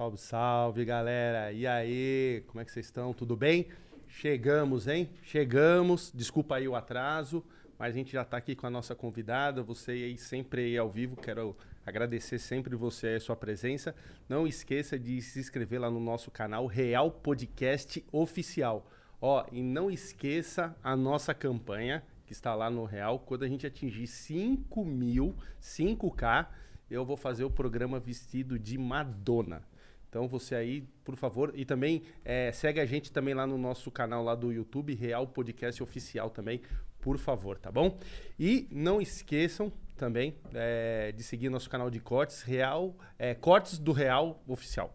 Salve, salve, galera. E aí, como é que vocês estão? Tudo bem? Chegamos, hein? Chegamos. Desculpa aí o atraso, mas a gente já está aqui com a nossa convidada. Você aí sempre aí ao vivo. Quero agradecer sempre você aí a sua presença. Não esqueça de se inscrever lá no nosso canal Real Podcast Oficial. Ó, e não esqueça a nossa campanha que está lá no Real. Quando a gente atingir 5 mil, 5K, eu vou fazer o programa vestido de Madonna. Então você aí, por favor, e também é, segue a gente também lá no nosso canal lá do YouTube, Real Podcast Oficial também, por favor, tá bom? E não esqueçam também é, de seguir nosso canal de cortes, Real, é, Cortes do Real Oficial.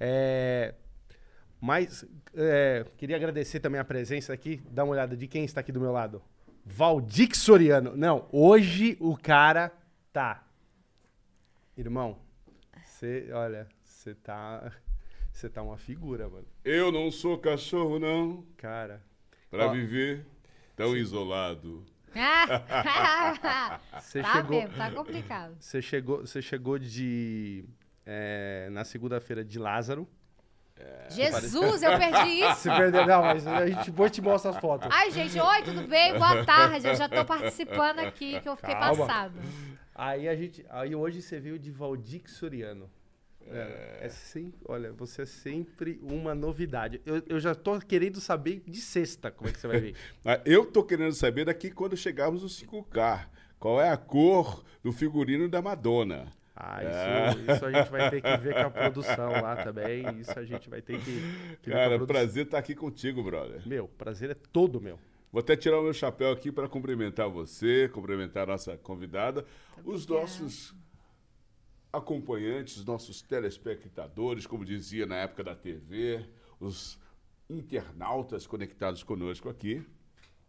É, mas é, queria agradecer também a presença aqui, dá uma olhada de quem está aqui do meu lado. Valdir Soriano. Não, hoje o cara tá. Irmão, você, olha, você tá. Você tá uma figura, mano. Eu não sou cachorro, não. Cara. Pra ó, viver tão sim. isolado. Você tá chegou, mesmo, tá complicado. Você chegou, você chegou de. É, na segunda-feira de Lázaro. É, Jesus, eu perdi isso. Você perdeu, não, mas a gente depois te mostra as fotos. Ai, gente, oi, tudo bem? Boa tarde. Eu já tô participando aqui, que eu fiquei Calma. passado. Aí a gente. Aí hoje você viu de Valdir Soriano. É, é sim, olha, você é sempre uma novidade. Eu, eu já tô querendo saber de sexta como é que você vai ver. Ah, eu tô querendo saber daqui quando chegarmos no 5K. Qual é a cor do figurino da Madonna? Ah, isso, é. isso, a gente vai ter que ver com a produção lá também. Isso a gente vai ter que. que Cara, prazer estar tá aqui contigo, brother. Meu, prazer é todo meu. Vou até tirar o meu chapéu aqui para cumprimentar você, cumprimentar a nossa convidada, os nossos acompanhantes, nossos telespectadores, como dizia na época da TV, os internautas conectados conosco aqui.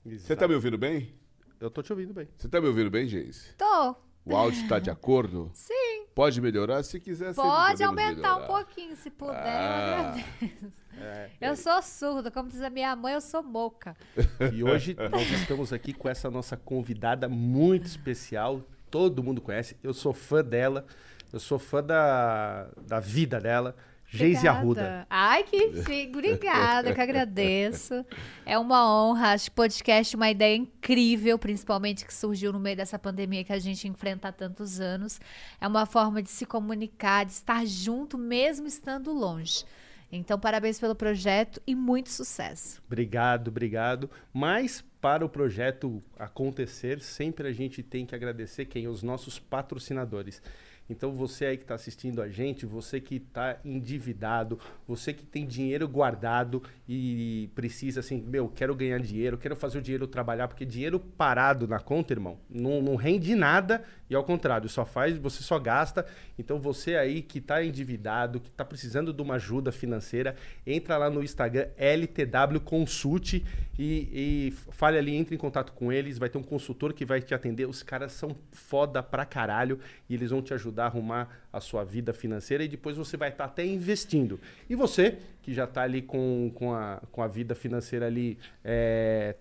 Você está me ouvindo bem? Eu estou te ouvindo bem. Você está me ouvindo bem, Geise? Tô. O áudio está de acordo? Sim. Pode melhorar se quiser. Pode aumentar melhorar. um pouquinho, se puder, ah, eu agradeço. É, eu é. sou surda, como diz a minha mãe, eu sou moca. E hoje nós estamos aqui com essa nossa convidada muito especial. Todo mundo conhece. Eu sou fã dela. Eu sou fã da, da vida dela. Geise Arruda. Ai, que chique. Obrigada, que agradeço. É uma honra. Acho podcast uma ideia incrível, principalmente que surgiu no meio dessa pandemia que a gente enfrenta há tantos anos. É uma forma de se comunicar, de estar junto, mesmo estando longe. Então, parabéns pelo projeto e muito sucesso. Obrigado, obrigado. Mas para o projeto acontecer, sempre a gente tem que agradecer quem? Os nossos patrocinadores. Então você aí que está assistindo a gente, você que está endividado, você que tem dinheiro guardado e precisa assim, meu, quero ganhar dinheiro, quero fazer o dinheiro trabalhar, porque dinheiro parado na conta, irmão, não, não rende nada e ao contrário, só faz, você só gasta. Então você aí que está endividado, que está precisando de uma ajuda financeira, entra lá no Instagram LTW Consult e, e fale ali, entre em contato com eles, vai ter um consultor que vai te atender. Os caras são foda pra caralho e eles vão te ajudar a arrumar a sua vida financeira e depois você vai estar tá até investindo. E você que já está ali com, com, a, com a vida financeira ali é,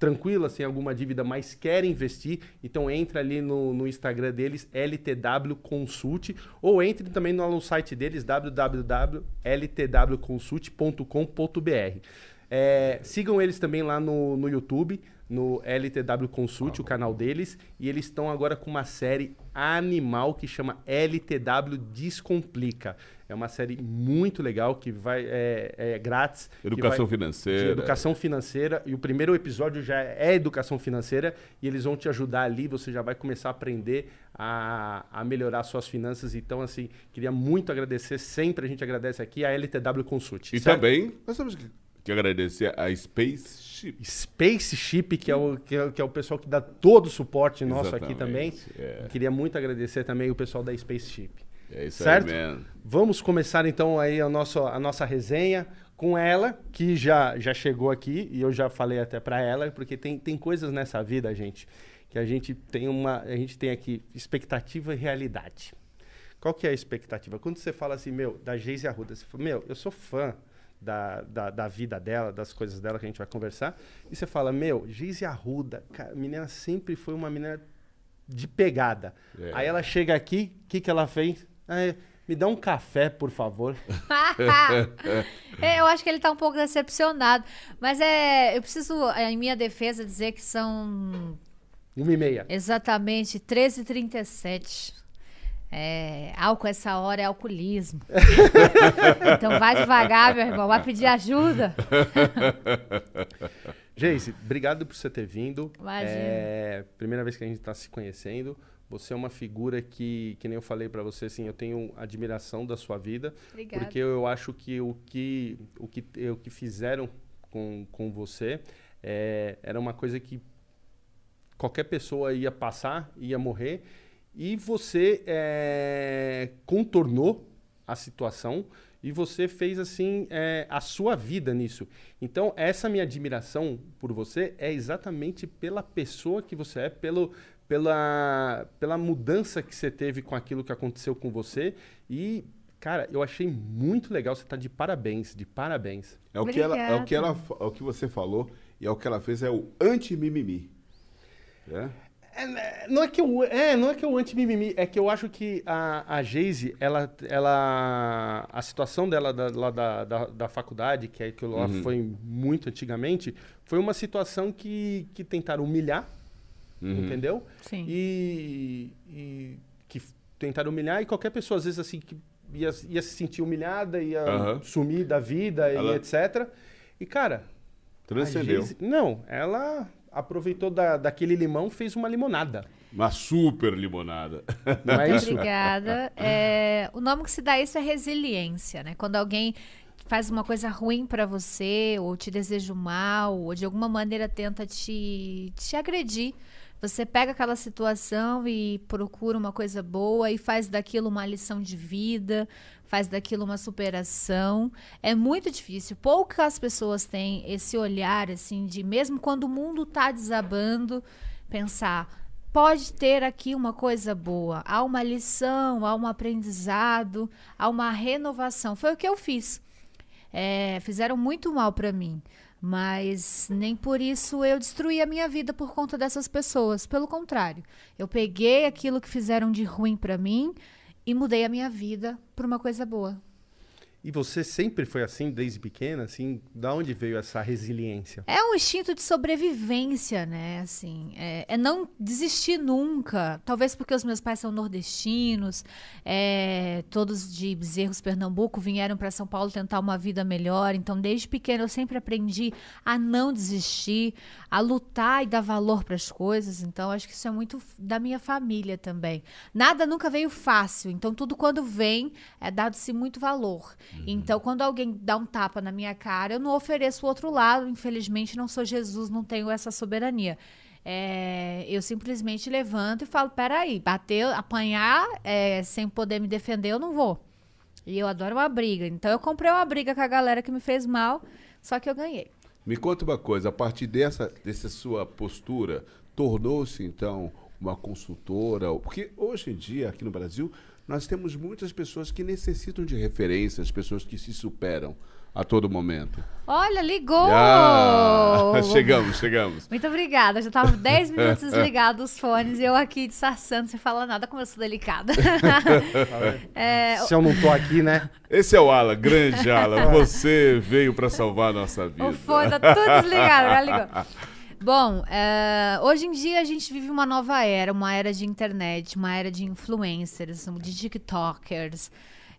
tranquila, sem alguma dívida, mas quer investir, então entra ali no, no Instagram deles, LTW Consult, ou entre também no, no site deles, www.ltwconsult.com.br. É, sigam eles também lá no, no YouTube, no LTW Consult, o canal deles, e eles estão agora com uma série animal que chama LTW Descomplica. É uma série muito legal que vai é, é grátis. Educação vai, financeira. educação financeira. E o primeiro episódio já é educação financeira e eles vão te ajudar ali. Você já vai começar a aprender a, a melhorar suas finanças. Então, assim, queria muito agradecer. Sempre a gente agradece aqui a LTW Consult. E certo? também, nós temos que agradecer a Spaceship. Spaceship, que é, o, que, é, que é o pessoal que dá todo o suporte nosso Exatamente, aqui também. É. Queria muito agradecer também o pessoal da Spaceship. É isso certo? aí, man. Vamos começar então aí a nossa, a nossa resenha com ela, que já, já chegou aqui, e eu já falei até para ela, porque tem, tem coisas nessa vida, gente, que a gente tem uma. A gente tem aqui expectativa e realidade. Qual que é a expectativa? Quando você fala assim, meu, da Geise Arruda, você fala, meu, eu sou fã da, da, da, vida dela, das coisas dela que a gente vai conversar. E você fala, meu, Geise Arruda, a menina sempre foi uma menina de pegada. É. Aí ela chega aqui, o que, que ela fez? Aí, Me dá um café, por favor. É, eu acho que ele tá um pouco decepcionado. Mas é. Eu preciso, é, em minha defesa, dizer que são Uma e meia. exatamente 13h37. É, álcool essa hora é alcoolismo. então vai devagar, meu irmão. Vai pedir ajuda. Geise, obrigado por você ter vindo. Imagina. É, primeira vez que a gente está se conhecendo. Você é uma figura que, que nem eu falei para você, assim, eu tenho admiração da sua vida. Obrigada. Porque eu acho que o que, o que, o que fizeram com, com você é, era uma coisa que qualquer pessoa ia passar, ia morrer. E você é, contornou a situação e você fez assim é, a sua vida nisso. Então essa minha admiração por você é exatamente pela pessoa que você é, pelo, pela, pela mudança que você teve com aquilo que aconteceu com você e cara, eu achei muito legal. Você tá de parabéns, de parabéns. É o, que ela, é, o que ela, é o que você falou e é o que ela fez, é o anti-mimimi. É? É, né, não é que eu, é, não é que eu anti-mimimi, é que eu acho que a, a Geise, ela, ela, a situação dela da, lá da, da, da faculdade, que é que lá Uhum. foi muito antigamente, foi uma situação que, que tentaram humilhar, Uhum. entendeu? Sim. E, e que tentaram humilhar e qualquer pessoa, às vezes, assim, que ia, ia se sentir humilhada, ia Aham. sumir da vida Ela- e etc. E, cara, a Transcendeu. Geise- não, ela aproveitou da, daquele limão fez uma limonada. Uma super limonada. Não é isso? Obrigada. É, o nome que se dá a isso é resiliência, né? Quando alguém faz uma coisa ruim pra você, ou te deseja o mal, ou de alguma maneira tenta te, te agredir, você pega aquela situação e procura uma coisa boa e faz daquilo uma lição de vida, faz daquilo uma superação. É muito difícil. Poucas pessoas têm esse olhar, assim, de mesmo quando o mundo tá desabando, pensar pode ter aqui uma coisa boa. Há uma lição, há um aprendizado, há uma renovação. Foi o que eu fiz. É, fizeram muito mal para mim, mas nem por isso eu destruí a minha vida por conta dessas pessoas. Pelo contrário, eu peguei aquilo que fizeram de ruim para mim e mudei a minha vida por uma coisa boa. E você sempre foi assim desde pequena, assim? Da onde veio essa resiliência? É um instinto de sobrevivência, né? Assim, é, é não desistir nunca. Talvez porque os meus pais são nordestinos, é, todos de Bezerros, Pernambuco, vieram para São Paulo tentar uma vida melhor. Então, desde pequena, eu sempre aprendi a não desistir, a lutar e dar valor para as coisas. Então, acho que isso é muito da minha família também. Nada nunca veio fácil. Então, tudo quando vem é dado-se muito valor. Então, quando alguém dá um tapa na minha cara, eu não ofereço o outro lado. Infelizmente, não sou Jesus, não tenho essa soberania. É, eu simplesmente levanto e falo: peraí, bater, apanhar é, sem poder me defender, eu não vou. E eu adoro uma briga. Então, eu comprei uma briga com a galera que me fez mal, só que eu ganhei. Me conta uma coisa, a partir dessa, dessa sua postura, tornou-se então uma consultora? Porque hoje em dia, aqui no Brasil, nós temos muitas pessoas que necessitam de referências, pessoas que se superam a todo momento. Olha, ligou! Ah, chegamos, chegamos. Muito obrigada. Já tava 10 minutos desligado os fones e eu aqui disfarçando sem falar nada, como eu sou delicada. É, Se eu não tô aqui, né? Esse é o Alan, grande Alan. Você veio para salvar a nossa vida. o fone tá tudo desligado, já ligou. Bom, é, hoje em dia a gente vive uma nova era, uma era de internet, uma era de influencers, de tiktokers,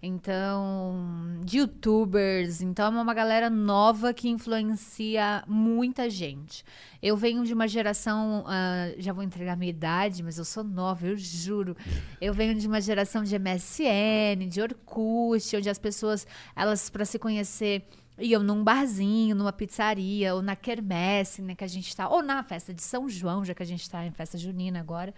então, de youtubers. Então, é uma galera nova que influencia muita gente. Eu venho de uma geração, ah, já vou entregar a minha idade, mas eu sou nova, eu juro. Eu venho de uma geração de MSN, de Orkut, onde as pessoas, elas, para se conhecer iam num barzinho, numa pizzaria, ou na quermesse, né, que a gente tá, ou na festa de São João, já que a gente tá em festa junina agora.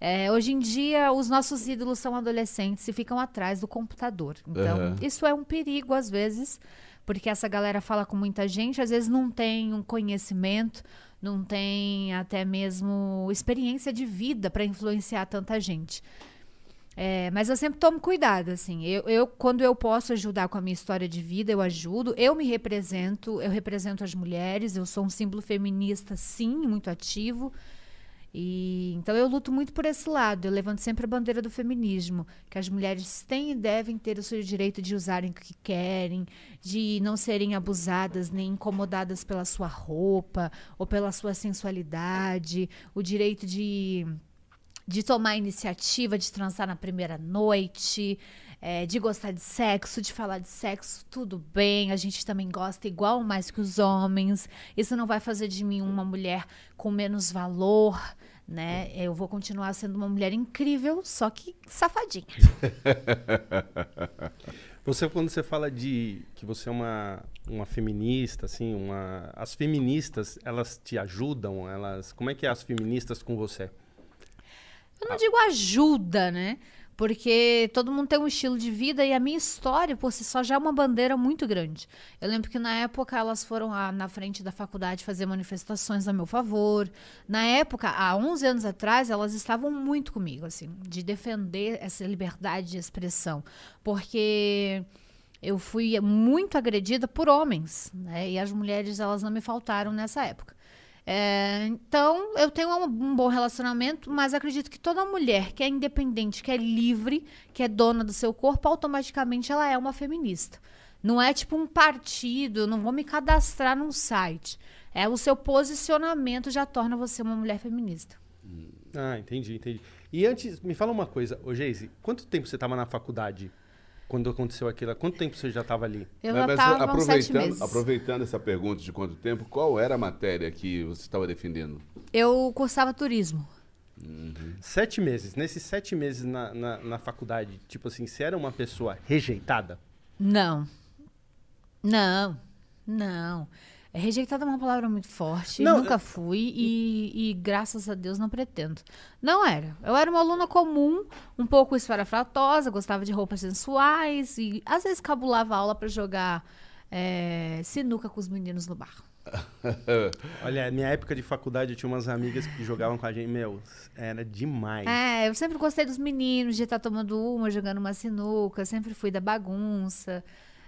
É, hoje em dia, os nossos ídolos são adolescentes e ficam atrás do computador. Então, Aham. isso é um perigo às vezes, porque essa galera fala com muita gente, às vezes não tem um conhecimento, não tem até mesmo experiência de vida para influenciar tanta gente. É, mas eu sempre tomo cuidado, assim. Eu, eu, quando eu posso ajudar com a minha história de vida, eu ajudo. Eu me represento, eu represento as mulheres, eu sou um símbolo feminista, sim, muito ativo. E então eu luto muito por esse lado. Eu levanto sempre a bandeira do feminismo, que as mulheres têm e devem ter o seu direito de usarem o que querem, de não serem abusadas nem incomodadas pela sua roupa ou pela sua sensualidade, o direito de de tomar iniciativa de transar na primeira noite, é, de gostar de sexo, de falar de sexo, tudo bem. A gente também gosta igual mais que os homens. Isso não vai fazer de mim uma mulher com menos valor né? Eu vou continuar sendo uma mulher incrível, só que safadinha. você quando você fala de que você é uma, uma feminista, assim, uma as feministas, elas te ajudam, elas, como é que é as feministas com você? Eu não digo ajuda, né? Porque todo mundo tem um estilo de vida e a minha história, por si só, já é uma bandeira muito grande. Eu lembro que na época elas foram lá na frente da faculdade fazer manifestações a meu favor. Na época, há 11 anos atrás, elas estavam muito comigo, assim, de defender essa liberdade de expressão. Porque eu fui muito agredida por homens, né? E as mulheres, elas não me faltaram nessa época. É, então, eu tenho um, um, bom relacionamento, mas acredito que toda mulher que é independente, que é livre, que é dona do seu corpo, automaticamente ela é uma feminista. Não é tipo um partido, eu não vou me cadastrar num site. É o seu posicionamento já torna você uma mulher feminista. Ah, entendi, entendi. E antes, me fala uma coisa, ô Geise, quanto tempo você estava na faculdade? Quando aconteceu aquilo? Há quanto tempo você já estava ali? Eu já estava aproveitando, aproveitando essa pergunta de quanto tempo, qual era a matéria que você estava defendendo? Eu cursava turismo. Uhum. Sete meses. Nesses sete meses na, na, na, faculdade, tipo assim, você era uma pessoa rejeitada? Não. Não. Não. É, rejeitada é uma palavra muito forte. Não, nunca eu... fui e, e, graças a Deus não pretendo. Não era. Eu era uma aluna comum, um pouco esfarafratosa, gostava de roupas sensuais e às vezes cabulava aula para jogar é, sinuca com os meninos no bar. Olha, minha época de faculdade eu tinha umas amigas que jogavam com a gente, meu, era demais. É, eu sempre gostei dos meninos, de estar tomando uma, jogando uma sinuca, sempre fui da bagunça.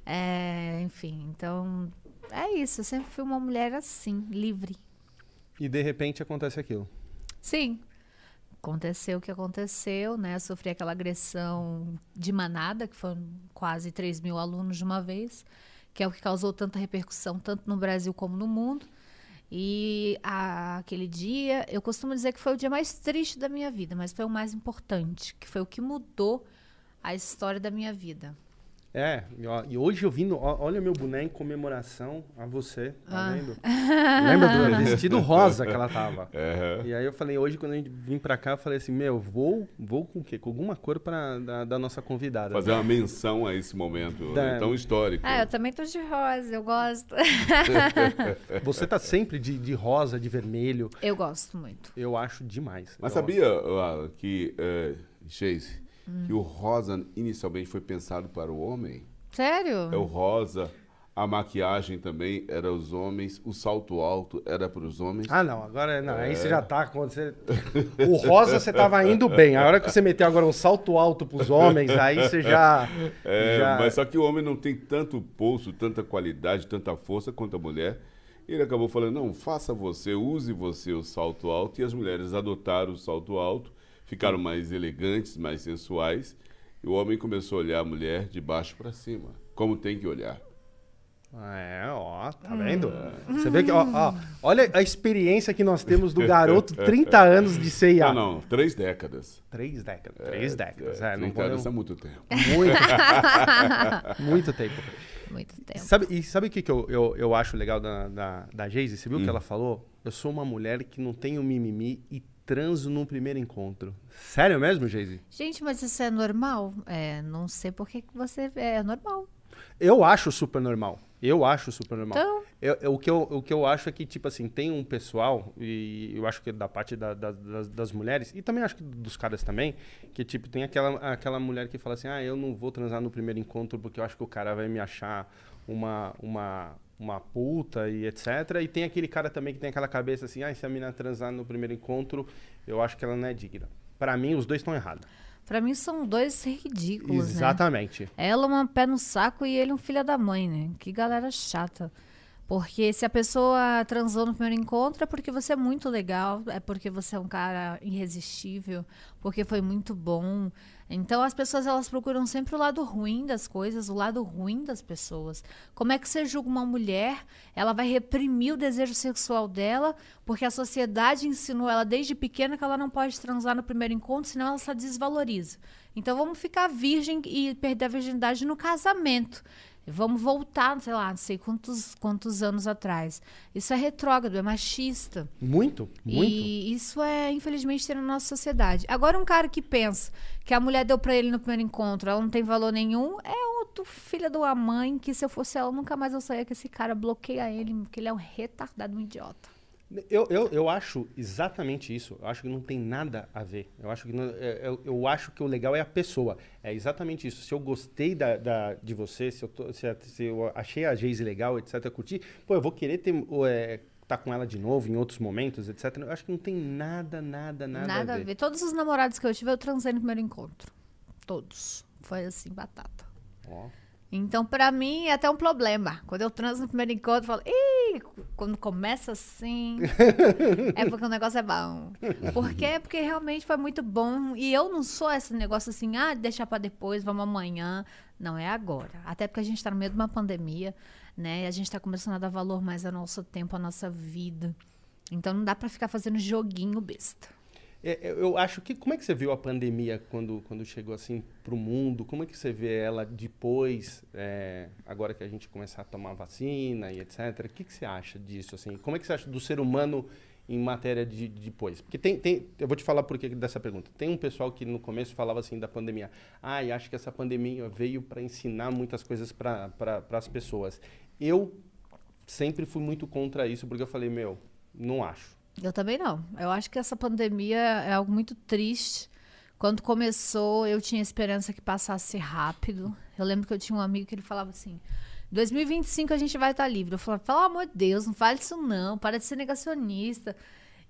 É, enfim, então é isso, eu sempre fui uma mulher assim, livre. E de repente acontece aquilo. Sim. Aconteceu o que aconteceu, né? Eu sofri aquela agressão de manada, que foram quase 3 mil alunos de uma vez, que é o que causou tanta repercussão, tanto no Brasil como no mundo. E a, aquele dia, eu costumo dizer que foi o dia mais triste da minha vida, mas foi o mais importante, que foi o que mudou a história da minha vida. É, e hoje eu vim, olha meu boné em comemoração a você, tá ah. vendo? Lembra do vestido rosa que ela tava? Uhum. E aí eu falei, hoje quando a gente vim pra cá, eu falei assim, meu, vou, vou com o quê? Com alguma cor pra, da, da nossa convidada. Fazer uma menção a esse momento da... tão histórico. Ah, eu também tô de rosa, eu gosto. você tá sempre de, de rosa, de vermelho. Eu gosto muito. Eu acho demais. Mas sabia uh, que, uh, Chase, hum. que o rosa inicialmente foi pensado para o homem. Sério? É o rosa. A maquiagem também era os homens, o salto alto era para os homens. Ah, não, agora não, é. aí você já tá quando você O rosa você tava indo bem. A hora que você meteu agora um salto alto para os homens, aí você já, é, já... mas só que o homem não tem tanto pulso, tanta qualidade, tanta força quanto a mulher. Ele acabou falando: "Não, faça você, use você o salto alto" e as mulheres adotaram o salto alto ficaram mais elegantes, mais sensuais. E o homem começou a olhar a mulher de baixo para cima, como tem que olhar. É, ó, tá vendo? É. Você vê que, ó, ó, olha a experiência que nós temos do garoto, 30 anos de CIA. Não, não, três décadas. Três décadas, é, três décadas. É, é, 30 não anos é muito tempo. Muito, muito tempo. Muito tempo. Sabe, e sabe o que, que eu, eu, eu acho legal da, da, da Geise? Você viu o hum. que ela falou? Eu sou uma mulher que não tenho mimimi e transo num primeiro encontro. Sério mesmo, Geise? Gente, mas isso é normal? É, não sei por que você é normal. Eu acho super normal. Eu acho super normal. Então... Eu, eu, o, que eu, o que eu acho é que, tipo assim, tem um pessoal, e eu acho que da parte da, da, das, das, mulheres, e também acho que dos caras também, que, tipo, tem aquela, aquela mulher que fala assim, ah, eu não vou transar no primeiro encontro porque eu acho que o cara vai me achar uma, uma, uma puta e etc. E tem aquele cara também que tem aquela cabeça assim, ah, se a menina transar no primeiro encontro, eu acho que ela não é digna. Para mim, os dois estão errados. Para mim são dois ridículos, né? Exatamente. Né? Ela uma pé no saco e ele um filho da mãe, né? Que galera chata. Porque se a pessoa transou no primeiro encontro é porque você é muito legal, é porque você é um cara irresistível, porque foi muito bom. Então as pessoas elas procuram sempre o lado ruim das coisas, o lado ruim das pessoas. Como é que você julga uma mulher? Ela vai reprimir o desejo sexual dela porque a sociedade ensinou ela desde pequena que ela não pode transar no primeiro encontro, senão ela se desvaloriza. Então vamos ficar virgem e perder a virgindade no casamento. Vamos voltar, sei lá, não sei quantos, quantos anos atrás. Isso é retrógrado, é machista. Muito, muito. E isso é, infelizmente, tem na nossa sociedade. Agora, um cara que pensa que a mulher deu pra ele no primeiro encontro, ela não tem valor nenhum, é outro filho de uma mãe que, se eu fosse ela, nunca mais eu saía com esse cara, bloqueia ele, porque ele é um retardado, um idiota. Eu, eu, eu acho exatamente isso. Eu acho que não tem nada a ver. Eu acho que, não- é- eu, eu acho que o legal é a pessoa. É exatamente isso. Se eu gostei da, da- de você, se eu, tô- se, a- se eu achei a Geise legal, etc., eu curti, pô, eu vou querer ter, é, tá com ela de novo em outros momentos, etc. Eu acho que não tem nada, nada, nada, Nada, a ver. Todos os namorados que eu tive, eu transei no primeiro encontro. Todos. Foi assim, batata. Ó. Então, pra mim, é até um problema. Quando eu transo no primeiro encontro, eu falo, ih, quando começa assim, é porque o negócio é bom. Por quê? Porque realmente foi muito bom. E eu não sou esse negócio assim, ah, deixar pra depois, vamos amanhã. Não, é agora. Até porque a gente tá no meio de uma pandemia, né? E a gente tá começando a dar valor mais ao nosso tempo, à nossa vida. Então, não dá pra ficar fazendo joguinho besta. É, eu- eu acho que. Como é que você viu a pandemia quando, quando chegou assim pro mundo? Como é que você vê ela depois, é, agora que a gente começar a tomar vacina e etc? O que, que você acha disso? Assim? Como é que você acha do ser humano em matéria de, de depois? Porque tem, tem. Eu vou te falar por que dessa pergunta. Tem um pessoal que no começo falava assim da pandemia. Ah, e acho que essa pandemia veio para ensinar muitas coisas para as pessoas. Eu sempre fui muito contra isso, porque eu falei, meu, não acho. Eu também não. Eu acho que essa pandemia é algo muito triste. Quando começou, eu tinha esperança que passasse rápido. Eu lembro que eu tinha um amigo que ele falava assim: 2025 a gente vai estar livre. Eu falava, pelo amor de Deus, não fale isso não, para de ser negacionista.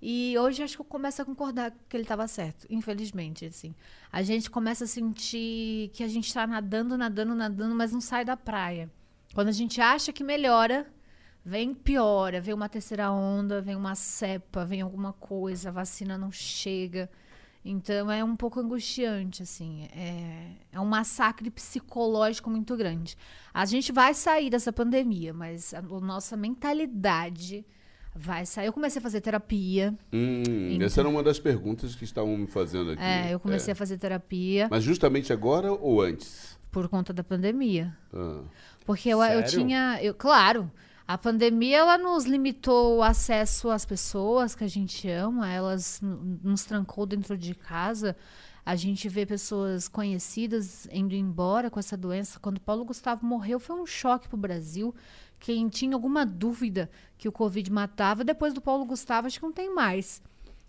E hoje acho que eu começo a concordar que ele estava certo, infelizmente, assim. A gente começa a sentir que a gente está nadando, nadando, nadando, mas não sai da praia. Quando a gente acha que melhora, vem piora, vem uma terceira onda, vem uma cepa, vem alguma coisa, a vacina não chega. Então é um pouco angustiante, assim. É, é um massacre psicológico muito grande. A gente vai sair dessa pandemia, mas a, a nossa mentalidade vai sair. Eu comecei a fazer terapia. Hum, Então. essa era uma das perguntas que estavam me fazendo aqui. É, eu comecei a fazer terapia Mas justamente agora ou antes? por conta da pandemia. Ah. Porque eu, eu tinha. Eu, claro, a pandemia ela nos limitou o acesso às pessoas que a gente ama, elas nos trancou dentro de casa. A gente vê pessoas conhecidas indo embora com essa doença. Quando Paulo Gustavo morreu, foi um choque para o Brasil. Quem tinha alguma dúvida que o Covid matava, depois do Paulo Gustavo, acho que não tem mais.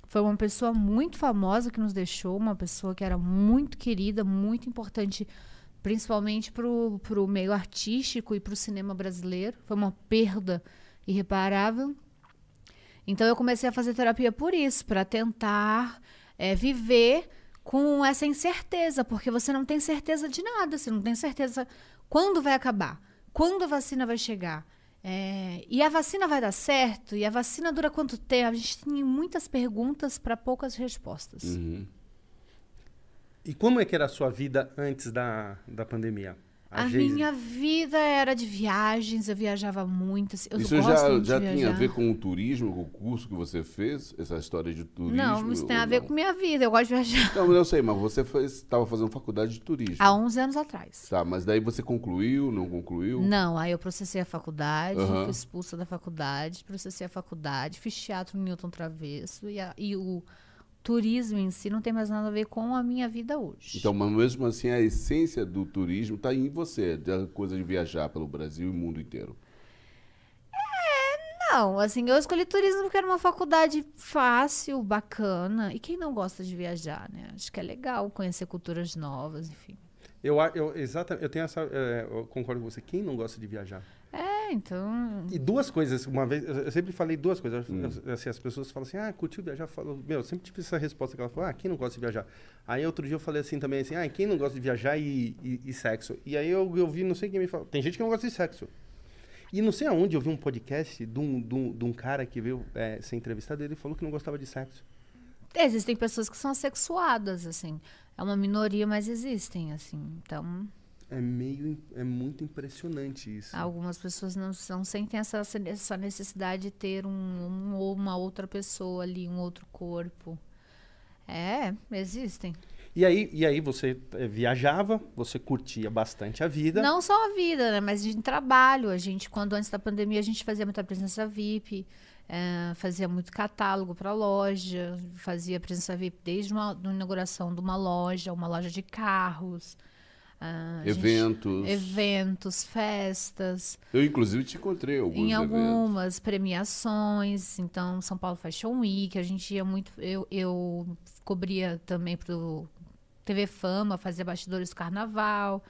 Foi uma pessoa muito famosa que nos deixou, uma pessoa que era muito querida, muito importante principalmente para o meio artístico e para o cinema brasileiro. Foi uma perda irreparável. Então eu comecei a fazer terapia por isso, para tentar é, viver com essa incerteza, porque você não tem certeza de nada, você não tem certeza quando vai acabar, quando a vacina vai chegar. É, e a vacina vai dar certo? E a vacina dura quanto tempo? A gente tem muitas perguntas para poucas respostas. Uhum. E como é que era a sua vida antes da, da pandemia? A, Geise? minha vida era de viagens, eu viajava muito. assim, Eu Isso gosto já, já tinha a ver com o turismo, com o curso que você fez? Essa história de turismo? Não, isso tem a ver não? com minha vida. Eu gosto de viajar. Não, mas eu sei, mas você estava fazendo faculdade de turismo. Há 11 anos atrás. Tá, mas daí você concluiu, não concluiu? Não, aí eu processei a faculdade, fui expulsa da faculdade, processei a faculdade, fiz teatro no Newton Travesso e, a- e o turismo em si não tem mais nada a ver com a minha vida hoje. Então, mas mesmo assim, a essência do turismo está em você, da coisa de viajar pelo Brasil e o mundo inteiro. Não, assim, eu escolhi turismo porque era uma faculdade fácil, bacana. E quem não gosta de viajar, né? Acho que é legal conhecer culturas novas, enfim. Eu, eu, exata, eu tenho essa. é, eu concordo com você. Quem não gosta de viajar? É, então. E duas coisas, uma vez, eu sempre falei duas coisas. Hum. Assim, as pessoas falam assim, ah, curtiu viajar? Falo, meu, eu sempre tive essa resposta que ela falou, ah, quem não gosta de viajar? Aí outro dia eu falei assim também, assim, ah, quem não gosta de viajar e, e- e sexo? E aí eu, eu vi, não sei quem me falou, tem gente que não gosta de sexo. E não sei aonde eu vi um podcast de um, de um, de um cara que veio é, ser entrevistado e ele falou que não gostava de sexo. Existem pessoas que são assexuadas, assim. É uma minoria, mas existem, assim. Então, É meio. É muito impressionante isso. algumas pessoas não, não sentem essa, essa necessidade de ter um, um ou uma outra pessoa ali, um outro corpo. É, existem. E aí, e aí você eh, viajava, você curtia bastante a vida. Não só a vida, né? Mas de trabalho. A gente, quando antes da pandemia, a gente fazia muita presença VIP, eh, fazia muito catálogo para loja, fazia presença VIP desde uma, a inauguração de uma loja, uma loja de carros. Ah, a gente- Eventos. eventos, festas, Eu, inclusive, te encontrei em alguns em eventos. algumas premiações. Então, São Paulo Fashion Week, a gente ia muito. Eu, eu cobria também pro TV Fama, fazia bastidores do carnaval.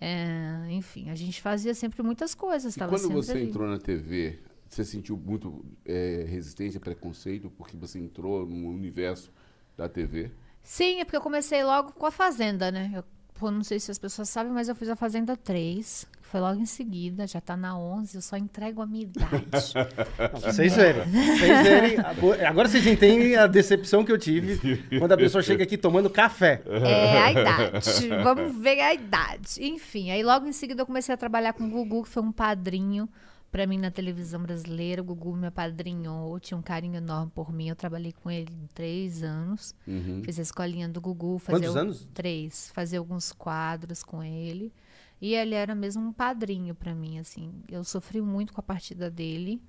É, enfim, a gente fazia sempre muitas coisas. E quando você ali. entrou na TV, você sentiu muito é, resistência, preconceito, porque você entrou no universo da TV? Sim, é porque eu comecei logo com a Fazenda, né? Eu, pô, não sei se as pessoas sabem, mas eu fiz a Fazenda 3, que foi logo em seguida, já tá na 11, eu só entrego a minha idade. Vocês verem. pra Vocês verem. Agora vocês entendem a decepção que eu tive quando a pessoa chega aqui tomando café. É a idade. Vamos ver a idade. Enfim, aí logo em seguida eu comecei a trabalhar com o Gugu, que foi um padrinho pra mim na televisão brasileira. O Gugu me apadrinhou, tinha um carinho enorme por mim. Eu trabalhei com ele três anos. Uhum. Fiz a escolinha do Gugu. Quantos o- anos? Três. Fazia alguns quadros com ele. E ele era mesmo um padrinho pra mim, assim. Eu sofri muito com a partida dele.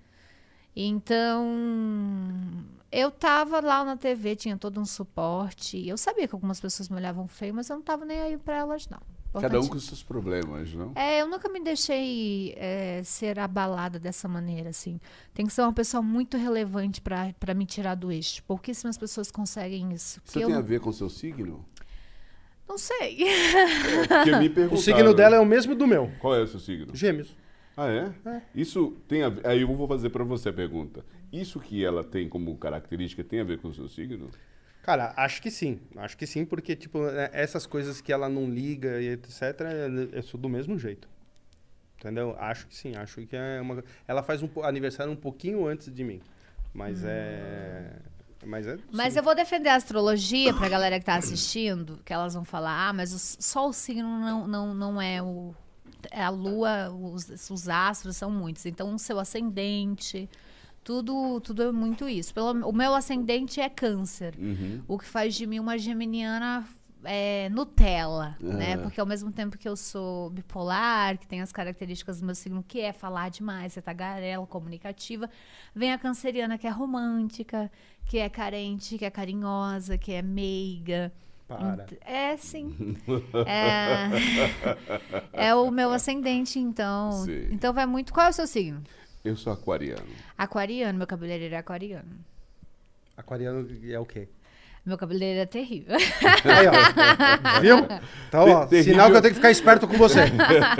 Então, eu tava lá na TV, tinha todo um suporte. Eu sabia que algumas pessoas me olhavam feio, mas eu não tava nem aí pra elas, não. Cada um com os seus problemas, não? é, eu nunca me deixei é, ser abalada dessa maneira, assim. Tem que ser uma pessoa muito relevante pra me tirar do eixo. Pouquíssimas pessoas conseguem isso. Isso tem eu a ver com o seu signo? não sei. Porque me O signo dela é o mesmo do meu. Qual é o seu signo? Gêmeos. Ah, é? Isso tem a ver... Aí eu vou fazer pra você a pergunta. Isso que ela tem como característica tem a ver com o seu signo? Cara, acho que sim. Acho que sim, porque, tipo, é, essas coisas que ela não liga e etc., eu sou do mesmo jeito. Entendeu? Acho que sim. Acho que é uma. Ela faz um aniversário um pouquinho antes de mim. Mas é. Mas é. Mas sim. eu vou defender a astrologia pra galera que tá assistindo, que elas vão falar, ah, mas o- só o signo não, não, não é o. é a lua, os, os astros são muitos. Então, o seu ascendente, tudo, tudo é muito isso. Pelo, o meu ascendente é câncer. Uhum. O que faz de mim uma geminiana é, Nutella, né? Porque ao mesmo tempo que eu sou bipolar, que tem as características do meu signo, que é falar demais, ser tagarela, comunicativa, vem a canceriana, que é romântica, que é carente, que é carinhosa, que é meiga. Para. É, sim. É, é o meu ascendente, então. Sim. Então vai muito. Qual é o seu signo? Eu sou aquariano. Aquariano, meu cabeleireiro é aquariano. Aquariano é o quê? Meu cabeleireiro é terrível. Aí, ó. Viu? Então, ó, Terrível. sinal que eu tenho que ficar esperto com você.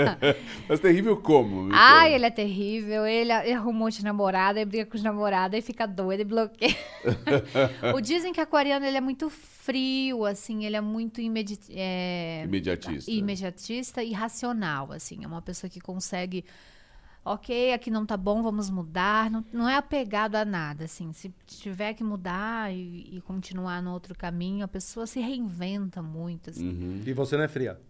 Mas terrível como? Conta. ele é terrível. Ele, arruma um monte de namorada, ele briga com os namorados, aí fica doido e bloqueia. o dizem que aquariano ele é muito frio, assim, ele é muito imedi é, Imediatista. imediatista e racional, assim. É uma pessoa que consegue. Ok, aqui não tá bom, vamos mudar. Não, não é apegado a nada, assim. Se tiver que mudar e, e continuar no outro caminho, a pessoa se reinventa muito, assim. Uhum. E você não é fria?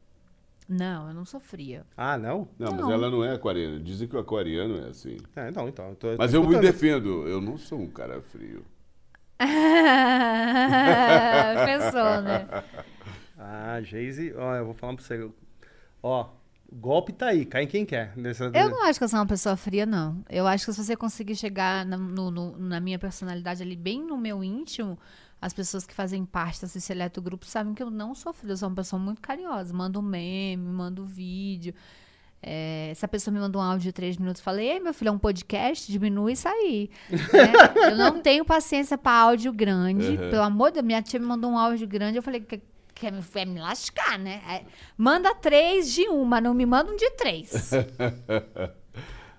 Não, eu não sou fria. Ah, não? Não, mas Não. ela não é aquariana. Dizem que o aquariano é assim. É, então, então. eu tô- Mas tô eu me defendo. Eu não sou um cara frio. Pensou, né? Ah, Geise, ó, eu vou falar pra você. Ó, golpe tá aí, cai em quem quer. Nessa... Eu não acho que eu sou uma pessoa fria, não. Eu acho que se você conseguir chegar na, no- no- na minha personalidade ali, bem no meu íntimo, as pessoas que fazem parte desse seleto grupo sabem que eu não sou fria. Eu sou uma pessoa muito carinhosa. Mando meme, mando vídeo. É, se a pessoa me manda um áudio de três minutos, eu falei, ei, meu filho, é um podcast, diminui isso aí. né? Eu não tenho paciência pra áudio grande. Uhum. Pelo amor de Deus, minha tia me mandou um áudio grande, eu falei, quer, me, quer me lascar, né? É, manda três de uma, não me manda um de três.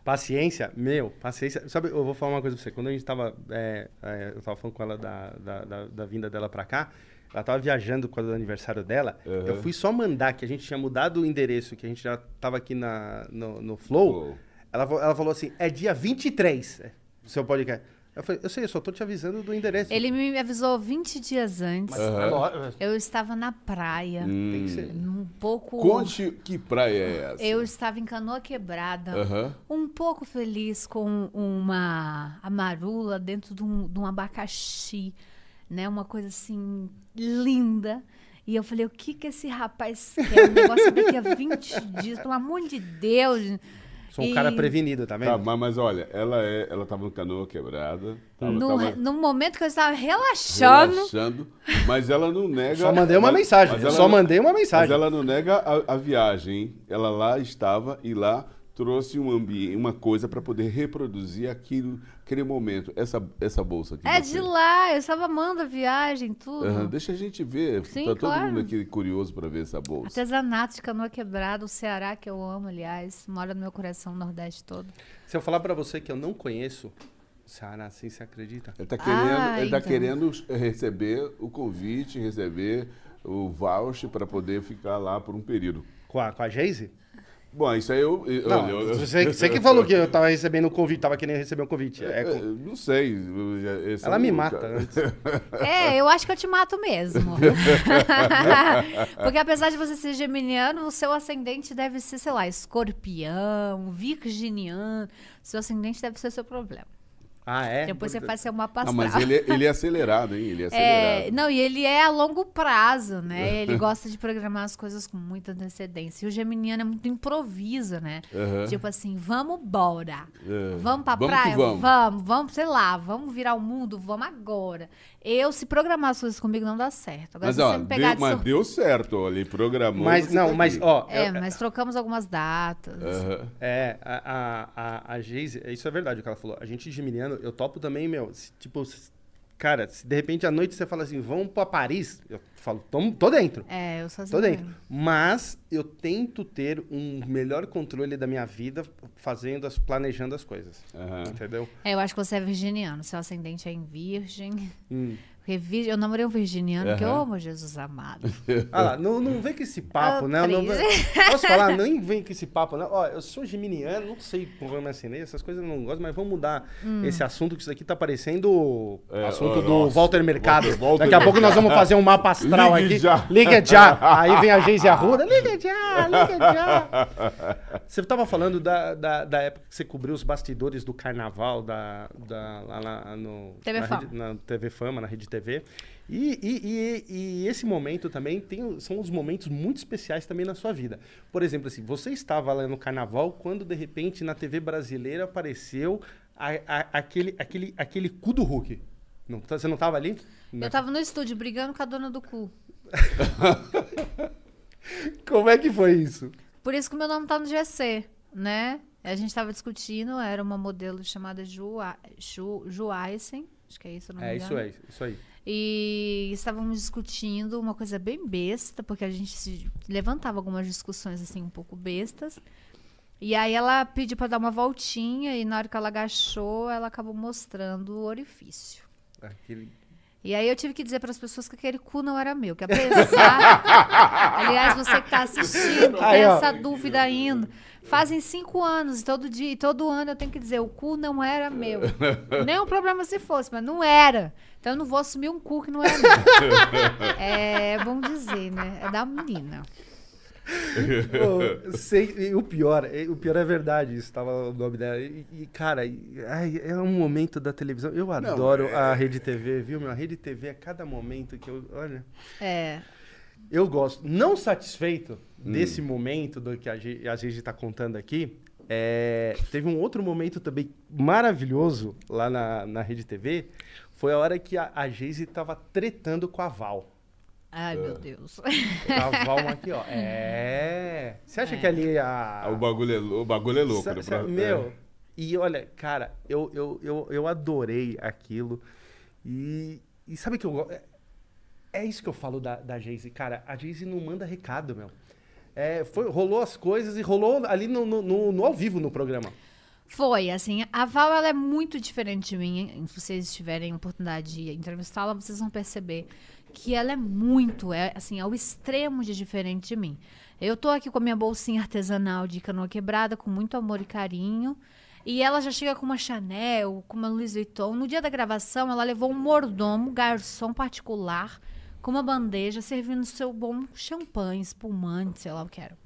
Paciência, meu, paciência. Sabe, eu vou falar uma coisa pra você. Quando a gente tava. é, é, eu tava falando com ela da, da, da, da vinda dela pra cá. Ela tava viajando com o aniversário dela. Uhum. Eu fui só mandar que a gente tinha mudado o endereço, que a gente já tava aqui na, no, no Flow. Ela, ela falou assim: é dia 23 é, o seu podcast. Eu falei, eu sei, eu só tô te avisando do endereço. Ele me avisou 20 dias antes. É lógico, Eu estava na praia, tem que ser. um pouco. Conte que praia é essa. Eu estava em Canoa Quebrada, Aham. um pouco feliz com uma amarula dentro de um, de um abacaxi, né? Uma coisa assim linda. E eu falei, o que que esse rapaz quer? Um negócio daqui a 20 dias, pelo amor de Deus. Sou um E cara prevenido, tá vendo? Tá, mas, mas olha, ela, é, ela tava no canoa quebrada. Tava, No, tava no momento que eu estava relaxando, relaxando, mas ela não nega. Só mandei uma mas- mensagem. mas só não- mandei uma Mas mensagem. ela não nega a, a viagem, hein? Ela lá estava e lá trouxe um ambiente, uma coisa para poder reproduzir aquilo, aquele momento. Essa, essa bolsa aqui. é você- de lá, eu estava amando a viagem, tudo. Aham, deixa a gente ver. Sim, tá todo claro. mundo aqui curioso para ver essa bolsa. Artesanato de canoa quebrada, o Ceará, que eu amo, aliás, mora no meu coração, o Nordeste todo. Se eu falar pra você que eu não conheço o Ceará, assim, você acredita? Ele tá querendo, Ah, ele tá então. querendo receber o convite, receber o voucher para poder ficar lá por um período. Com a, com a Geise? Bom, isso aí eu. eu- Não, olha, eu- você, você que falou que eu tava recebendo o convite, tava querendo receber um convite. É, É, com- não sei. eu ela é me mata antes. É, eu acho que eu te mato mesmo. Porque apesar de você ser geminiano, o seu ascendente deve ser, sei lá, escorpião, virginiano. Seu ascendente deve ser seu problema. Ah, é? Depois você faz seu mapa Não, astral. mas ele, é- ele é acelerado, hein? Ele é É, acelerado. não, e ele é a longo prazo, né? Ele gosta de programar as coisas com muita antecedência. E o geminiano é muito improviso, né? Aham. Tipo assim, vamos embora. É. Vamos pra Vamos praia? vamos. vamos, vamos, sei lá, vamos virar o mundo, vamos agora. Eu, se programar as coisas comigo, não dá certo. Agora, Mas, se ó, você me pegar deu, de mas sur- deu certo, ó, ele programou. Mas, não, tá mas, aqui. ó. É, eu- mas trocamos algumas datas. Aham. É, a, a, a, a Geise, isso é verdade o que ela falou. A gente geminiano, eu topo também, meu. se, tipo, se- cara, se de repente à noite você fala assim, vamos pra Paris, eu falo, tô, tô dentro. É, eu sou assim. Tô dentro. mesmo. Mas eu tento ter um melhor controle da minha vida fazendo as, planejando as coisas. Aham. Entendeu? É, eu acho que você é virginiano. Seu ascendente é em virgem. Hum. Eu namorei um virginiano que eu amo Jesus amado. Ah lá, não, não vem com esse papo, né? Não, posso falar? Nem vem com esse papo, não. Ó, eu sou geminiano, não sei como eu assinei, essas coisas eu não gosto, mas vamos mudar Hum. esse assunto, que isso aqui tá parecendo É, assunto ó, do nossa. Walter Mercado. Walter- Walter Daqui a pouco nós vamos fazer um mapa astral Ligue aqui. já. Liga já. Aí vem a Geise Arruda. Liga já, liga já. Você tava falando da, da, da época que você cobriu os bastidores do carnaval da, da, lá na, no, TV na, Fama. Rede, na TV Fama, na Rede TV. E, e, e, e esse momento também tem, são os momentos muito especiais também na sua vida. Por exemplo, assim, você estava lá no carnaval quando de repente na TV brasileira apareceu a- a- aquele, aquele, aquele cu do Hulk. Não, tá- você não estava ali? Eu tava no estúdio brigando com a dona do cu. Como é que foi isso? Por isso que o meu nome tá no GC, né? A gente tava discutindo, era uma modelo chamada Ju, Ju, Ju Eisen, acho que é isso, não me É, engano. isso aí, isso aí. E estávamos discutindo uma coisa bem besta, porque a gente se levantava algumas discussões assim um pouco bestas. E aí ela pediu para dar uma voltinha e na hora que ela agachou, ela acabou mostrando o orifício. Aquele... E aí eu tive que dizer para as pessoas que aquele cu não era meu, que apesar, aliás, você que tá assistindo, que Aí, tem ó. essa dúvida ainda, fazem cinco anos e todo dia, e todo ano eu tenho que dizer, o cu não era meu. Nem um problema se fosse, mas não era. Então eu não vou assumir um cu que não era meu. É bom dizer, né? É da menina. Pô, sei- o pior, é- o pior é verdade, isso tava o nome dela. E, e, cara, e- ai, é um momento da televisão. Eu adoro é- a Rede TV, viu, meu? A Rede TV é cada momento que eu. Olha. É. Eu gosto. Não satisfeito desse momento do que a gente, a gente tá contando aqui, é, teve um outro momento também maravilhoso lá na, na Rede TV. Foi a hora que a, a Geise tava tretando com a Val. Ai, meu Deus. A Val aqui, ó. É. Você acha É. que ali a. Ah, o, bagulho é, lou- o bagulho é louco. Sa- né? sa- Pra- meu, é. e olha, cara, eu, eu, eu, eu adorei aquilo. E, e sabe que eu gosto? É, é isso que eu falo da, da Jayce. Cara, a Jayce não manda recado, meu. É, foi, rolou as coisas e rolou ali no, no, no- no ao vivo no programa. Foi, assim, a Val ela é muito diferente de mim. Se vocês tiverem oportunidade de entrevistá-la, vocês vão perceber que ela é muito, é assim, ao extremo de diferente de mim. Eu tô aqui com a minha bolsinha artesanal de canoa quebrada, com muito amor e carinho. E ela já chega com uma Chanel, com uma Louis Vuitton. No dia da gravação, ela levou um mordomo, garçom particular, com uma bandeja, servindo seu bom champanhe, espumante, sei lá o que era.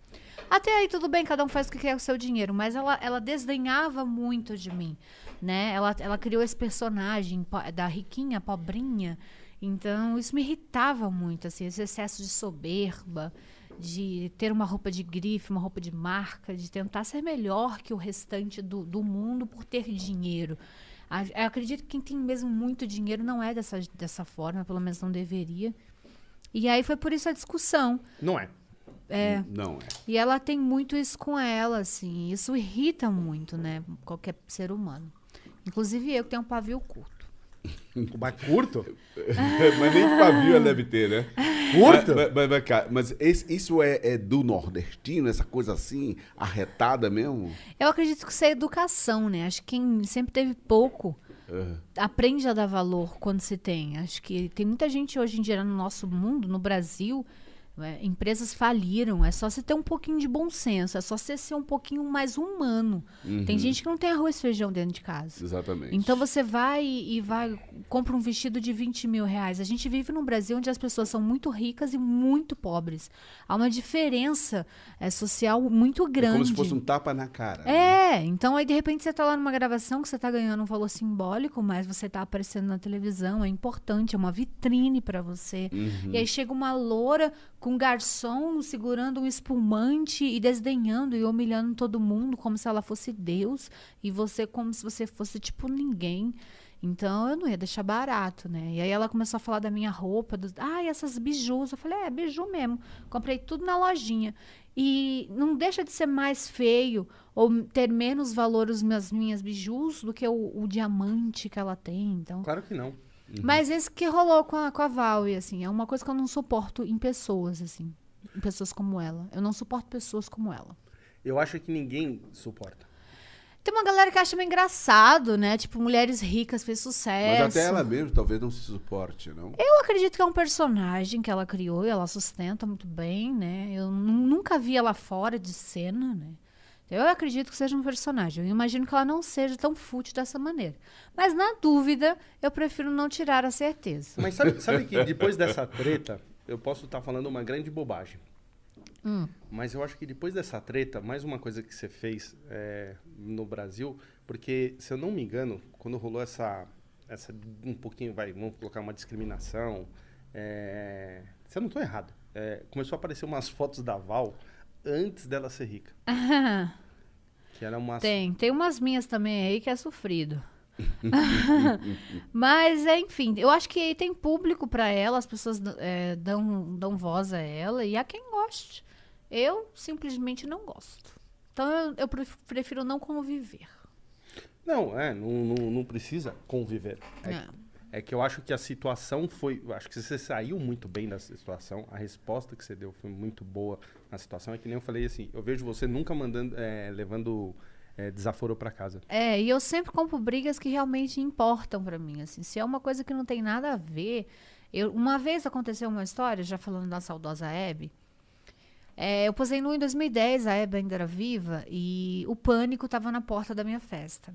Até aí tudo bem, cada um faz o que quer com o seu dinheiro, mas ela, ela desdenhava muito de mim, né? Ela, ela criou esse personagem da riquinha, pobrinha, então isso me irritava muito, assim, esse excesso de soberba, de ter uma roupa de grife, uma roupa de marca, de tentar ser melhor que o restante do, do mundo por ter dinheiro. Eu acredito que quem tem mesmo muito dinheiro não é dessa, dessa forma, pelo menos não deveria. E aí foi por isso a discussão. Não é. É, Não é. e ela tem muito isso com ela, assim. Isso irrita muito, né? Qualquer ser humano. Inclusive eu que tenho um pavio curto. Mas curto? mas nem pavio ela deve ter, né? Curto? Mas, mas, mas, cara, mas esse- isso é, é do nordestino, essa coisa assim, arretada mesmo? Eu acredito que isso é educação, né? Acho que quem sempre teve pouco É. aprende a dar valor quando se tem. Acho que tem muita gente hoje em dia no nosso mundo, no Brasil, é, empresas faliram. É só você ter um pouquinho de bom senso, é só você ser um pouquinho mais humano. Tem gente que não tem arroz e feijão dentro de casa. Exatamente. Então você vai e vai, compra um vestido de 20 mil reais. A gente vive num Brasil onde as pessoas são muito ricas e muito pobres. Há uma diferença é, social muito é grande. como se fosse um tapa na cara. né? É, então aí de repente você tá lá numa gravação que você tá ganhando um valor simbólico, mas você tá aparecendo na televisão, é importante, é uma vitrine pra você. Uhum. E aí chega uma loura com um garçom segurando um espumante e desdenhando e humilhando todo mundo como se ela fosse Deus e você como se você fosse tipo ninguém. Então eu não ia deixar barato, né? E aí ela começou a falar da minha roupa, dos, ai, essas bijus. Eu falei, é, biju mesmo. Comprei tudo na lojinha. E não deixa de ser mais feio ou ter menos valor os meus, minhas bijus do que o, o diamante que ela tem. Então, Claro que não. Mas esse que rolou com a, com a Val, e assim, é uma coisa que eu não suporto em pessoas, assim. Em pessoas como ela. Eu não suporto pessoas como ela. Eu acho que ninguém suporta. Tem uma galera que acha meio engraçado, né? Tipo, mulheres ricas fez Mas sucesso. até ela mesmo talvez não se suporte, não? Eu acredito que é um personagem que ela criou e ela sustenta muito bem, né? Eu nu- nunca vi ela fora de cena, né? Eu acredito que seja um personagem. Eu imagino que ela não seja tão fútil dessa maneira. Mas, na dúvida, eu prefiro não tirar a certeza. Mas sabe, sabe que depois dessa treta, eu posso estar falando uma grande bobagem. Hum. Mas eu acho que depois dessa treta, mais uma coisa que você fez é, no Brasil, porque, se eu não me engano, quando rolou essa, essa um pouquinho, vai, vamos colocar uma discriminação, é, se eu não estou errado, é, começou a aparecer umas fotos da Val antes dela ser rica. Que era umas... Tem, tem umas minhas também aí que é sofrido. Mas, enfim, eu acho que tem público pra ela, as pessoas é, dão, dão voz a ela e a quem goste. Eu simplesmente não gosto. Então eu, eu pref- prefiro não conviver. Não, é, não, não, não precisa conviver. É, É. é que eu acho que a situação foi. Acho que você saiu muito bem dessa situação. A resposta que você deu foi muito boa na situação. É que nem eu falei assim, eu vejo você nunca mandando, é, levando é, desaforo pra casa. É, e eu sempre compro brigas que realmente importam pra mim, assim. Se é uma coisa que não tem nada a ver... Eu, uma vez aconteceu uma história, já falando da saudosa Hebe. É, eu posei nu em 2010, a Hebe ainda era viva, e o pânico tava na porta da minha festa.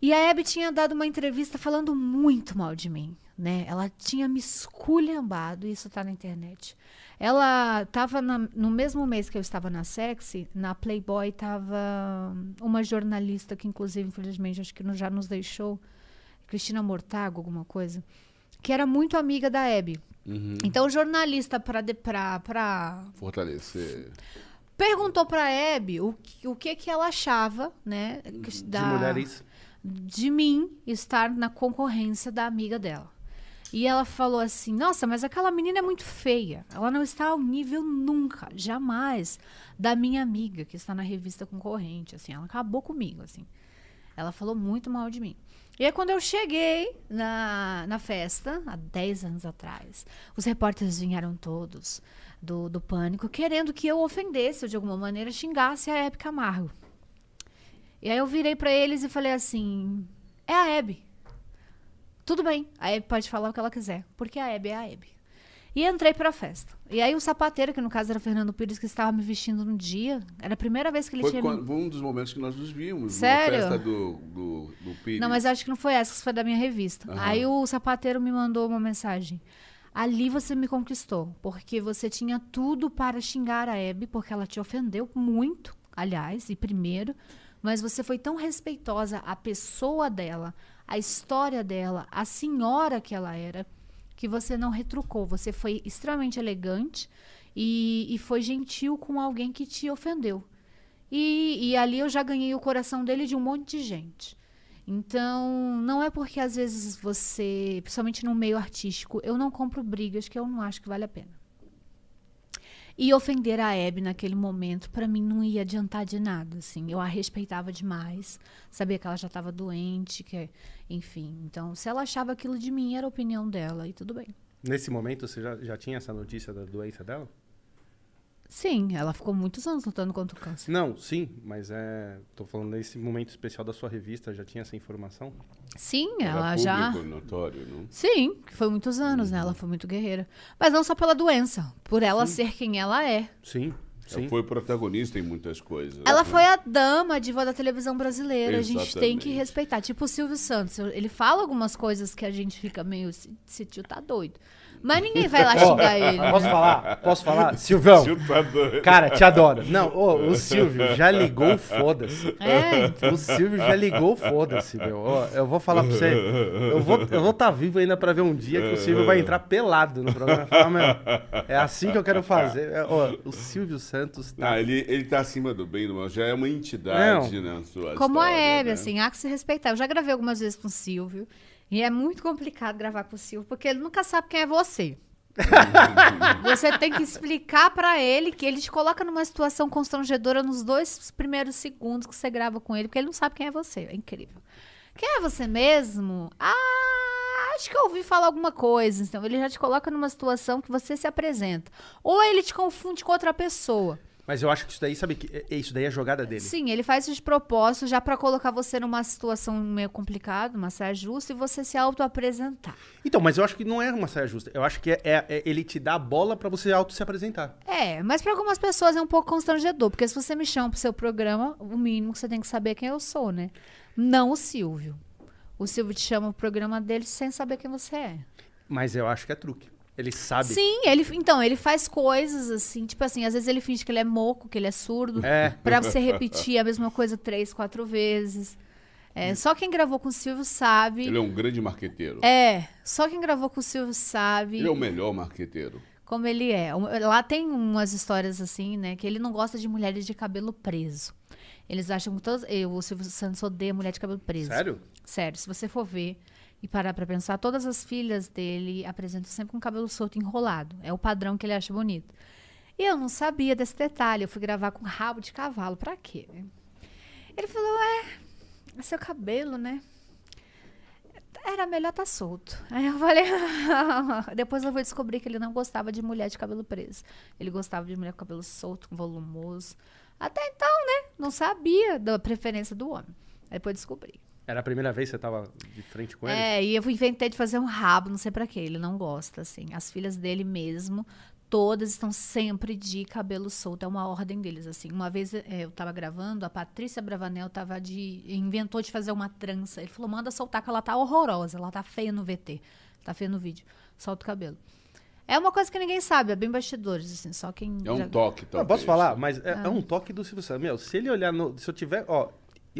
E a Hebe tinha dado uma entrevista falando muito mal de mim, né? Ela tinha me esculhambado, isso tá na internet. Ela tava na- no mesmo mês que eu estava na Sexy, na Playboy tava uma jornalista que inclusive, infelizmente, acho que já nos deixou, Cristina Mortago, alguma coisa, que era muito amiga da Hebe. Uhum. Então, o jornalista para pra, pra Fortalecer. perguntou pra Hebe o, que- o que que ela achava, né, que- De da, mulheres. De mim estar na concorrência da amiga dela. E ela falou assim: Nossa, mas aquela menina é muito feia. Ela não está ao nível nunca, jamais, da minha amiga que está na revista concorrente. Assim, ela acabou comigo, assim. Ela falou muito mal de mim. E aí, quando eu cheguei na, na festa, há 10 anos atrás, os repórteres vieram todos do, do pânico, querendo que eu ofendesse ou de alguma maneira xingasse a Hebe Camargo. E aí eu virei pra eles e falei assim: é a Hebe. Tudo bem, a Hebe pode falar o que ela quiser, porque a Hebe é a Hebe. E entrei pra festa. E aí o sapateiro, que no caso era Fernando Pires, que estava me vestindo no dia, era a primeira vez que ele Foi tinha. quando- um dos momentos que nós nos vimos. Sério? Na festa do, do, do Pires. Não, mas acho que não foi essa, que foi da minha revista. Aham. Aí o sapateiro me mandou uma mensagem. Ali você me conquistou, porque você tinha tudo para xingar a Hebe, porque ela te ofendeu muito, aliás, e primeiro, mas você foi tão respeitosa à pessoa dela, à história dela, à senhora que ela era, que você não retrucou. Você foi extremamente elegante e, e foi gentil com alguém que te ofendeu. E, e ali eu já ganhei o coração dele de um monte de gente. Então, não é porque às vezes você, principalmente no meio artístico, eu não compro brigas que eu não acho que vale a pena. E ofender a Hebe naquele momento, pra mim, não ia adiantar de nada, assim. Eu a respeitava demais, sabia que ela já estava doente, que, enfim. Então, se ela achava aquilo de mim, era a opinião dela, e tudo bem. Nesse momento, você já, já tinha essa notícia da doença dela? Sim, ela ficou muitos anos lutando contra o câncer. Não, sim, mas é. Tô falando nesse momento especial da sua revista, já tinha essa informação? Sim, Era ela já. notório, não? Sim, que foi muitos anos, né? Ela foi muito guerreira. Mas não só pela doença, por ela ser quem ela é. Sim, sim. Ela foi protagonista em muitas coisas. Ela né? foi a dama, diva da televisão brasileira. A gente tem que Exatamente. respeitar. Tipo o Silvio Santos. Ele fala algumas coisas que a gente fica meio. Esse tio tá doido. Mas ninguém vai lá xingar ele. Posso falar? Posso falar? Silvão, Tio tá doido. cara, te adoro. Não, ô, o Silvio já ligou, foda-se. É, O Silvio já ligou, foda-se, meu. Ó, eu vou falar pra você. Eu vou estar eu vou tá vivo ainda pra ver um dia que o Silvio vai entrar pelado no programa. e falar, meu, é assim que eu quero fazer. É, ó, o Silvio Santos tá. Ah, ele, ele tá acima do bem e do mal, já é uma entidade na sua como a história, Hebe, né? assim, há que se respeitar. Eu já gravei algumas vezes com o Silvio. E é muito complicado gravar com o Silvio, porque ele nunca sabe quem é você. Você tem que explicar pra ele que ele te coloca numa situação constrangedora nos dois primeiros segundos que você grava com ele, porque ele não sabe quem é você. É incrível. Quem é você mesmo? Ah, acho que eu ouvi falar alguma coisa. Então, ele já te coloca numa situação que você se apresenta. Ou ele te confunde com outra pessoa. Mas eu acho que isso daí, sabe que é- isso daí é a jogada dele. Sim, ele faz isso de propósito já pra colocar você numa situação meio complicada, uma saia justa, e você se auto-apresentar. Então, mas eu acho que não é uma saia justa. Eu acho que é, é- é ele te dá a bola pra você auto se apresentar. É, mas pra algumas pessoas é um pouco constrangedor, porque se você me chama pro seu programa, o mínimo que você tem que saber é quem eu sou, né? Não o Silvio. O Silvio te chama pro programa dele sem saber quem você é. Mas eu acho que é truque. Ele sabe. Sim, ele, então, ele faz coisas assim, tipo assim, às vezes ele finge que ele é moco, que ele é surdo, É. pra você repetir a mesma coisa três, quatro vezes. É, só quem gravou com o Silvio sabe. Ele é um grande marqueteiro. É, só quem gravou com o Silvio sabe Ele é o melhor marqueteiro. como ele é. Lá tem umas histórias assim, né? Que ele não gosta de mulheres de cabelo preso. Eles acham que todos. Eu, o Silvio Santos odeia mulher de cabelo preso. Sério? Sério, se você for ver e parar pra pensar, todas as filhas dele apresentam sempre com cabelo solto enrolado. É o padrão que ele acha bonito. E eu não sabia desse detalhe. Eu fui gravar com rabo de cavalo. Pra quê? Ele falou: é, é seu cabelo, né? Era melhor tá solto. Aí eu falei. Depois eu vou descobrir que ele não gostava de mulher de cabelo preso. Ele gostava de mulher com cabelo solto, volumoso. Até então, né? Não sabia da preferência do homem. Aí depois descobri. Era a primeira vez que você tava de frente com ele? É, e eu inventei de fazer um rabo, não sei pra quê. Ele não gosta, assim. As filhas dele mesmo, todas estão sempre de cabelo solto. É uma ordem deles, assim. Uma vez é, eu tava gravando, a Patrícia Bravanel tava de. inventou de fazer uma trança. Ele falou: manda soltar, que ela tá horrorosa, ela tá feia no VT. Tá feia no vídeo. Solta o cabelo. É uma coisa que ninguém sabe, é bem bastidores, assim. Só quem. É um já- toque, posso falar, mas é, Ah. é um toque do Silvio Santos. Meu, se ele olhar no. Se eu tiver. Ó,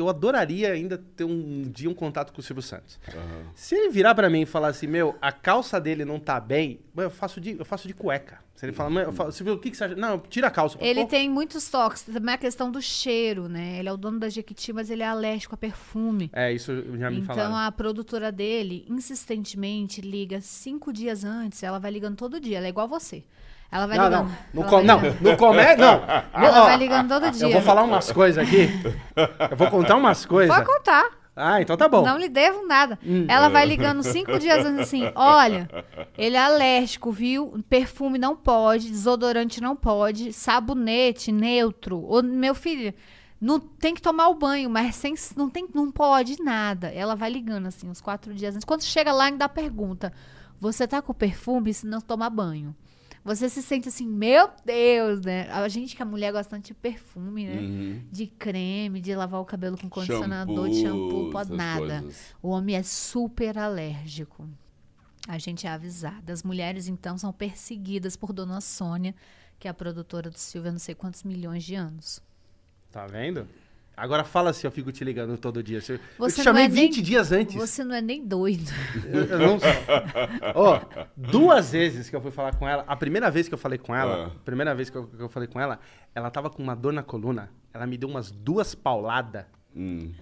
eu adoraria ainda ter um, dia um contato com o Silvio Santos. Aham. Se ele virar pra mim e falar assim, meu, a calça dele não tá bem, eu faço de, eu faço de cueca. Se ele falar, "Meu, eu falo, Silvio, o que, que você acha? Não, tira a calça. Ele Pô, tem muitos toques, também a questão do cheiro, né? Ele é o dono da Jequiti, mas ele é alérgico a perfume. É, isso já me Então falaram. a produtora dele insistentemente liga cinco dias antes. Ela vai ligando todo dia. Ela é igual você. Ela vai Não, ligando. não. Não, ela com, vai não, não come, não. Ela Ó, vai ligando todo dia. Eu vou falar umas coisas aqui. Eu vou contar umas coisas. Pode contar. Ah, então tá bom. Não lhe devo nada. Hum. Ela vai ligando cinco dias antes assim: olha, ele é alérgico, viu? Perfume não pode, desodorante não pode, sabonete neutro. Ô, meu filho, não tem que tomar o banho, mas sem, não, tem, não pode nada. Ela vai ligando assim, uns quatro dias antes. Quando chega lá, ainda pergunta: você tá com perfume se não tomar banho? Você se sente assim, meu Deus, né? A gente que a mulher gosta tanto de perfume, né? Uhum. De creme, de lavar o cabelo com condicionador, de shampoo, pode nada. coisas. O homem é super alérgico. A gente é avisada. As mulheres, então, são perseguidas por Dona Sônia, que é a produtora do Silvio há não sei quantos milhões de anos. Tá vendo? Agora fala se eu fico te ligando todo dia. Eu eu Você te chamei não é nem- 20 dias antes. Você não é nem doido. Eu, eu não sei. Ó, duas vezes que eu fui falar com ela. A primeira vez que eu falei com ela, Ah. a primeira vez que eu, que eu falei com ela, ela tava com uma dor na coluna. Ela me deu umas duas pauladas. Hum.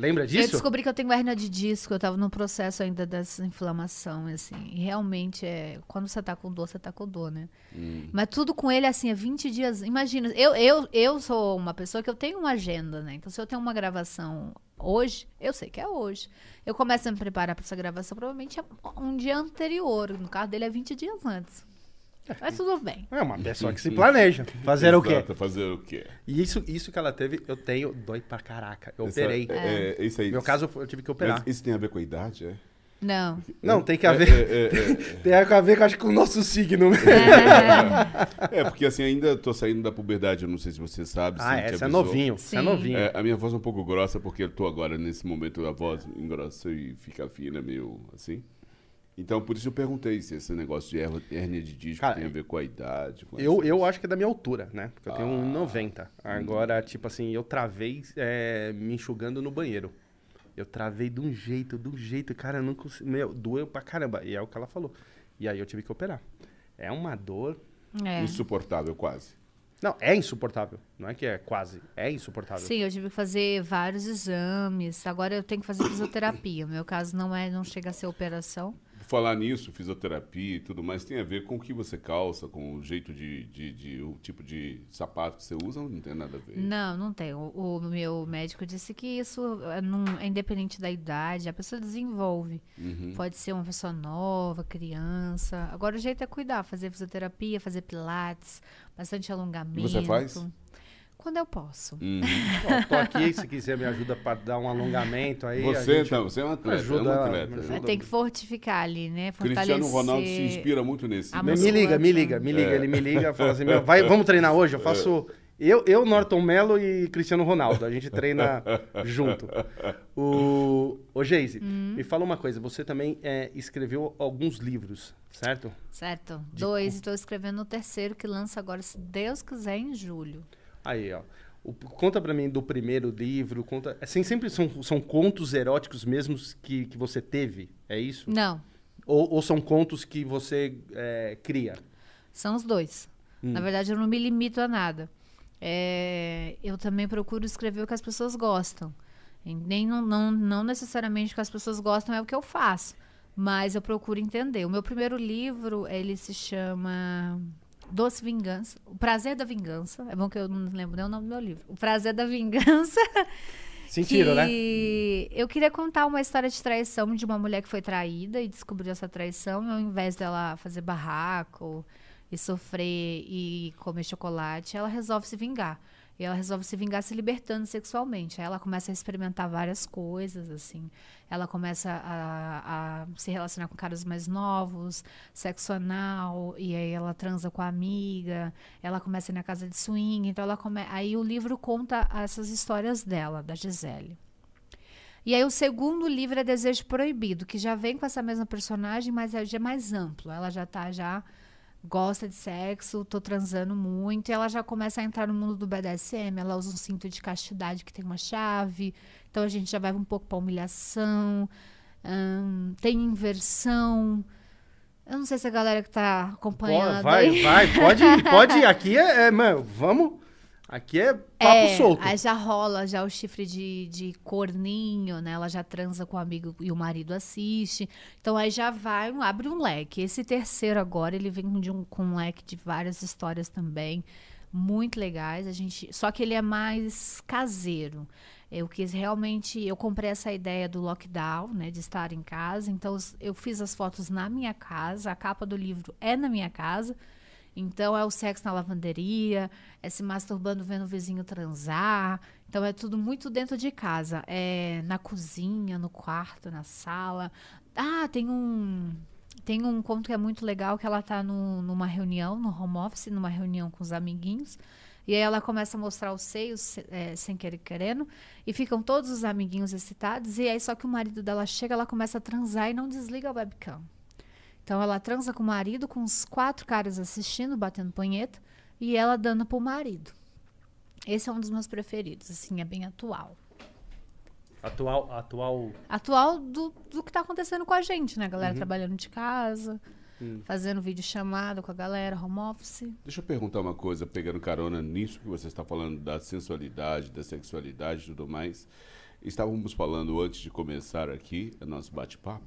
Lembra Eu disso? descobri que eu tenho hernia de disco, eu tava no processo ainda dessa inflamação, assim. E realmente, é, quando você tá com dor, você tá com dor, né? Hum. Mas tudo com ele, assim, é 20 dias. Imagina, eu, eu, eu sou uma pessoa que eu tenho uma agenda, né? Então, se eu tenho uma gravação hoje, eu sei que é hoje. Eu começo a me preparar pra essa gravação, provavelmente é um dia anterior. No caso dele é 20 dias antes. Mas tudo bem. É uma pessoa que se planeja. Fazer o quê? Exato, Fazer o quê? E isso, isso que ela teve, eu tenho, dói pra caraca. Eu Essa- operei. É, é, isso aí. No meu caso, eu tive que operar. Mas isso tem a ver com a idade, é? Não. Não, tem que haver. É, é, é, Tem a ver, acho, com o nosso signo. é, porque assim, ainda tô saindo da puberdade, eu não sei se você sabe. ah, te essa é avisou. novinho. Essa é Sim. novinho. É, a minha voz é um pouco grossa, porque eu tô agora, nesse momento, a voz engrossa e fica fina, meio assim. Então, por isso eu perguntei se esse negócio de her- hérnia de disco Cara, tem a ver com a idade. com Eu, essas- eu acho que é da minha altura, né? Porque eu tenho Ah. 1,90. Agora, tipo assim, eu travei é, me enxugando no banheiro. Eu travei de um jeito, de um jeito, cara, eu não consigo. Meu, doeu pra caramba. E é o que ela falou. E aí eu tive que operar. É uma dor. É. Insuportável, quase. Não, é insuportável. Não é que é quase. É insuportável. Sim, eu tive que fazer vários exames. Agora eu tenho que fazer fisioterapia. No meu caso não é, não chega a ser operação. Falar nisso, fisioterapia e tudo mais, tem a ver com o que você calça, com o jeito de, de, de- o tipo de sapato que você usa, ou não tem nada a ver? Não, não tem. O, o meu médico disse que isso é, não, é independente da idade, a pessoa desenvolve. Uhum. Pode ser uma pessoa nova, criança. Agora o jeito é cuidar, fazer fisioterapia, fazer pilates, bastante alongamento. você faz? Quando eu posso. Uhum. Tô aqui, se quiser me ajuda pra dar um alongamento aí. a Você, gente- então, você é um atleta, ajuda, é um atleta. me ajuda. Tem que fortificar ali, né? Fortalecer. Cristiano Ronaldo se inspira muito nesse. Me, liga, me liga, me liga. É. Ele me liga, fala assim, meu, vai, vamos treinar hoje? Eu faço... Eu, eu, Norton Mello e Cristiano Ronaldo. A gente treina junto. O, o Geise, Hum. me fala uma coisa. Você também é, escreveu alguns livros, certo? Certo. Dois, estou escrevendo o terceiro que lança agora, se Deus quiser, em julho. Aí, ó. O- conta pra mim do primeiro livro. Conta, assim, sempre são, são contos eróticos mesmos que, que você teve? É isso? Não, Ou, ou são contos que você é, cria? são os dois. Hum. Na verdade, eu não me limito a nada. É, eu também procuro escrever o que as pessoas gostam. E nem não, não, não necessariamente o que as pessoas gostam é o que eu faço, mas eu procuro entender. O meu primeiro livro, ele se chama Doce Vingança. O Prazer da Vingança. É bom que eu não lembro nem o nome do meu livro. O Prazer da Vingança. Sentiram, né? eu queria contar uma história de traição de uma mulher que foi traída e descobriu essa traição, e ao invés dela fazer barraco e sofrer e comer chocolate, ela resolve se vingar. E ela resolve se vingar se libertando sexualmente. Aí ela começa a experimentar várias coisas, assim. Ela começa a, a se relacionar com caras mais novos, sexo anal, e aí ela transa com a amiga, ela começa a ir na casa de swing, então ela come... aí o livro conta essas histórias dela, da Gisele. E aí o segundo livro é Desejo Proibido, que já vem com essa mesma personagem, mas é mais amplo. Ela já tá já gosta de sexo, tô transando muito, e ela já começa a entrar no mundo do BDSM, ela usa um cinto de castidade que tem uma chave, então a gente já vai um pouco pra humilhação, tem inversão. Eu não sei se a galera que tá acompanhando. vai, aí- vai, pode ir, pode ir. Aqui é, é, mano, vamos. Aqui é papo É, solto. Aí já rola já o chifre de, de corninho, né? Ela já transa com o amigo e o marido assiste. Então aí já vai, abre um leque. Esse terceiro agora, ele vem de um, com um leque de várias histórias também. Muito legais. A gente, só que ele é mais caseiro. Eu quis realmente, eu comprei essa ideia do lockdown, né, de estar em casa. Então eu fiz as fotos na minha casa, a capa do livro é na minha casa. Então é o sexo na lavanderia, é se masturbando vendo o vizinho transar. Então é tudo muito dentro de casa. É na cozinha, no quarto, na sala. Ah, tem um Tem um conto que é muito legal, que ela tá no- numa reunião, no home office, numa reunião com os amiguinhos. E aí ela começa a mostrar os seios, se- é, sem querer querendo. E ficam todos os amiguinhos excitados. E aí só que o marido dela chega, ela começa a transar e não desliga a webcam. Então ela transa com o marido, com os quatro caras assistindo, batendo punheta. E ela dando pro marido. Esse é um dos meus preferidos, assim, é bem atual. Atual, atual. Atual do, do que tá acontecendo com a gente, né? A galera trabalhando de casa, Hum. fazendo vídeo chamada com a galera, home office. Deixa eu perguntar uma coisa, pegando carona nisso que você está falando da sensualidade, da sexualidade e tudo mais. Estávamos falando antes de começar aqui o nosso bate-papo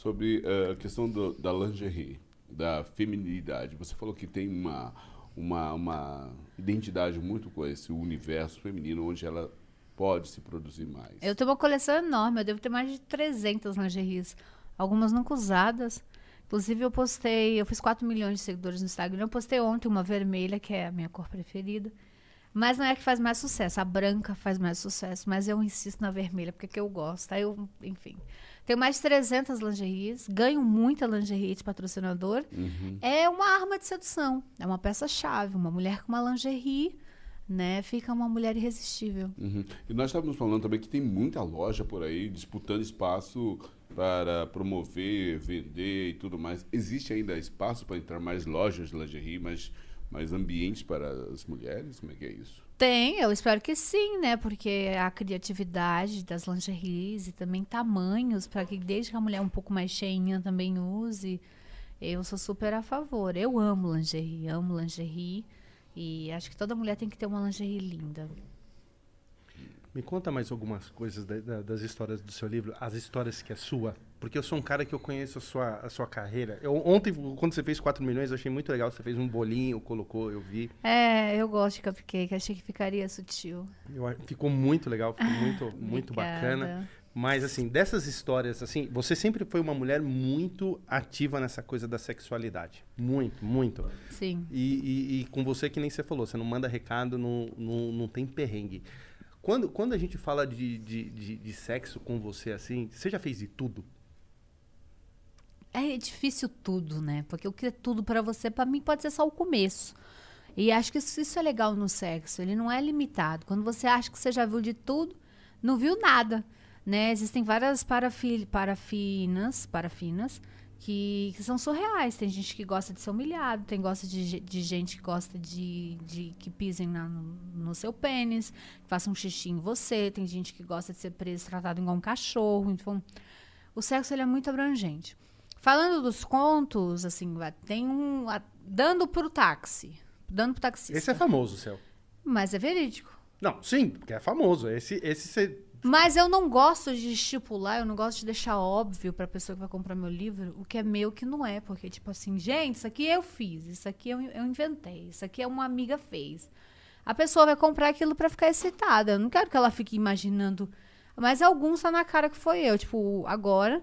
sobre eh, a questão do- da lingerie, da feminilidade. Você falou que tem uma, uma, uma identidade muito com esse universo feminino onde ela pode se produzir mais. Eu tenho uma coleção enorme, eu devo ter mais de 300 lingeries. Algumas nunca usadas. Inclusive, eu postei, eu fiz 4 milhões de seguidores no Instagram. Eu postei ontem uma vermelha, que é a minha cor preferida. Mas não é a que faz mais sucesso. A branca faz mais sucesso. Mas eu insisto na vermelha, porque é que eu gosto. Aí eu, enfim. Tenho mais de 300 lingeries. Ganho muita lingerie de patrocinador. É uma arma de sedução. É uma peça-chave. Uma mulher com uma lingerie, né? Fica uma mulher irresistível. Uhum. E nós estávamos falando também que tem muita loja por aí disputando espaço para promover, vender e tudo mais. Existe ainda espaço para entrar mais lojas de lingerie, mais, mais ambientes para as mulheres? Como é que é isso? Tem, eu espero que sim, né? Porque a criatividade das lingeries e também tamanhos, para que desde que a mulher um pouco mais cheinha também use. Eu sou super a favor. Eu amo lingerie, amo lingerie. E acho que toda mulher tem que ter uma lingerie linda. Me conta mais algumas coisas da- da- das histórias do seu livro, as histórias que é sua. Porque eu sou um cara que eu conheço a sua, a sua carreira. Eu, ontem, quando você fez 4 milhões, eu achei muito legal. Você fez um bolinho, colocou, eu vi. É, eu gosto de cupcake, achei que ficaria sutil. Eu ficou muito legal, ficou muito, muito bacana. Mas, assim, dessas histórias, assim, você sempre foi uma mulher muito ativa nessa coisa da sexualidade. Muito, muito. Sim. E, e- e com você, que nem você falou, você não manda recado, não, não, não tem perrengue. Quando, quando a gente fala de, de, de, de sexo com você, assim, você já fez de tudo? É difícil tudo, né? Porque o que é tudo pra você, pra mim, pode ser só o começo. E acho que isso, isso é legal no sexo. Ele não é limitado. Quando você acha que você já viu de tudo, não viu nada. Né? Existem várias parafi parafinas, parafinas que, que são surreais. Tem gente que gosta de ser humilhado, tem gosta de, de gente que gosta de, de que pisem na- no, no seu pênis, que façam um xixi em você. Tem gente que gosta de ser preso, tratado igual um cachorro. Então, o sexo ele é muito abrangente. Falando dos contos, assim, tem um. a- dando pro táxi. Dando pro taxista. Esse é famoso, Céu. Mas é verídico. Não, sim, porque é famoso. Esse, esse. Mas eu não gosto de estipular, eu não gosto de deixar óbvio pra pessoa que vai comprar meu livro o que é meu e o que não é. Porque, tipo assim, gente, isso aqui eu fiz, isso aqui eu, eu inventei, isso aqui é uma amiga fez. A pessoa vai comprar aquilo pra ficar excitada. Eu não quero que ela fique imaginando. Mas alguns tá na cara que foi eu. Tipo, agora,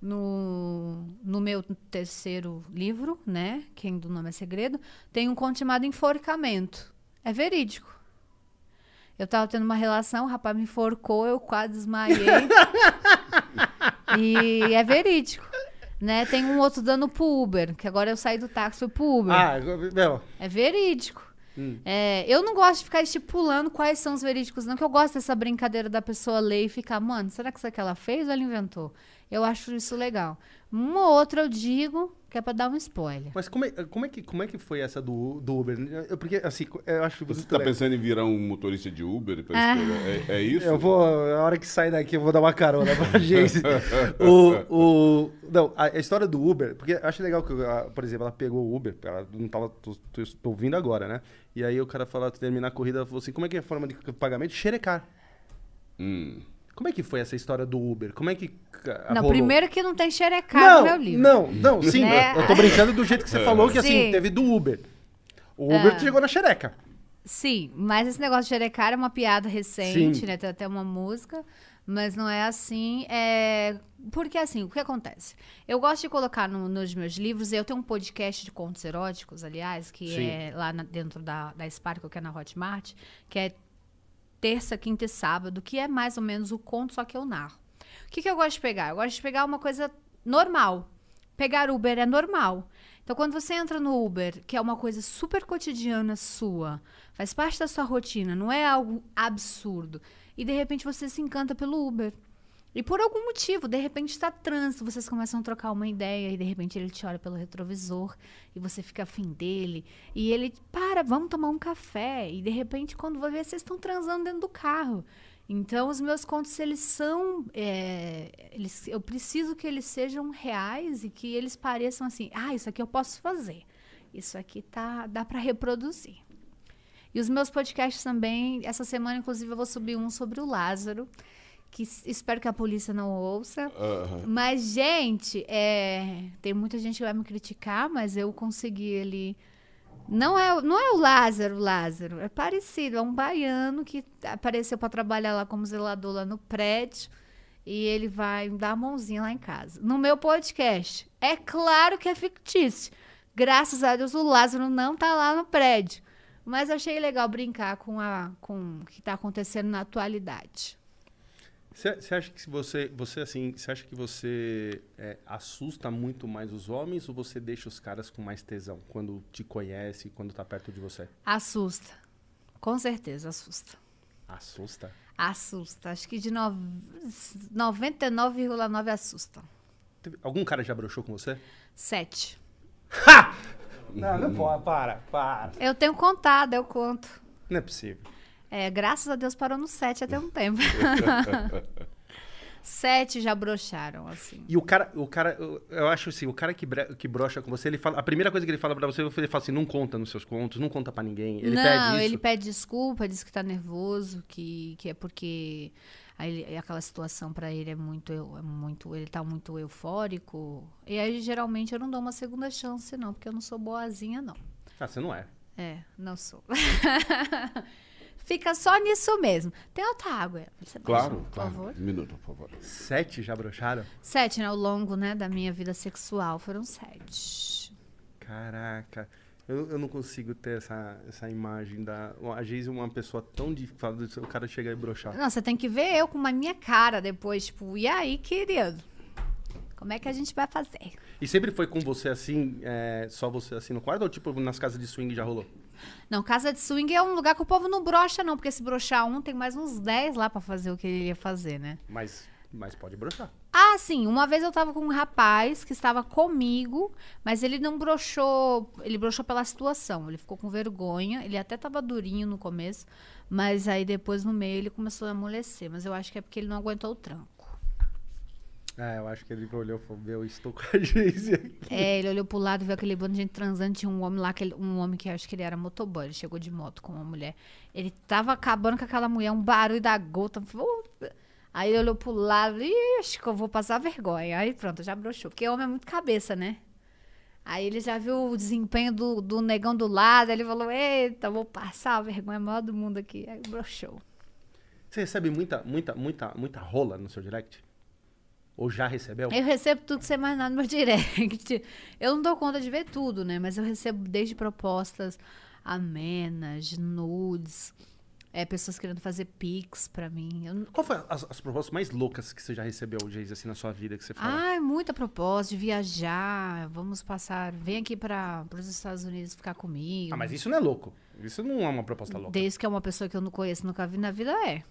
no, no meu terceiro livro, né? Quem do nome é segredo, tem um conto chamado Enforcamento. É verídico. Eu tava tendo uma relação, o rapaz me enforcou, eu quase desmaiei. e é verídico. Né? Tem um outro dando pro Uber, que agora eu saí do táxi fui pro Uber. Ah, meu, É verídico. Hum. É, eu não gosto de ficar estipulando quais são os verídicos, não, que eu gosto dessa brincadeira da pessoa ler e ficar, mano, será que isso aqui ela fez ou ela inventou? Eu acho isso legal. Uma ou outra eu digo que é pra dar um spoiler. mas como é, como é, que, como é que foi essa do, do Uber? Eu, porque, assim, eu acho que Você você... está pensando em virar um motorista de Uber? pra Ah. É, é isso? Eu vou, a hora que sair daqui, eu vou dar uma carona pra agência. o, o, não, a, a história do Uber, porque eu acho legal que, por exemplo, ela pegou o Uber, ela não tava, tô, tô, tô ouvindo agora, né? E aí o cara falou, terminar a corrida, ela falou assim, como é que é a forma de pagamento? Xerecar. Hum. Como é que foi essa história do Uber? Como é que ah, não, rolou? primeiro que não tem xerecado não, no meu livro. Não, não, sim, Né? eu tô brincando do jeito que você falou, que assim, Sim. teve do Uber. O Uber chegou na xereca. Sim, mas esse negócio de xerecar é uma piada recente, Sim. né? Tem até uma música, mas não é assim. É... Porque assim, o que acontece? Eu gosto de colocar no- nos meus livros, eu tenho um podcast de contos eróticos, aliás, que Sim. é lá na- dentro da, da Sparkle, que é na Hotmart, que é terça, quinta e sábado, que é mais ou menos o conto, só que eu narro. O que, que eu gosto de pegar? Eu gosto de pegar uma coisa normal. pegar Uber é normal. Então, quando você entra no Uber, que é uma coisa super cotidiana sua, faz parte da sua rotina, não é algo absurdo, e de repente você se encanta pelo Uber. E por algum motivo, de repente está trânsito, vocês começam a trocar uma ideia e de repente ele te olha pelo retrovisor e você fica afim dele. E ele, para, vamos tomar um café. E de repente, quando vai ver, vocês estão transando dentro do carro. Então, os meus contos, eles são. É, eles, eu preciso que eles sejam reais e que eles pareçam assim: ah, isso aqui eu posso fazer. Isso aqui tá, dá para reproduzir. E os meus podcasts também, essa semana, inclusive, eu vou subir um sobre o Lázaro, que espero que a polícia não ouça. Mas, gente, é, tem muita gente que vai me criticar, mas eu consegui ele. Não é, o- não é o Lázaro, Lázaro. É parecido. É um baiano que apareceu para trabalhar lá como zelador lá no prédio. E ele vai me dar a mãozinha lá em casa. No meu podcast. É claro que é fictício. Graças a Deus o Lázaro não tá lá no prédio. Mas achei legal brincar com, a, com o que tá acontecendo na atualidade. Você acha que se você, você assim, você acha que você é, assusta muito mais os homens ou você deixa os caras com mais tesão quando te conhece, quando tá perto de você? Assusta. Com certeza, assusta. Assusta? Assusta. Acho que de nov... 99,9 assusta. Teve- Algum cara já broxou com você? 7. Não, não pode, para, para. Eu tenho contado, eu conto. Não é possível. É, graças a Deus parou no 7 até um tempo. Sete já broxaram, assim. E o cara, o cara, eu, eu acho assim, o cara que, bre- que brocha com você, ele fala, a primeira coisa que ele fala pra você, ele fala assim, não conta nos seus contos, não conta pra ninguém. Ele não, pede isso. ele pede desculpa, diz que tá nervoso, que, que é porque aí aquela situação pra ele é muito, é muito, ele tá muito eufórico. E aí geralmente eu não dou uma segunda chance não, porque eu não sou boazinha não. Ah, você não é. É, não sou. Fica só nisso mesmo. Tem outra água, você Claro, por claro. favor. Um minuto, por favor. Sete já broxaram? Sete, né? Ao longo, né, da minha vida sexual foram sete. Caraca. Eu, eu não consigo ter essa, essa imagem da. A Geise é uma pessoa tão difícil. O cara chega e broxar. Não, você tem que ver eu com uma minha cara depois, tipo, e aí, querido? Como é que a gente vai fazer? E sempre foi com você assim, é, só você assim no quarto? Ou tipo, nas casas de swing já rolou? Não, casa de swing é um lugar que o povo não brocha, não, porque se brochar um, tem mais uns 10 lá pra fazer o que ele ia fazer, né? Mas, mas pode broxar. Ah, sim, uma vez eu tava com um rapaz que estava comigo, mas ele não broxou, ele broxou pela situação, ele ficou com vergonha, ele até tava durinho no começo, mas aí depois no meio ele começou a amolecer, mas eu acho que é porque ele não aguentou o tranco. É, eu acho que ele olhou e falou: Meu, eu estou com a Geise aqui. É, ele olhou pro lado, viu aquele bando de gente transando, tinha um homem lá, aquele, um homem que eu acho que ele era motoboy, ele chegou de moto com uma mulher. Ele tava acabando com aquela mulher, um barulho da gota. falou, "Uh". Aí ele olhou pro lado, e acho que eu vou passar vergonha. Aí pronto, já broxou. Porque homem é muito cabeça, né? Aí ele já viu o desempenho do, do negão do lado, ele falou, eita, vou passar a vergonha maior do mundo aqui. Aí broxou. Você recebe muita, muita, muita, muita rola no seu direct? Ou já recebeu? Eu recebo tudo imaginar no meu direct. Eu não dou conta de ver tudo, né? Mas eu recebo desde propostas amenas, nudes, é, pessoas querendo fazer pix pra mim. Eu Qual foi as, as propostas mais loucas que você já recebeu, Geise, assim, na sua vida, que você fala? Ai, muita proposta de viajar. Vamos passar. Vem aqui para os Estados Unidos ficar comigo. Ah, mas isso não é louco. Isso não é uma proposta louca. Desde que é uma pessoa que eu não conheço, nunca vi na vida, é.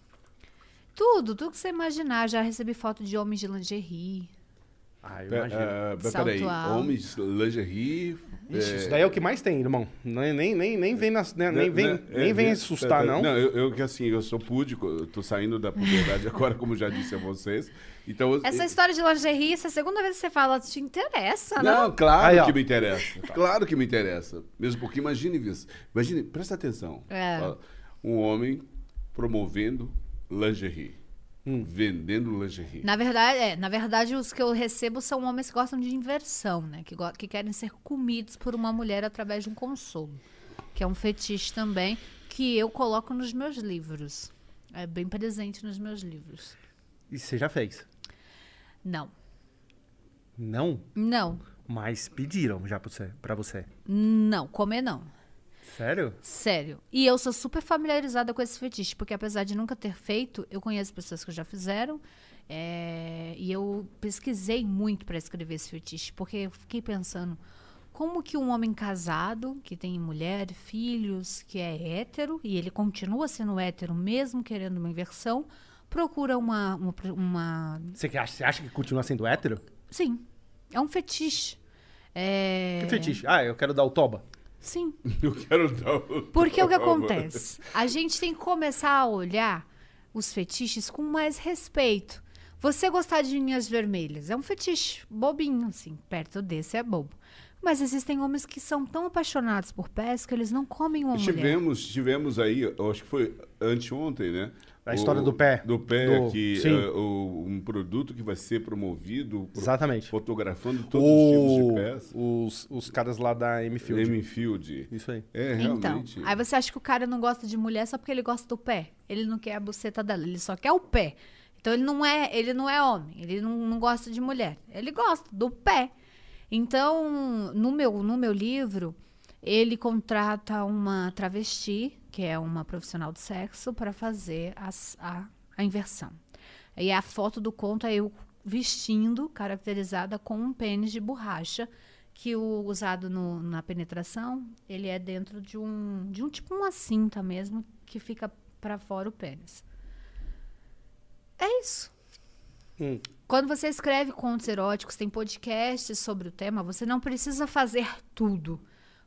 Tudo, tudo que você imaginar. Já recebi foto de homens de lingerie. Ah, eu imagino. Salto peraí, alto. homens, lingerie... Ixi, eh, isso daí é o que mais tem, irmão. Nem, nem, nem, nem vem, nas, né, nem Né, vem, né, nem é, vem né, assustar, tá, tá. não. Não, eu, eu que assim, eu sou púdico, eu tô saindo da puberdade agora, como já disse a vocês. Então, Essa história de lingerie, essa é a segunda vez que você fala, te interessa, Não, não? claro Aí, que me interessa. Claro que me interessa. Mesmo porque imagine isso. Imagine, presta atenção. É. Um homem promovendo lingerie. Vendendo lingerie. Na verdade, é, na verdade, os que eu recebo são homens que gostam de inversão, né? Que, que querem ser comidos por uma mulher através de um consolo. Que é um fetiche também que eu coloco nos meus livros. É bem presente nos meus livros. E você já fez? Não. Não, Não. mas pediram já pra você. Pra você. Não. Comer não. Sério? Sério. E eu sou super familiarizada com esse fetiche, porque apesar de nunca ter feito, eu conheço pessoas que já fizeram. é, e eu pesquisei muito para escrever esse fetiche, porque eu fiquei pensando como que um homem casado, que tem mulher, filhos, que é hétero, e ele continua sendo hétero mesmo querendo uma inversão, procura uma. uma, uma- Você acha, você acha que continua sendo hétero? sim, é um fetiche. É, Que fetiche? Ah, eu quero dar o toba. Sim. Eu quero dar o... Porque o que acontece? A gente tem que começar a olhar os fetiches com mais respeito. Você gostar de linhas vermelhas é um fetiche bobinho, assim, perto desse é bobo. Mas existem homens que são tão apaixonados por pés que eles não comem uma mulher. Tivemos, tivemos aí, eu acho que foi anteontem, né? A história do pé. Do pé, Do- que sim. é, o- um produto que vai ser promovido pro- Exatamente. fotografando todos os tipos de O, pés. os, os caras lá da M-Field. M-Field. Isso aí. É, Então, realmente. aí você acha que o cara não gosta de mulher só porque ele gosta do pé. Ele não quer a buceta dela, ele só quer o pé. Então ele não é, ele não é homem, ele não, não gosta de mulher. Ele gosta do pé. Então, no meu, no meu livro, ele contrata uma travesti, que é uma profissional de sexo, para fazer as- a, a inversão. E a foto do conto é eu vestindo, caracterizada com um pênis de borracha, que o usado no- na penetração, ele é dentro de um, de um tipo uma cinta mesmo, que fica para fora o pênis. É isso. Hum. Quando você escreve contos eróticos, tem podcasts sobre o tema, você não precisa fazer tudo.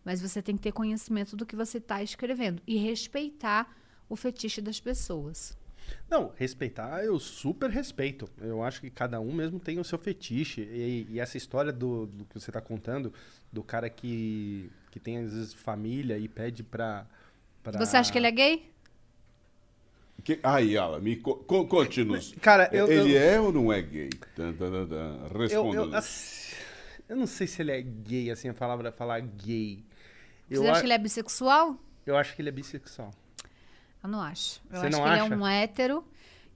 Mas você tem que ter conhecimento do que você está escrevendo e respeitar o fetiche das pessoas. Não, respeitar eu super respeito. Eu acho que cada um mesmo tem o seu fetiche. E, e essa história do, do que você tá contando, do cara que, que tem às vezes família e pede pra. pra... Você acha que ele é gay? Que- Aí, Ala, me co co- conte-nos. Cara, eu- Ele eu- é ou não é gay? Tan. Eu, eu, eu não sei se ele é gay, assim, a palavra falar gay. Eu, Você acha a- que ele é bissexual? eu acho que ele é bissexual. Eu não acho. Eu Você acho não que ele acha? é um hétero.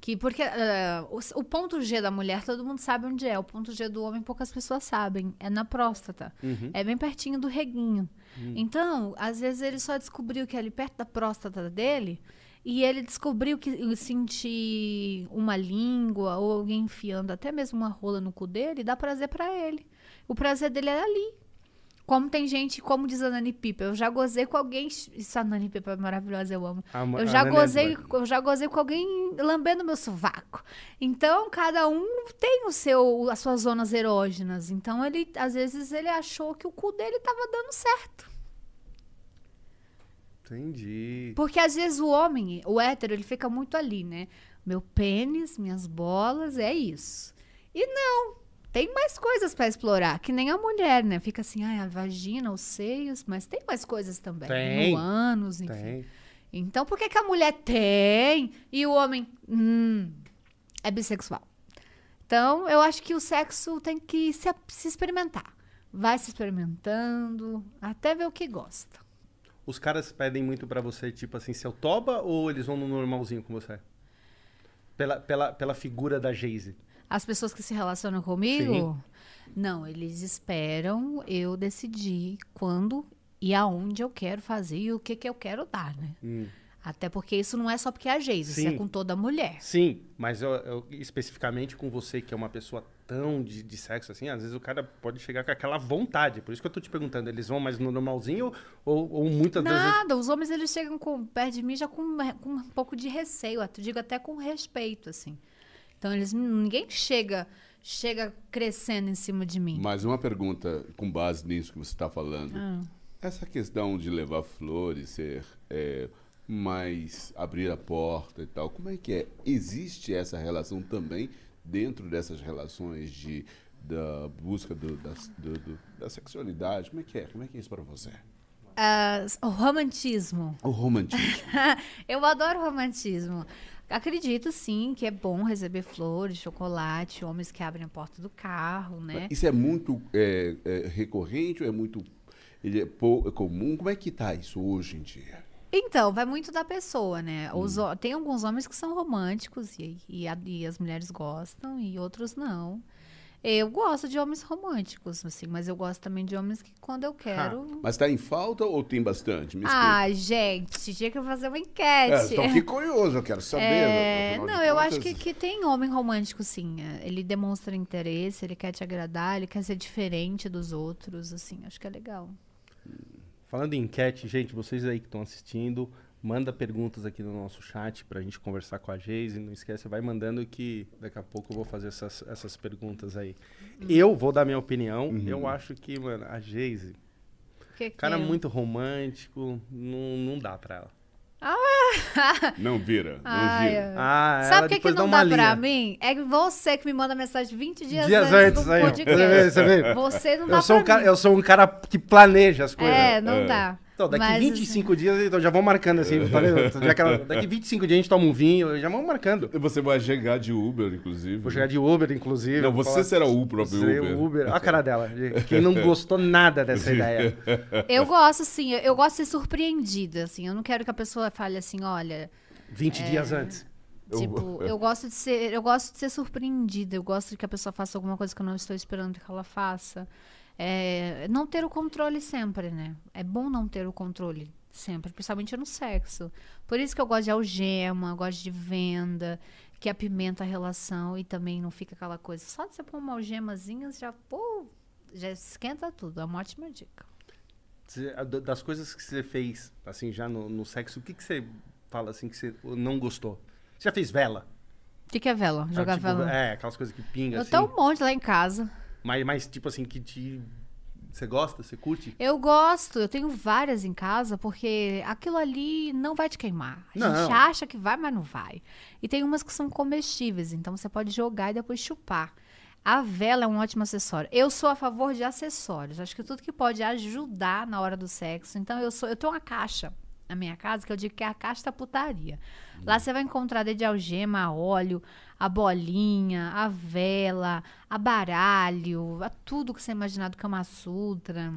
Que, porque ah, o, o ponto G da mulher, todo mundo sabe onde é. O ponto G do homem, poucas pessoas sabem. É na próstata. Uhum. É bem pertinho do reguinho. Hum. Então, às vezes ele só descobriu que é ali perto da próstata dele. E ele descobriu que sentir uma língua ou alguém enfiando até mesmo uma rola no cu dele dá prazer pra ele. O prazer dele é ali. Como tem gente, como diz a Nani Pipa, eu já gozei com alguém. Isso a Nani Pipa é maravilhosa, eu amo. A Eu já Nani gozei, eu já gozei com alguém lambendo meu sovaco. Então, cada um tem o seu, as suas zonas erógenas. Então, ele, às vezes, ele achou que o cu dele tava dando certo. Entendi. Porque às vezes o homem, o hétero, ele fica muito ali, né? Meu pênis, minhas bolas, é isso. E não, tem mais coisas pra explorar, que nem a mulher, né? Fica assim, ai, a vagina, os seios, mas tem mais coisas também. Tem. No ânus, enfim. Tem. Então, por que, que a mulher tem e o homem hum, é bissexual? Então, eu acho que o sexo tem que se, se experimentar. Vai se experimentando até ver o que gosta. Os caras pedem muito pra você, tipo assim, seu toba ou eles vão no normalzinho com você? Pela, pela, pela figura da Geise. As pessoas que se relacionam comigo, não, eles esperam eu decidir quando e aonde eu quero fazer e o que, que eu quero dar, né? Hum. Até porque isso não é só porque é a Geise, isso é Sim. com toda mulher. Sim, mas eu, eu- especificamente com você, que é uma pessoa tão de, de sexo assim, às vezes o cara pode chegar com aquela vontade. Por isso que eu tô te perguntando, eles vão mais no normalzinho ou, ou muitas das vezes. Nada, os homens eles chegam com, perto de mim já com, com um pouco de receio, eu digo até com respeito, assim. Então eles ninguém chega chega crescendo em cima de mim. Mais uma pergunta com base nisso que você está falando. Ah. Essa questão de levar flores, ser é, mais abrir a porta e tal, como é que é? Existe essa relação também dentro dessas relações de da busca do, da, do- do- da sexualidade? Como é que é? Como é que é isso para você? Ah, o romantismo. O romantismo. Eu adoro romantismo. Acredito sim que é bom receber flores, chocolate, homens que abrem a porta do carro, né? Isso é muito é, é, recorrente ou é muito ele é, é comum? Como é que tá isso hoje em dia? Então, vai muito da pessoa, né? Os ho- tem alguns homens que são românticos e, e, e as mulheres gostam e outros não. Eu gosto de homens românticos, assim, mas eu gosto também de homens que quando eu quero. Mas tá em falta ou tem bastante? Me explica. Ah, gente, tinha que fazer uma É, enquete. tô aqui curioso, eu quero saber. É, não, eu acho contas. que, que tem homem romântico, sim. É, Ele demonstra interesse, ele quer te agradar, ele quer ser diferente dos outros, assim, acho que é legal. Falando em enquete, gente, vocês aí que estão assistindo, manda perguntas aqui no nosso chat pra gente conversar com a Geise. Não esquece, vai mandando que daqui a pouco eu vou fazer essas, essas perguntas aí. Eu vou dar minha opinião. Uhum. Eu acho que, mano, a Geise, Que que cara é? muito romântico, não, não dá pra ela. Não vira, não Ai, gira. eu- Ah, Sabe o que, que depois não dá dá pra mim? É você que me manda mensagem 20 dias, Dias antes, antes, do aí, podcast. Você vê, você vê? Você não dá Eu sou, pra um cara, mim. eu sou um cara que planeja as coisas. É, não É. dá. Então, daqui Mas, 25 dias, então já vão marcando assim, tá vendo? Já que ela- daqui 25 dias a gente toma um vinho, já vão marcando. Você vai chegar de Uber, inclusive. Vou chegar de Uber, inclusive. Não, você falar- será o próprio Ser Uber. o Uber. Olha a cara dela. de Quem não gostou nada dessa ideia. assim, Eu gosto, sim. Eu, eu gosto de ser surpreendida, assim. Eu não quero que a pessoa fale assim, olha... 20 É. dias antes. Tipo, eu gosto de ser, eu gosto de ser surpreendida. Eu gosto de que a pessoa faça alguma coisa que eu não estou esperando que ela faça. É, não ter o controle sempre, né? É bom não ter o controle sempre, principalmente no sexo. Por isso que eu gosto de algema, eu gosto de venda, que apimenta a relação e também não fica aquela coisa. Só de você pôr uma algemazinha, já, pô, já esquenta tudo. É uma ótima dica. Das coisas que você fez, assim, já no, no sexo, o que, que você fala assim que você não gostou? Você já fez vela? O que, que é vela? Jogar Ah, tipo, vela? É, aquelas coisas que pingam eu assim. tenho um monte lá em casa. Mas, mas, tipo assim, que te. Você gosta? Você curte? Eu gosto, eu tenho várias em casa, porque aquilo ali não vai te queimar. A Não. gente acha que vai, mas não vai. E tem umas que são comestíveis, então você pode jogar e depois chupar. A vela é um ótimo acessório. Eu sou a favor de acessórios. Acho que tudo que pode ajudar na hora do sexo. Então eu sou, eu tenho uma caixa na minha casa que eu digo que é a caixa da putaria. Lá você vai encontrar desde algema, óleo, a bolinha, a vela, a baralho, a tudo que você imaginar do Kama Sutra,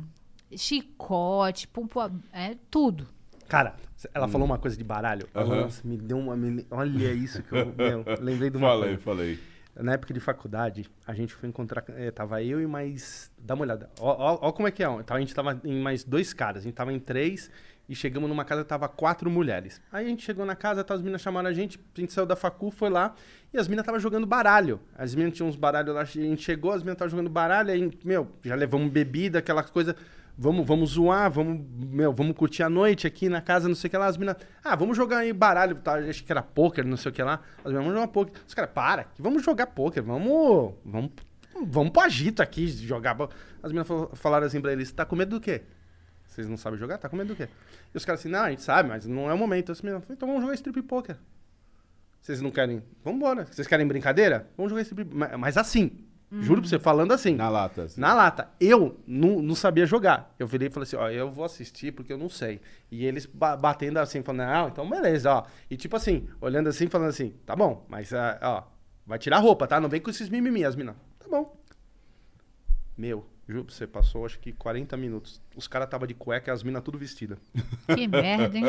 chicote, pumpo, é tudo. Cara, ela falou uma coisa de baralho. Aham. Nossa, me deu uma. Olha isso que eu. meu, lembrei de uma Falei, coisa. falei. Na época de faculdade, a gente foi encontrar. eh, tava eu e mais. Dá uma olhada. Ó, ó- ó como é que é. ó. Então, a gente tava em mais dois caras. A gente tava em três e chegamos numa casa que tava quatro mulheres. Aí a gente chegou na casa, tá, as meninas chamaram a gente, a gente saiu da facu, foi lá e as meninas estavam jogando baralho. As meninas tinham uns baralhos lá, a gente chegou, as meninas estavam jogando baralho, aí, meu, já levamos bebida, aquela coisa. Vamos, vamos zoar, vamos, meu, vamos curtir a noite aqui na casa, não sei o que lá. As meninas, ah, vamos jogar aí baralho, tá? Acho que era pôquer, não sei o que lá. As meninas, vamos jogar pôquer. Os caras, para, vamos jogar pôquer, vamos, vamos, vamos pro agito aqui, jogar. bo-". As meninas fal- falaram assim pra eles, tá com medo do quê? Vocês não sabem jogar? Tá com medo do quê? E os caras assim, não, a gente sabe, mas não é o momento. As meninas, então vamos jogar strip poker. Vocês não querem? Vambora. Vocês querem brincadeira? Vamos jogar strip Mas, mas assim, juro pra você, falando assim. Na lata. assim. Na lata. Eu não, não sabia jogar. Eu virei e falei assim, ó, eu vou assistir porque eu não sei. E eles ba- batendo assim, falando, não, então beleza, ó. E tipo assim, olhando assim, falando assim, tá bom, mas, ah, ó, vai tirar a roupa, tá? Não vem com esses mimimi, as minas. Tá bom. Meu, juro pra você, passou acho que 40 minutos. Os caras tava de cueca e as minas tudo vestidas. Que merda, hein?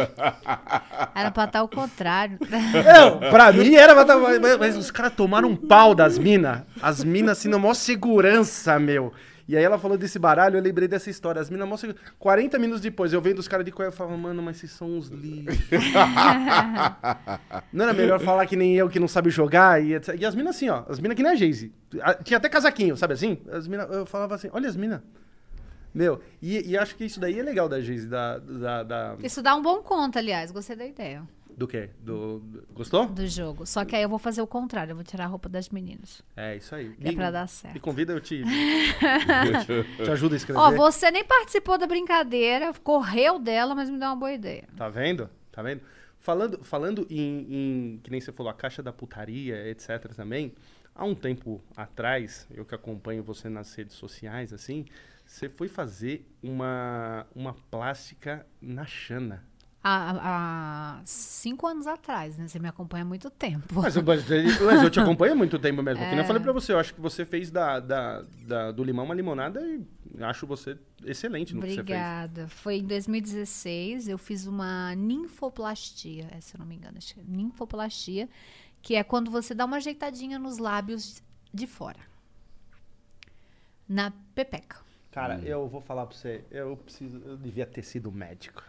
Era pra estar o contrário. Não, pra mim era, mas, mas- mas os caras tomaram um pau das minas. As minas, assim, na maior segurança, meu. E aí ela falou desse baralho, eu lembrei dessa história. As minas, segurança. 40 minutos depois, eu vendo os caras de cueca, eu falava, mano, mas vocês são uns lixos. não era melhor falar que nem eu, que não sabe jogar? E, etc. e as minas assim, ó, as minas que nem a Geise. Tinha até casaquinho, sabe assim? As minas, eu falava assim, olha as minas. Meu, e, e acho que isso daí é legal da Geise, da, da, da- Isso dá um bom conto, aliás. Gostei da ideia Do quê? Do, do- Gostou? do jogo. Só que aí eu vou fazer o contrário. Eu vou tirar a roupa das meninas. É, isso aí. Que é pra dar certo. Me convida, eu te, te ajudo a escrever. Ó, você nem participou da brincadeira, correu dela, mas me deu uma boa ideia. Tá vendo? Tá vendo? Falando, falando em, em, que nem você falou, a caixa da putaria, etc. também, há um tempo atrás, eu que acompanho você nas redes sociais, assim, você foi fazer uma, uma plástica na Xana. Há, há cinco anos atrás, né? Você me acompanha há muito tempo. Mas, eu- mas mas eu te acompanho há muito tempo mesmo. Que nem eu É. falei pra você, eu acho que você fez da, da, da- do limão uma limonada e acho você excelente no que você fez. Obrigada. Foi em 2016, eu fiz uma ninfoplastia, é, se eu não me engano, acho que é ninfoplastia, que é quando você dá uma ajeitadinha nos lábios de fora. na Pepeca. Cara, eu vou falar pra você, eu preciso, eu devia ter sido médico.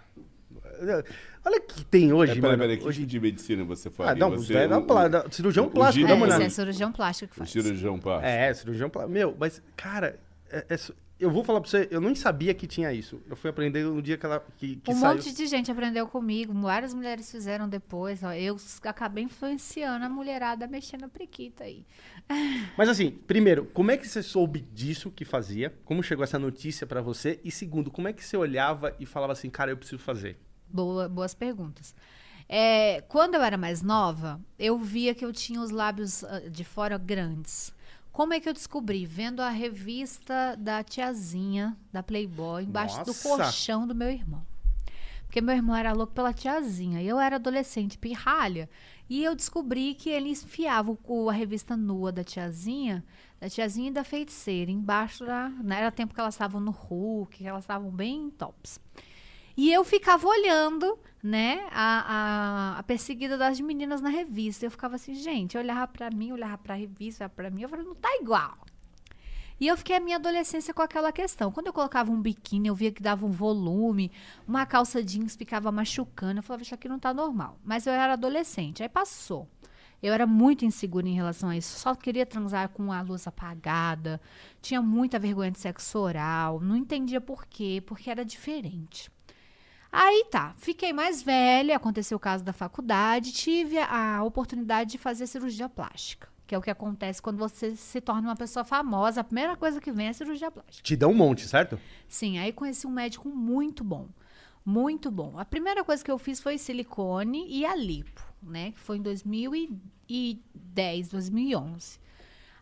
Olha o que tem hoje, É, peraí, mano. peraí, que hoje... tipo de medicina você faz? Ah, não, você, é o- pla- da- cirurgião o plástico, giro- dá É, é cirurgião plástico que O faz. cirurgião plástico. É, cirurgião plástico. Meu, mas, cara, é- é eu vou falar pra você, eu nem sabia que tinha isso. Eu fui aprender no dia que ela que, que Um saiu. monte de gente aprendeu comigo, várias mulheres fizeram depois. Ó, eu acabei influenciando a mulherada mexendo a prequita aí. Mas assim, primeiro, como é que você soube disso que fazia? Como chegou essa notícia pra você? E segundo, como é que você olhava e falava assim, cara, eu preciso fazer? Boa- boas perguntas. É, quando eu era mais nova, eu via que eu tinha os lábios ah, de fora grandes. Como é que eu descobri? Vendo a revista da tiazinha da Playboy embaixo do Nossa! colchão do meu irmão. Porque meu irmão era louco pela tiazinha. E eu era adolescente, pirralha. E eu descobri que ele enfiava o- a revista nua da tiazinha, da tiazinha e da feiticeira, embaixo da. né, Era tempo que elas estavam no Hulk, que elas estavam bem tops. E eu ficava olhando, né, a, a, a perseguida das meninas na revista. Eu ficava assim, gente, eu olhava pra mim, olhava pra revista, olhava pra mim, eu falei, não tá igual. E eu fiquei a minha adolescência com aquela questão. Quando eu colocava um biquíni, eu via que dava um volume, uma calça jeans ficava machucando. Eu falava, isso aqui não tá normal. Mas eu era adolescente, aí passou. Eu era muito insegura em relação a isso. Só queria transar com a luz apagada. Tinha muita vergonha de sexo oral. Não entendia por quê, porque era diferente. Aí tá, fiquei mais velha, aconteceu o caso da faculdade, tive a, a oportunidade de fazer cirurgia plástica, que é o que acontece quando você se torna uma pessoa famosa. A primeira coisa que vem é a cirurgia plástica. Te dão um monte, certo? Sim, aí conheci um médico muito bom. Muito bom. A primeira coisa que eu fiz foi silicone e a lipo, né? Que foi em 2010, 2011.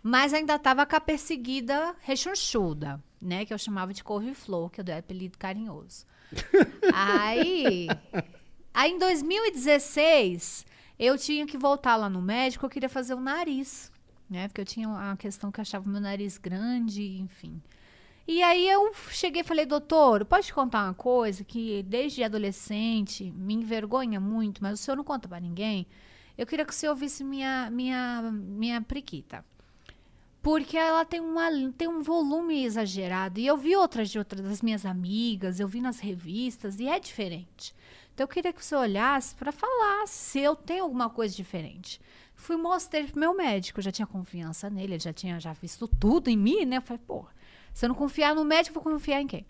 Mas ainda estava com a perseguida rechonchuda, né? Que eu chamava de couve-flor, que eu dei apelido carinhoso. aí, aí, em 2016, eu tinha que voltar lá no médico, eu queria fazer o nariz, né? Porque eu tinha uma questão que eu achava meu nariz grande, enfim. E aí eu cheguei e falei, doutor, pode contar uma coisa que desde adolescente me envergonha muito, mas o senhor não conta pra ninguém? Eu queria que o senhor visse minha, minha, minha priquita. Porque ela tem, uma, tem um volume exagerado. E eu vi outras de outras das minhas amigas, eu vi nas revistas, e é diferente. Então eu queria que você olhasse para falar se eu tenho alguma coisa diferente. Fui mostrar pro meu médico, eu já tinha confiança nele, ele já tinha já visto tudo em mim, né? Eu falei, pô, se eu não confiar no médico, eu vou confiar em quem?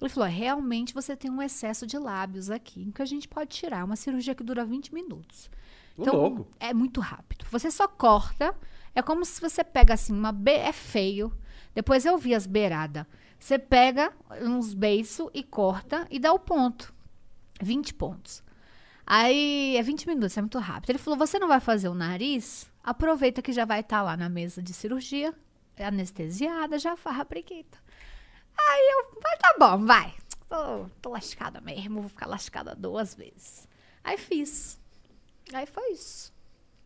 Ele falou: realmente você tem um excesso de lábios aqui, que a gente pode tirar. É uma cirurgia que dura 20 minutos. Ô, louco. é muito rápido. Você só corta. É como se você pega assim, uma be é feio. Depois eu vi as beiradas. Você pega uns beiços e corta e dá o ponto. 20 pontos. Aí é 20 minutos, é muito rápido. Ele falou: você não vai fazer o nariz? Aproveita que já vai estar lá na mesa de cirurgia, anestesiada, já farra a preguita. Aí eu, vai, tá bom, vai. Tô, tô lascada mesmo, vou ficar lascada duas vezes. Aí fiz. Aí foi isso.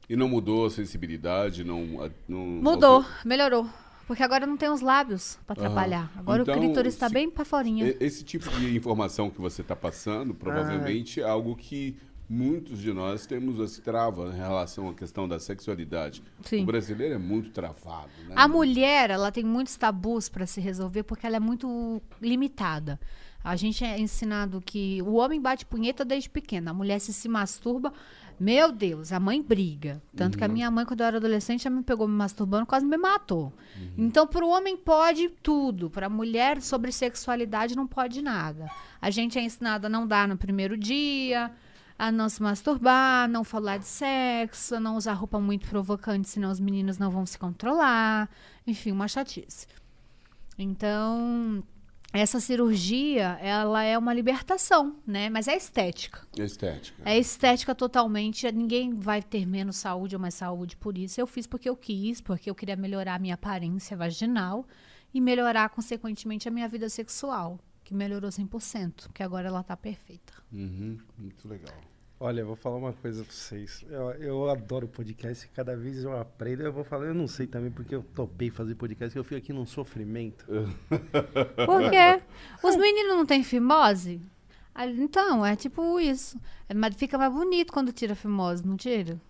E não mudou a sensibilidade? Não, não Mudou, melhorou. Porque agora não tem os lábios pra atrapalhar. Agora Então, o clítoris tá se- bem pra forinha. Esse tipo de informação que você está passando, provavelmente é algo que muitos de nós temos as travas em relação à questão da sexualidade. Sim. O brasileiro é muito travado, né? A mulher, ela tem muitos tabus para se resolver porque ela é muito limitada. A gente é ensinado que o homem bate punheta desde pequena, a mulher se se masturba. Meu Deus, a mãe briga. Tanto que a minha mãe, quando eu era adolescente, já me pegou me masturbando, quase me matou. Então, para o homem pode tudo, para a mulher sobre sexualidade não pode nada. A gente é ensinado a não dar no primeiro dia, a não se masturbar, não falar de sexo, a não usar roupa muito provocante, senão os meninos não vão se controlar. Enfim, uma chatice. Então, essa cirurgia, ela é uma libertação, né? Mas é estética. É estética. É estética totalmente. Ninguém vai ter menos saúde ou mais saúde por isso. Eu fiz porque eu quis, porque eu queria melhorar a minha aparência vaginal e melhorar, consequentemente, a minha vida sexual, que melhorou 100%, porque agora ela tá perfeita. Uhum, muito legal. Olha, eu vou falar uma coisa pra vocês. Eu, eu adoro podcast, cada vez eu aprendo. Eu vou falar, eu não sei também porque eu topei fazer podcast, que eu fico aqui num sofrimento. Por quê? Os meninos não têm fimose? Ah, Então, é tipo isso. É, Mas fica mais bonito quando tira a fimose, não tira?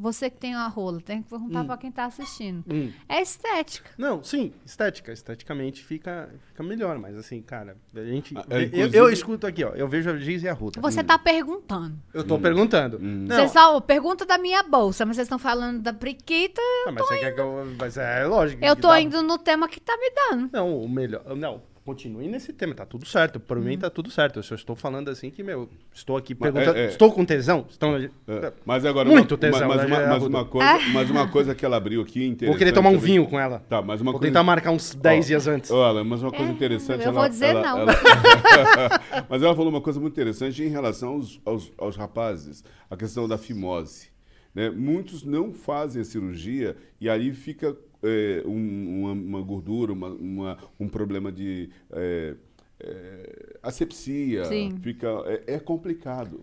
Você que tem a rola, tem que perguntar pra quem tá assistindo. Hum. É estética. Não, sim, estética. Esteticamente fica, fica melhor, mas assim, cara, a gente. Ah, eu, inclusive- eu escuto aqui, ó. Eu vejo a Giz e a Ruta. Você tá perguntando. Eu tô perguntando. Não, Vocês só pergunta da minha bolsa, mas vocês estão falando da priquita. ah, mas você quer que eu. Mas é lógico. Eu dá- indo no tema que tá me dando. Não, o melhor. Não, continue nesse tema, tá tudo certo. Por mim tá tudo certo. Eu só estou falando assim que, meu, estou aqui Mas, perguntando. é, é. Estou com tesão? Estão... É, Mas agora, Muito uma, tesão, mas, né, uma, mas, Arruda? uma coisa, mas uma coisa que ela abriu aqui interessante. Vou querer tomar um também. vinho com ela. Tá, mas uma Vou coisa. tentar marcar uns 10 Ó, dias antes. Olha, mas uma coisa interessante. eu ela- vou dizer ela- não. ela- mas ela falou uma coisa muito interessante em relação aos, aos, aos rapazes, a questão da fimose. né? Muitos não fazem a cirurgia e ali fica é, um- uma, uma gordura, uma- uma- um problema de é, é, asepsia, Sim. fica, é, é complicado.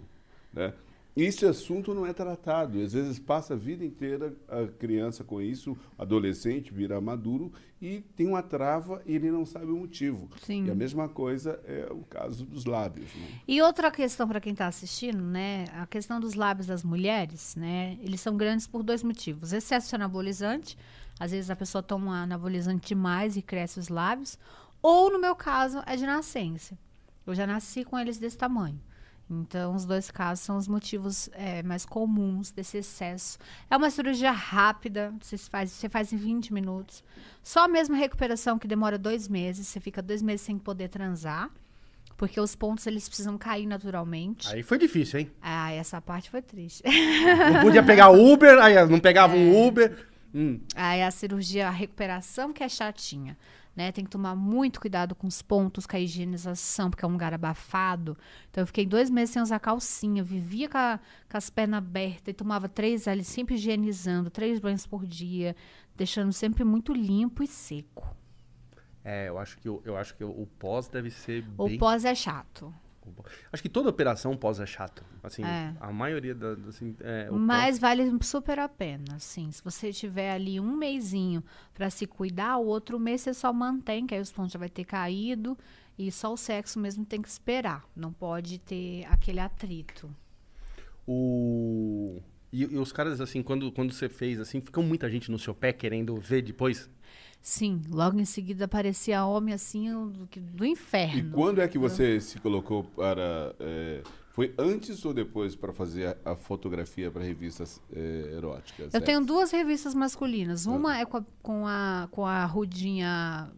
Né? Esse assunto não é tratado. Às vezes passa a vida inteira a criança com isso, adolescente, vira maduro e tem uma trava e ele não sabe o motivo. Sim. E a mesma coisa é o caso dos lábios. Né? E outra questão para quem está assistindo, né? A questão dos lábios das mulheres, né? Eles são grandes por dois motivos. Excesso de anabolizante. Às vezes a pessoa toma anabolizante demais e cresce os lábios. Ou, no meu caso, é de nascença. Eu já nasci com eles desse tamanho. Então, os dois casos são os motivos é, mais comuns desse excesso. É uma cirurgia rápida, você faz, você faz em 20 minutos. Só a mesma recuperação que demora dois meses. Você fica dois meses sem poder transar. Porque os pontos eles precisam cair naturalmente. Aí foi difícil, hein? Ah, essa parte foi triste. Não podia pegar Uber, aí não pegava É. um Uber. Hum. Aí a cirurgia, a recuperação que é chatinha, né? Tem que tomar muito cuidado com os pontos, com a higienização, porque é um lugar abafado. Então eu fiquei dois meses sem usar calcinha, vivia com, a- com as pernas abertas e tomava três ali, sempre higienizando, três banhos por dia, deixando sempre muito limpo e seco. É, eu acho que, o- eu acho que o pós deve ser O bem... pós é chato. Acho que toda operação pós é chato. Assim, É. a maioria da... Assim, é, Mas vale super a pena, assim. Se você tiver ali um mêsinho para se cuidar, o outro mês você só mantém, que aí os pontos já vai ter caído. E só o sexo mesmo tem que esperar. Não pode ter aquele atrito. O... E, e os caras, assim, quando, quando você fez, assim, ficam muita gente no seu pé querendo ver depois? Sim, logo em seguida aparecia homem assim do, do E inferno. quando é que você se colocou para. é, foi antes ou depois para fazer a, a fotografia para revistas é, eróticas? Eu É. tenho duas revistas masculinas. Uma é com a, com a, com a Rudinha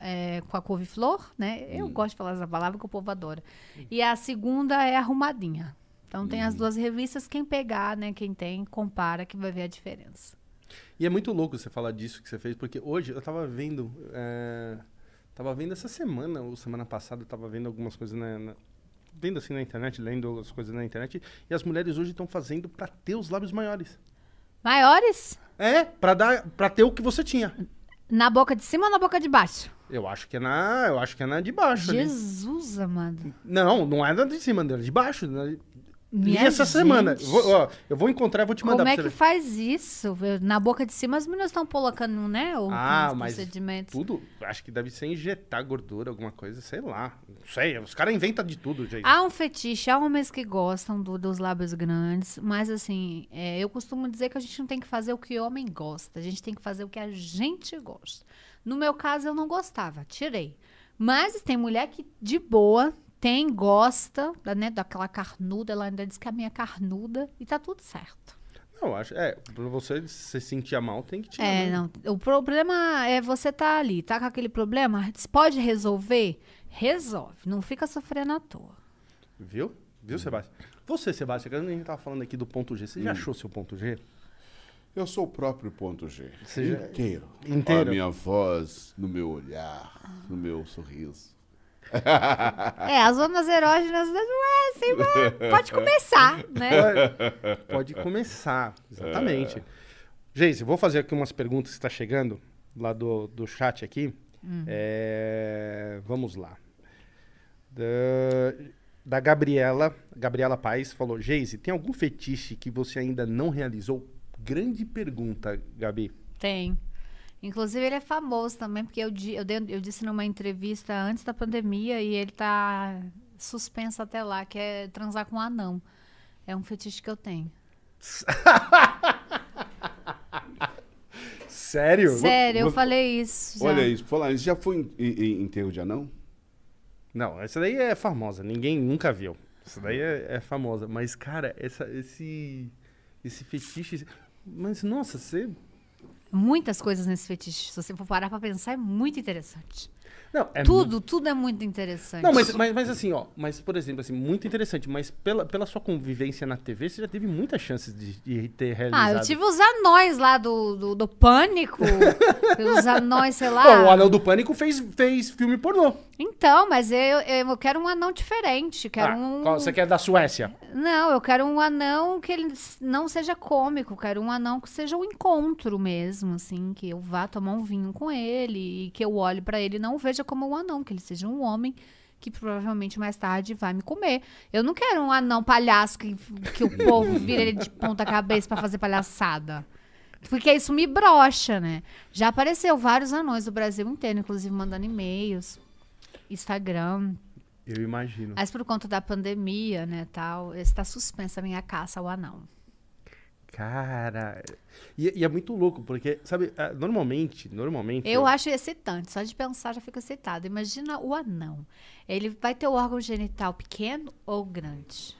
é, com a couve-flor, né? Eu gosto de falar essa palavra que o povo adora. E a segunda é arrumadinha. Então tem as duas revistas. Quem pegar, né? Quem tem, compara que vai ver a diferença. E é muito louco você falar disso que você fez, porque hoje eu tava vendo. é, Tava vendo essa semana, ou semana passada, eu tava vendo algumas coisas na. na- Vendo assim na internet, lendo as coisas na internet, e as mulheres hoje estão fazendo pra ter os lábios maiores. Maiores? É, pra dar, para ter o que você tinha. Na boca de cima ou na boca de baixo? Eu acho que é na, eu acho que é na de baixo ali. Jesus, amado. Não, não é na de cima, é de baixo. Né? E Minha essa semana, gente. eu vou, ó, eu vou encontrar, e vou te mandar Como é que ver. faz isso? Na boca de cima as meninas estão colocando, né? Ou Ah, mas procedimentos. tudo, acho que deve ser injetar gordura, alguma coisa, sei lá. Não sei, os caras inventam de tudo, gente. Há um fetiche, há homens que gostam do- dos lábios grandes, mas assim, é, eu costumo dizer que a gente não tem que fazer o que o homem gosta, a gente tem que fazer o que a gente gosta. No meu caso, eu não gostava, tirei. Mas tem mulher que, de boa, tem, gosta, da- né, daquela carnuda, ela ainda diz que a minha é carnuda, e tá tudo certo. Não, eu acho, é, pra você se sentir mal, tem que tirar. É, né? não. O problema é você tá ali, tá com aquele problema, pode resolver? Resolve, não fica sofrendo à toa. Viu? Viu, Sebastião? Você, Sebastião, quando a gente tava falando aqui do ponto G, você já Hum. achou seu ponto G? Eu sou o próprio ponto G. Você já- Inteiro. Inteiro. A minha voz, no meu olhar, no meu sorriso. É, as zonas erógenas não é assim, mas pode começar, né? Pode, pode começar, exatamente. Geise, vou fazer aqui umas perguntas que está chegando lá do, do chat aqui. É, vamos lá. Da, da Gabriela, Gabriela Paz falou, Geise, tem algum fetiche que você ainda não realizou? Grande pergunta, Gabi. Tem. Inclusive, ele é famoso também, porque eu, di- eu, dei- eu disse numa entrevista antes da pandemia e ele tá suspenso até lá, que é transar com um anão. É um fetiche que eu tenho. Sério? Sério, eu falei isso. já. Olha isso, falar, isso já foi em enterro de anão? Não, essa daí é famosa, ninguém nunca viu. Essa daí é, é famosa. Mas, cara, essa, esse, esse fetiche. Mas, nossa, você. Muitas coisas nesse fetiche. Se você for parar pra pensar, é muito interessante. Não, é tudo, tudo é muito interessante. Não, mas, mas, mas assim, ó, mas por exemplo, assim, muito interessante, mas pela, pela sua convivência na TV, você já teve muitas chances de, de ter realizado. Ah, eu tive os anões lá do, do, do Pânico. os anões, sei lá. Bom, o Anão do Pânico fez, fez filme pornô. Então, mas eu, eu, quero um anão diferente. Quero Ah, um. qual- Você quer da Suécia? Não, eu quero um anão que ele não seja cômico. Quero um anão que seja um encontro mesmo, assim. Que eu vá tomar um vinho com ele e que eu olhe pra ele e não o como um anão. Que ele seja um homem que provavelmente mais tarde vai me comer. Eu não quero um anão palhaço que, que o povo vira ele de ponta cabeça pra fazer palhaçada. Porque isso me brocha, né? Já apareceu vários anões do Brasil inteiro, inclusive mandando e-mails, Instagram. Eu imagino. Mas por conta da pandemia, né, tal, está suspensa a minha caça ao anão. Cara. E, e é muito louco, porque, sabe, ah, normalmente, normalmente. Eu acho excitante, só de pensar já fico excitada. Imagina o anão. Ele vai ter o órgão genital pequeno ou grande?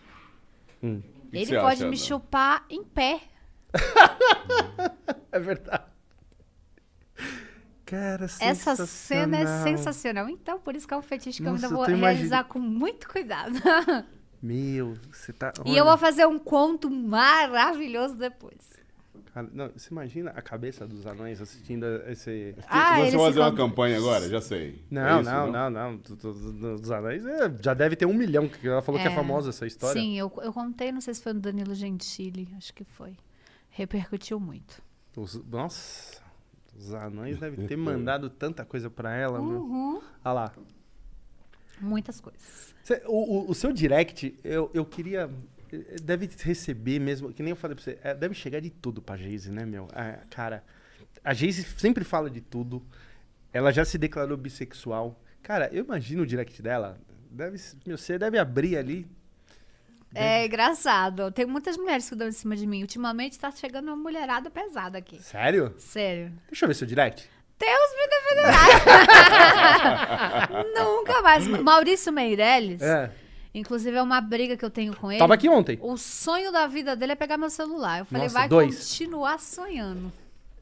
Hum, que Ele você pode acha, me chupar em pé. é verdade. Cara, Essa cena é sensacional. Então, por isso que é um fetiche que Nossa, eu ainda eu vou realizar com muito cuidado. Meu, você tá. e olha, eu vou fazer um conto maravilhoso depois. cara, não, você imagina a cabeça dos anões assistindo esse. Ah, você fazer uma campanha agora, já sei. Não, É isso, não, não, não, do- Dos anões é, já deve ter um milhão, que ela falou que é É. famosa essa história. Sim, eu, eu contei, não sei se foi no Danilo Gentili, acho que foi. Repercutiu muito. Os- nossa, os anões devem ter mandado tanta coisa pra ela, meu. Olha lá. Muitas coisas. Cê- o, o- o seu direct, eu, eu queria. eh, Deve receber mesmo, que nem eu falei pra você, eh, deve chegar de tudo pra Geise, né, meu? Ah, cara, a Geise sempre fala de tudo. Ela já se declarou bissexual. Cara, eu imagino o direct dela. Deve, meu, você deve abrir ali. É engraçado. Tem muitas mulheres que dão em cima de mim. Ultimamente tá chegando uma mulherada pesada aqui. Sério? Sério. Deixa eu ver seu direct. Deus me defenderá. Nunca mais. Maurício Meirelles, É. inclusive é uma briga que eu tenho com ele. Tava aqui ontem. O sonho da vida dele é pegar meu celular. Eu falei, Nossa, vai dois. continuar sonhando.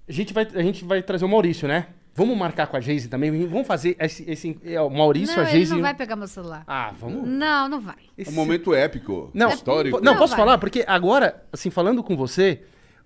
A gente, vai, a gente vai trazer o Maurício, né? Vamos marcar com a Geise também. Vamos fazer esse. esse é, o Maurício, não, a ele Geise. não vai pegar meu celular. Ah, vamos. Não, não vai. É um momento épico, Não, histórico. Não, Não, posso vai. falar? Porque agora, assim, falando com você,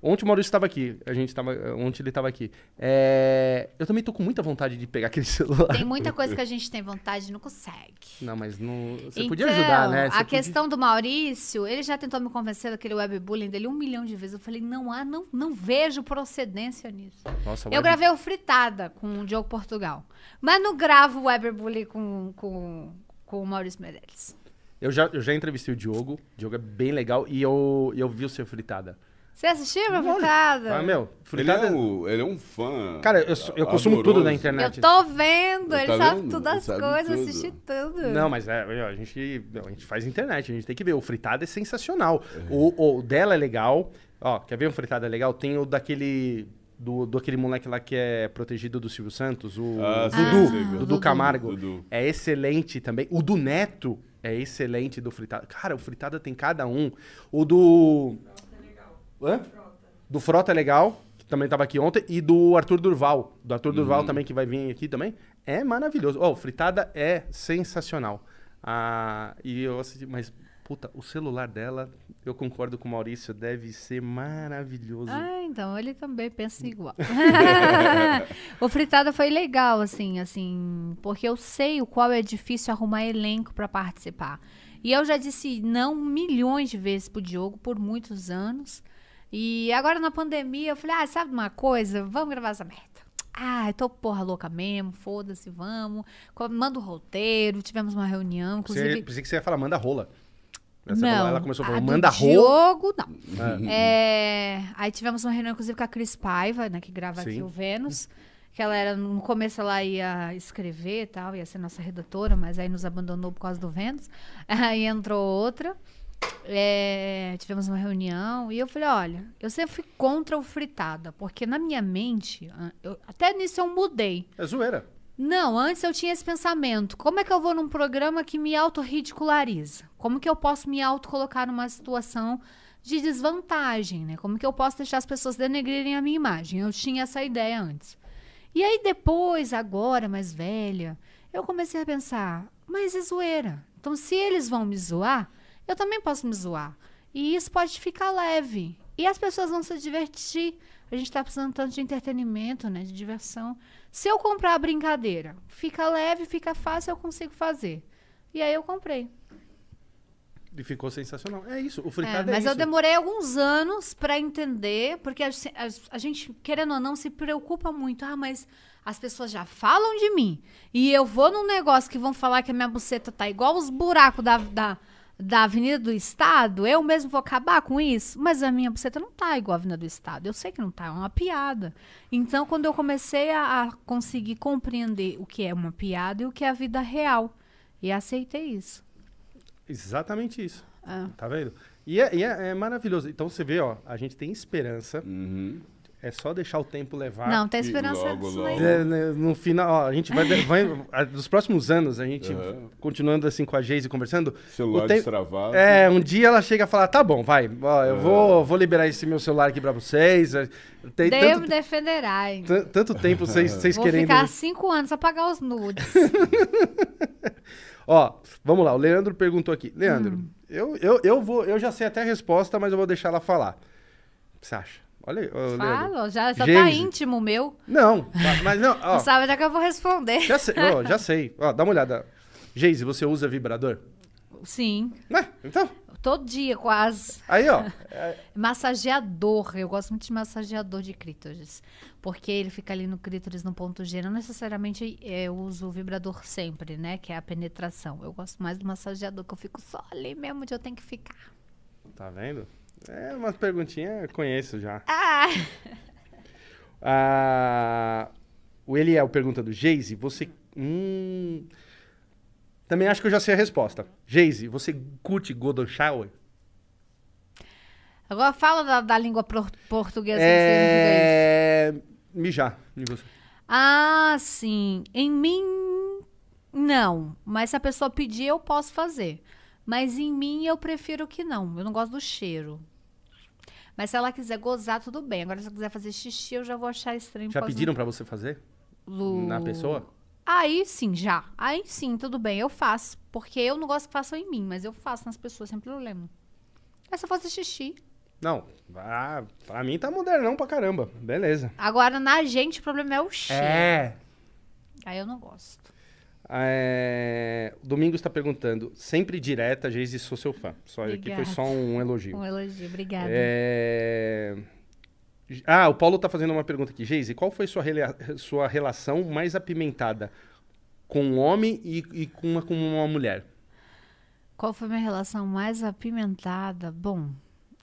ontem o Maurício estava aqui, a gente tava, ontem ele estava aqui. É, eu também tô com muita vontade de pegar aquele celular. Tem muita coisa que a gente tem vontade e não consegue. Não, mas não, você então, podia ajudar, né? Você a podia- questão do Maurício, ele já tentou me convencer daquele webbullying dele um milhão de vezes. Eu falei, não há, não, não vejo procedência nisso. Nossa, Eu web- gravei o Fritada com o Diogo Portugal. Mas não gravo o webbullying com, com, com o Maurício Meirelles. eu, já, eu já entrevistei o Diogo, o Diogo é bem legal, e eu, eu vi o seu fritada. Você assistiu meu. Fritada? Ah, meu, Ele fritada... é, um, ele é um fã. Cara, eu, eu consumo tudo na amoroso. internet. Eu tô vendo, ele Tá sabe vendo? todas Ele as sabe coisas, tudo. assisti tudo. Não, mas é, a gente, a gente faz internet, a gente tem que ver. O fritada é sensacional. O, o dela é legal. Ó, quer ver um fritada legal? Tem o daquele. Do, do aquele moleque lá que é protegido do Silvio Santos, o Ah, sim, Dudu, Dudu, Dudu. Camargo. Dudu. É excelente também. O do Neto é excelente do fritada. Cara, o fritada tem cada um. O do. Hã? Do Frota é legal, que também tava aqui ontem. E do Arthur Durval. Do Arthur Durval também, que vai vir aqui também. É maravilhoso. Ó, o Fritada é sensacional. Ah, e eu assisti, mas, puta, o celular dela, eu concordo com o Maurício, deve ser maravilhoso. Ah, então ele também pensa igual. o fritada foi legal, assim, assim, porque eu sei o qual é difícil arrumar elenco pra participar. E eu já disse não milhões de vezes pro Diogo por muitos anos. E agora na pandemia eu falei, ah, sabe uma coisa? Vamos gravar essa merda. Ah, eu tô porra louca mesmo, foda-se, vamos. Manda o roteiro, tivemos uma reunião, Você, inclusive. pensei que você ia falar, manda rola. Essa Não, ela começou a falar, manda rola. Diogo, não. Ah. É, aí tivemos uma reunião, inclusive, com a Cris Paiva, né, que grava Sim. aqui o Vênus. Que ela era, no começo ela ia escrever e tal, ia ser nossa redatora, mas aí nos abandonou por causa do Vênus. Aí entrou outra. É, tivemos uma reunião e eu falei, olha, eu sempre fui contra o fritada, porque na minha mente, eu- até nisso eu mudei. É zoeira. Não, antes eu tinha esse pensamento. Como é que eu vou num programa que me autorridiculariza? Como que eu posso me autocolocar numa situação de desvantagem, né? Como que eu posso deixar as pessoas denegrirem a minha imagem? Eu tinha essa ideia antes. E aí depois, agora mais velha, eu comecei a pensar, mas é zoeira. Então se eles vão me zoar, eu também posso me zoar. E isso pode ficar leve. E as pessoas vão se divertir. A gente tá precisando tanto de entretenimento, né? De diversão. Se eu comprar a brincadeira, fica leve, fica fácil, eu consigo fazer. E aí eu comprei. E ficou sensacional. É isso, o É, fritada é, mas eu demorei alguns anos pra entender, porque a, a- a gente, querendo ou não, se preocupa muito. Ah, mas as pessoas já falam de mim. E eu vou num negócio que vão falar que a minha buceta tá igual os buracos da, da, da Avenida do Estado. Eu mesmo vou acabar com isso. Mas a minha buceta não tá igual a Avenida do Estado. Eu sei que não tá, é uma piada. Então, quando eu comecei a, a conseguir compreender o que é uma piada e o que é a vida real, e aceitei isso. Exatamente isso. Ah. Tá vendo? E, é, e é- é maravilhoso. Então você vê, ó, a gente tem esperança. Uhum. É só deixar o tempo levar. Não, tem esperança logo, disso logo. É, né, no final, ó, a gente vai, vai nos próximos anos, a gente Aham. continuando assim com a Geise conversando. Celular tempo- destravado. É, um dia ela chega a falar, tá bom, vai, ó, eu vou, vou liberar esse meu celular aqui pra vocês. é, Tem me tanto, defenderá. tanto tempo vocês, vocês Vou querendo. ficar cinco anos a pagar os nudes. Ó, vamos lá, o Leandro perguntou aqui. Leandro, Hum. eu, eu, eu vou, eu já sei até a resposta, mas eu vou deixar ela falar. O que você acha? Olha Leandro. Fala, já, já tá íntimo meu. Não, mas não, ó, Não sabe onde é que eu vou responder. já sei, ó, já sei. Ó, dá uma olhada. Geise, você usa vibrador? Sim, Né? Então, todo dia quase. aí, ó. Massageador, eu gosto muito de massageador de clítoris. Porque ele fica ali no clítoris, no ponto G. Não necessariamente é, eu uso o vibrador sempre, né? Que é a penetração. Eu gosto mais do massageador, que eu fico só ali mesmo onde eu tenho que ficar. Tá vendo? É umas perguntinhas, eu conheço já. Ah! Ah, o Eliel pergunta do Geise, você. Hum, também acho que eu já sei a resposta. Geise, você curte Golden Shower? Agora fala da, da língua portuguesa que isso. É. Mijar em você. Ah, sim. Em mim, não. Mas se a pessoa pedir, eu posso fazer. Mas em mim, eu prefiro que não. Eu não gosto do cheiro. Mas se ela quiser gozar, tudo bem. Agora, se ela quiser fazer xixi, eu já vou achar estranho. Já pediram pra você fazer? do- Na pessoa? Aí sim, já. Aí sim, tudo bem. Eu faço. Porque eu não gosto que façam em mim, mas eu faço nas pessoas sem problema. Mas se eu fazer xixi. Não. Ah, pra mim tá modernão pra caramba. Beleza. Agora, na gente, o problema é o cheiro. É. Aí eu não gosto. É, Domingos está perguntando, sempre direta, Geise, sou seu fã. Só aqui foi só um elogio. Um elogio, obrigada. É, Ah, o Paulo está fazendo uma pergunta aqui. Geise, qual foi sua, rela- sua relação mais apimentada com um homem e, e com, uma, com uma mulher? Qual foi minha relação mais apimentada? Bom,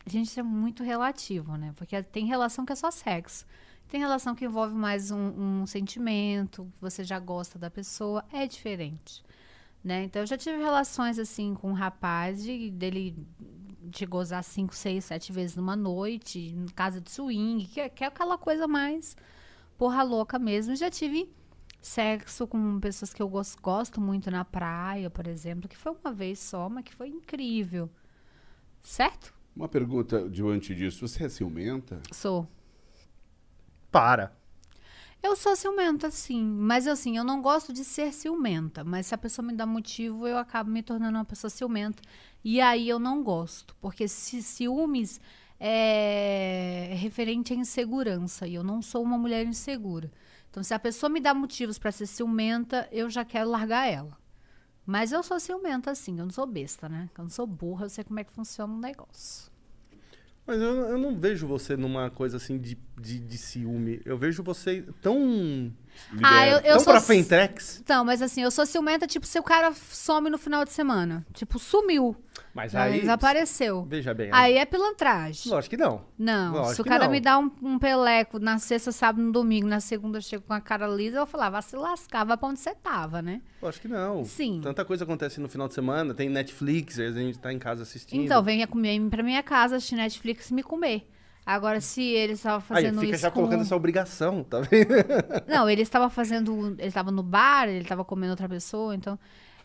gente, isso é muito relativo, né? Porque tem relação que é só sexo. Tem relação que envolve mais um, um sentimento, você já gosta da pessoa, é diferente. Né? Então, eu já tive relações assim com um rapaz de, dele de gozar cinco, seis, sete vezes numa noite, em casa de swing, que, é- que é aquela coisa mais porra louca mesmo. Já tive sexo com pessoas que eu gos- gosto muito na praia, por exemplo, que foi uma vez só, mas que foi incrível. Certo? Uma pergunta diante disso. Você é ciumenta? Sou. Para. Eu sou ciumenta, sim. Mas assim, eu não gosto de ser ciumenta. Mas se a pessoa me dá motivo, eu acabo me tornando uma pessoa ciumenta. E aí eu não gosto. Porque se ciúmes é referente à insegurança. E eu não sou uma mulher insegura. Então, se a pessoa me dá motivos para ser ciumenta, eu já quero largar ela. Mas eu sou ciumenta, sim. Eu não sou besta, né? Eu não sou burra, eu sei como é que funciona o negócio. Mas eu, eu não vejo você numa coisa assim de, de, de ciúme. Eu vejo você tão Ah, eu, eu Vamos sou. pra Fentrex? Então, mas assim, eu sou ciumenta, tipo, se o cara some no final de semana. Tipo, sumiu. Mas aí. desapareceu. Veja bem. Aí é pilantragem. Lógico que não. Não, Lógico se o cara não. me dá um, um peleco na sexta, sábado, no domingo, na segunda eu chego com a cara lisa, eu vou falar, vai se lascar, vai pra onde você tava, né? Lógico que não. Sim. Tanta coisa acontece no final de semana, tem Netflix, às vezes a gente tá em casa assistindo. Então, venha comer pra minha casa, assistir Netflix e me comer. Agora, se ele estava Aí fazendo fica isso já com... colocando essa obrigação, tá vendo? Não, ele estava fazendo... Ele estava no bar, ele estava comendo outra pessoa, então...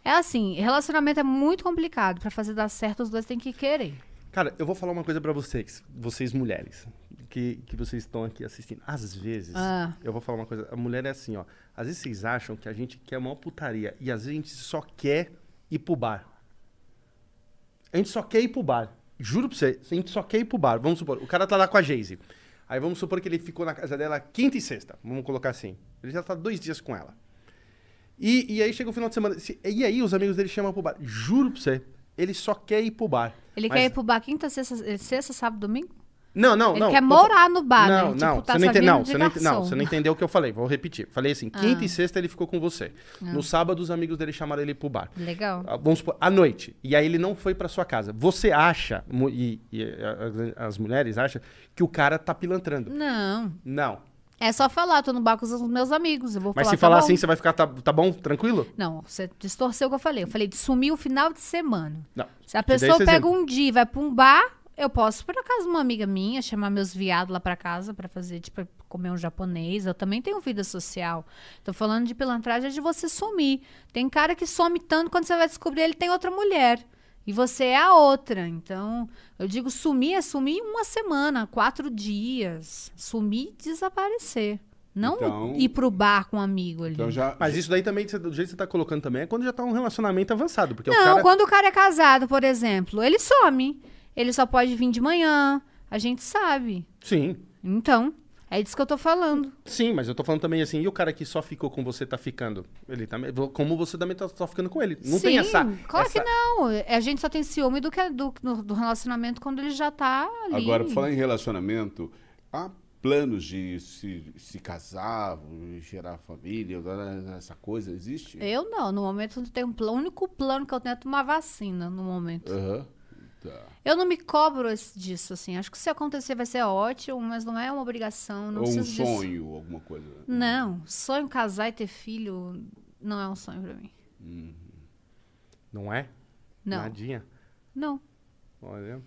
É assim, relacionamento é muito complicado. Pra fazer dar certo, os dois têm que querer. Cara, eu vou falar uma coisa pra vocês, vocês mulheres, que, que vocês estão aqui assistindo. Às vezes, Ah. eu vou falar uma coisa, a mulher é assim, ó. Às vezes vocês acham que a gente quer uma putaria e às vezes a gente só quer ir pro bar. A gente só quer ir pro bar. Juro pra você, a gente só quer ir pro bar. Vamos supor, o cara tá lá com a Geise. Aí vamos supor que ele ficou na casa dela quinta e sexta. Vamos colocar assim. Ele já tá dois dias com ela. E, e aí chega o final de semana. se- e aí os amigos dele chamam pro bar. Juro pra você, ele só quer ir pro bar. Ele Mas- quer ir pro bar quinta, sexta, sexta sábado, domingo? Não, não, Ele não. quer morar no bar, não, né? Tipo, não, tá você não, ente- não, você não, ente- não, você não entendeu o que eu falei. Vou repetir. Falei assim, quinta e sexta ele ficou com você. No sábado os amigos dele chamaram ele pro bar. Legal. Ah, Vamos supor, à noite. E aí ele não foi pra sua casa. Você acha, e, e, as, mulheres acham, que o cara tá pilantrando. Não. Não. É só falar, tô no bar com os meus amigos. Eu vou Mas falar, se tá falar assim, você vai ficar, tá, tá bom, tranquilo? Não, você distorceu o que eu falei. Eu falei de sumir o final de semana. Não. Se a pessoa pega exemplo. um dia e vai pra um bar, eu posso, por acaso, uma amiga minha, chamar meus viados lá pra casa pra fazer, tipo, comer um japonês. Eu também tenho vida social. Tô falando de pilantragem é de você sumir. Tem cara que some tanto quando você vai descobrir ele tem outra mulher. E você é a outra. Então, eu digo sumir é sumir uma semana, quatro dias. Sumir e desaparecer. Não Então- ir pro bar com um amigo ali. Então já. Mas isso daí também, do jeito que você tá colocando também, é quando já tá um relacionamento avançado. Porque o Não, cara... quando o cara é casado, por exemplo, ele some. Ele só pode vir de manhã. A gente sabe. Sim, Então, é disso que eu tô falando. sim, mas eu tô falando também assim, e o cara que só ficou com você tá ficando? Ele também, como você também tá só ficando com ele. Não Sim, tem essa... claro essa... que não. A gente só tem ciúme do, que, do, do- do relacionamento quando ele já tá ali. Agora, por falar em relacionamento, há planos de se, se casar, gerar família, essa coisa, existe? Eu não. No momento, não tenho um plano. O único plano que eu tenho é tomar vacina no momento. Aham. Tá. Eu não me cobro disso, assim. Acho que se acontecer vai ser ótimo, mas não é uma obrigação. Não Ou um preciso disso. sonho, alguma coisa. Não. Sonho casar e ter filho não é um sonho pra mim. Não é? Não. Nadinha. Não. Olha.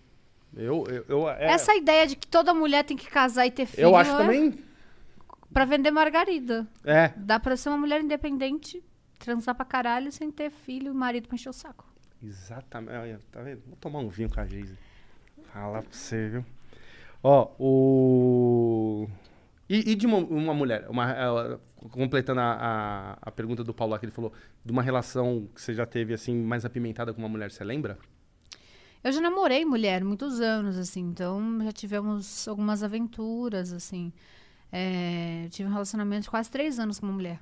Eu, eu, eu, é, Essa ideia de que toda mulher tem que casar e ter filho eu acho é também. pra vender margarida. É. Dá pra ser uma mulher independente, transar pra caralho sem ter filho e marido pra encher o saco. Exatamente. Olha, tá vendo? Vou tomar um vinho com a Geise. Fala pra você, viu? Ó, o. E, e de uma, uma mulher, uma, ela- completando a, a, a pergunta do Paulo que ele falou, de uma relação que você já teve assim, mais apimentada com uma mulher, você lembra? Eu já namorei mulher muitos anos, assim, então já tivemos algumas aventuras, assim. É, tive um relacionamento de quase três anos com uma mulher.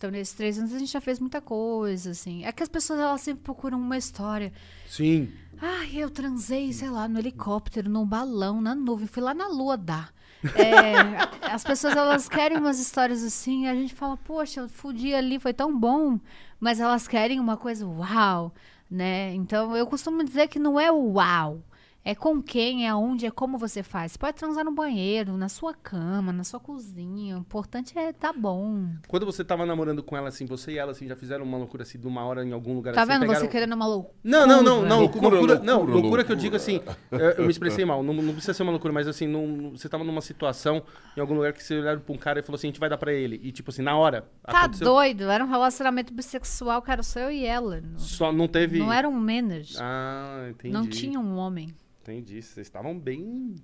Então, nesses três anos a gente já fez muita coisa, assim. É que as pessoas elas sempre procuram uma história. Sim. Ai, eu transei, sei lá, no helicóptero, num balão, na nuvem, fui lá na lua dar. É, as pessoas elas querem umas histórias assim, a gente fala, poxa, eu fudi ali, foi tão bom, mas elas querem uma coisa uau, né? Então eu costumo dizer que não é o uau. É com quem, é aonde, é como você faz. Você pode transar no banheiro, na sua cama, na sua cozinha. O importante é tá bom. Quando você tava namorando com ela, assim, você e ela, assim, já fizeram uma loucura, assim, de uma hora em algum lugar, Tá assim, vendo pegaram- você querendo uma loucura? Não, não, não, não, Loucura, loucura, loucura, não, loucura, que eu loucura. digo assim, eu, eu me expressei mal, não, não precisa ser uma loucura, mas assim, não, você tava numa situação, em algum lugar que você olharam pra um cara e falou assim, a gente vai dar pra ele, e tipo assim, na hora, Tá aconteceu, doido? Era um relacionamento bissexual era só eu e ela. Não, só não teve... não era um manager. Ah, entendi. Não tinha um homem. Entendi, vocês estavam bem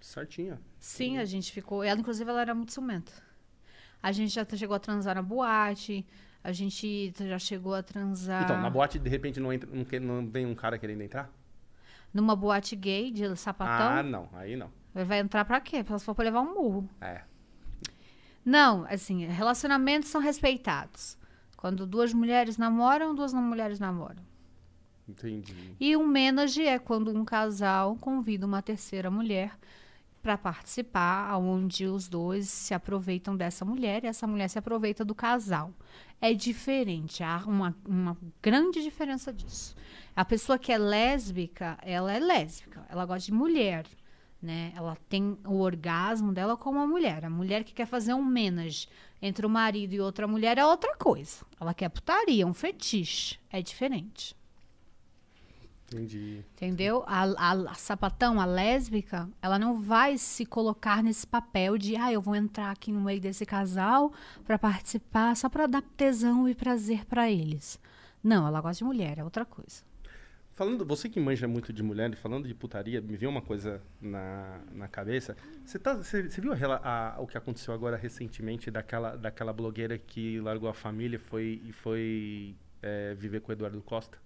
certinho. Sim, a gente ficou. Ela, inclusive, ela era muito ciumenta. A gente já chegou a transar na boate. A gente já chegou a transar Então, na boate, de repente, não, entra, não, não vem um cara querendo entrar? numa boate gay de sapatão. Ah, não, aí não. Vai entrar pra quê? Se for pra levar um murro. É, Não, assim, relacionamentos são respeitados. Quando duas mulheres namoram, duas não- mulheres namoram. Entendi. E um menage é quando um casal convida uma terceira mulher para participar, onde os dois se aproveitam dessa mulher e essa mulher se aproveita do casal. É diferente, há uma, uma grande diferença disso. A pessoa que é lésbica, ela é lésbica, ela gosta de mulher, né? Ela tem o orgasmo dela como uma mulher. A mulher que quer fazer um menage entre o marido e outra mulher é outra coisa. Ela quer putaria, um fetiche. É diferente. Entendi. Entendeu? A, a, a sapatão, a lésbica, ela não vai se colocar nesse papel de, ah, eu vou entrar aqui no meio desse casal para participar só para dar tesão e prazer para eles. Não, ela gosta de mulher, é outra coisa. Falando, você que manja muito de mulher e falando de putaria, me veio uma coisa na, na cabeça. Você, tá, viu a, a, o que aconteceu agora recentemente daquela, daquela blogueira que largou a família foi, e foi é, viver com o Eduardo Costa?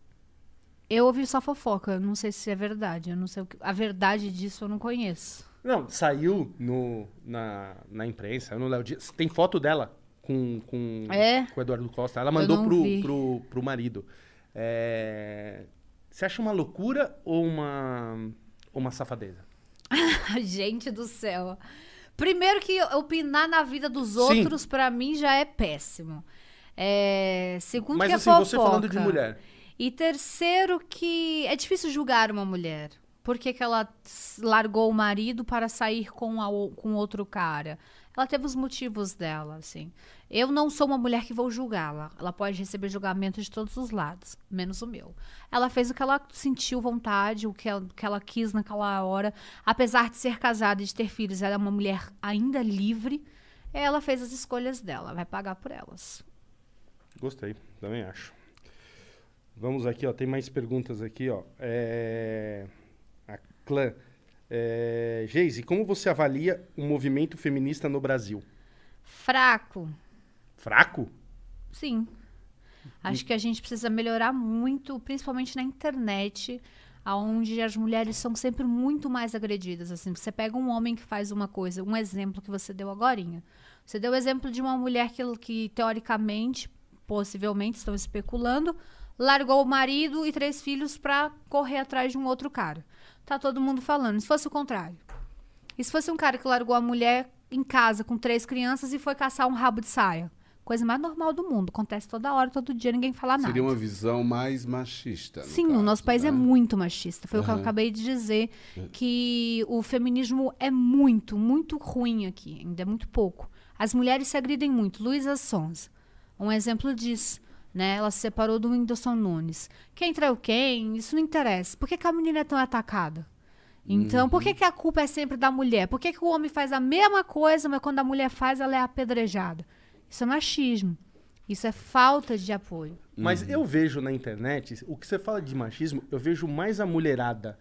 Eu ouvi só fofoca, não sei se é verdade. Eu não sei que, a verdade disso eu não conheço. Não, saiu no, na, na imprensa, no Léo Dias. Tem foto dela com, com, É? com o Eduardo Costa. Ela mandou pro, vi. pro, pro marido. É, Você acha uma loucura ou uma, uma safadeza? Gente do céu. Primeiro que opinar na vida dos outros, pra mim, já é péssimo. É, segundo Mas que é assim, você falando de fofoca. mulher. E terceiro que é difícil julgar uma mulher. Por que, que ela largou o marido para sair com, a com outro cara? Ela teve os motivos dela, assim. Eu não sou uma mulher que vou julgá-la. Ela pode receber julgamento de todos os lados, menos o meu. Ela fez o que ela sentiu vontade, o que ela, o que ela quis naquela hora. Apesar de ser casada e de ter filhos, ela é uma mulher ainda livre. Ela fez as escolhas dela, vai pagar por elas. Gostei, também acho. Vamos aqui, ó. Tem mais perguntas aqui, ó. É... A clã. É... Geise, como você avalia o movimento feminista no Brasil? Fraco. Fraco? Sim. Acho que a gente precisa melhorar muito, principalmente na internet, onde as mulheres são sempre muito mais agredidas. Assim, você pega um homem que faz uma coisa, um exemplo que você deu agorinha. Você deu o exemplo de uma mulher que, que teoricamente, possivelmente, estão especulando, largou o marido e três filhos para correr atrás de um outro cara. Tá todo mundo falando. Se fosse o contrário? E se fosse um cara que largou a mulher em casa com três crianças e foi caçar um rabo de saia? Coisa mais normal do mundo. Acontece toda hora, todo dia, ninguém fala nada. Seria uma visão mais machista. no Sim, caso, o nosso país é né? muito machista. Foi o que eu acabei de dizer. Que o feminismo é muito, muito ruim aqui. Ainda é muito pouco. As mulheres se agridem muito. Luísa Sons, um exemplo disso. Né? Ela se separou do Whindersson Nunes. Quem traiu quem? Isso não interessa. Por que, que a menina é tão atacada? Então, por que, que a culpa é sempre da mulher? Por que, que o homem faz a mesma coisa, mas quando a mulher faz, ela é apedrejada? Isso é machismo. Isso é falta de apoio. Mas eu vejo na internet, o que você fala de machismo, eu vejo mais a mulherada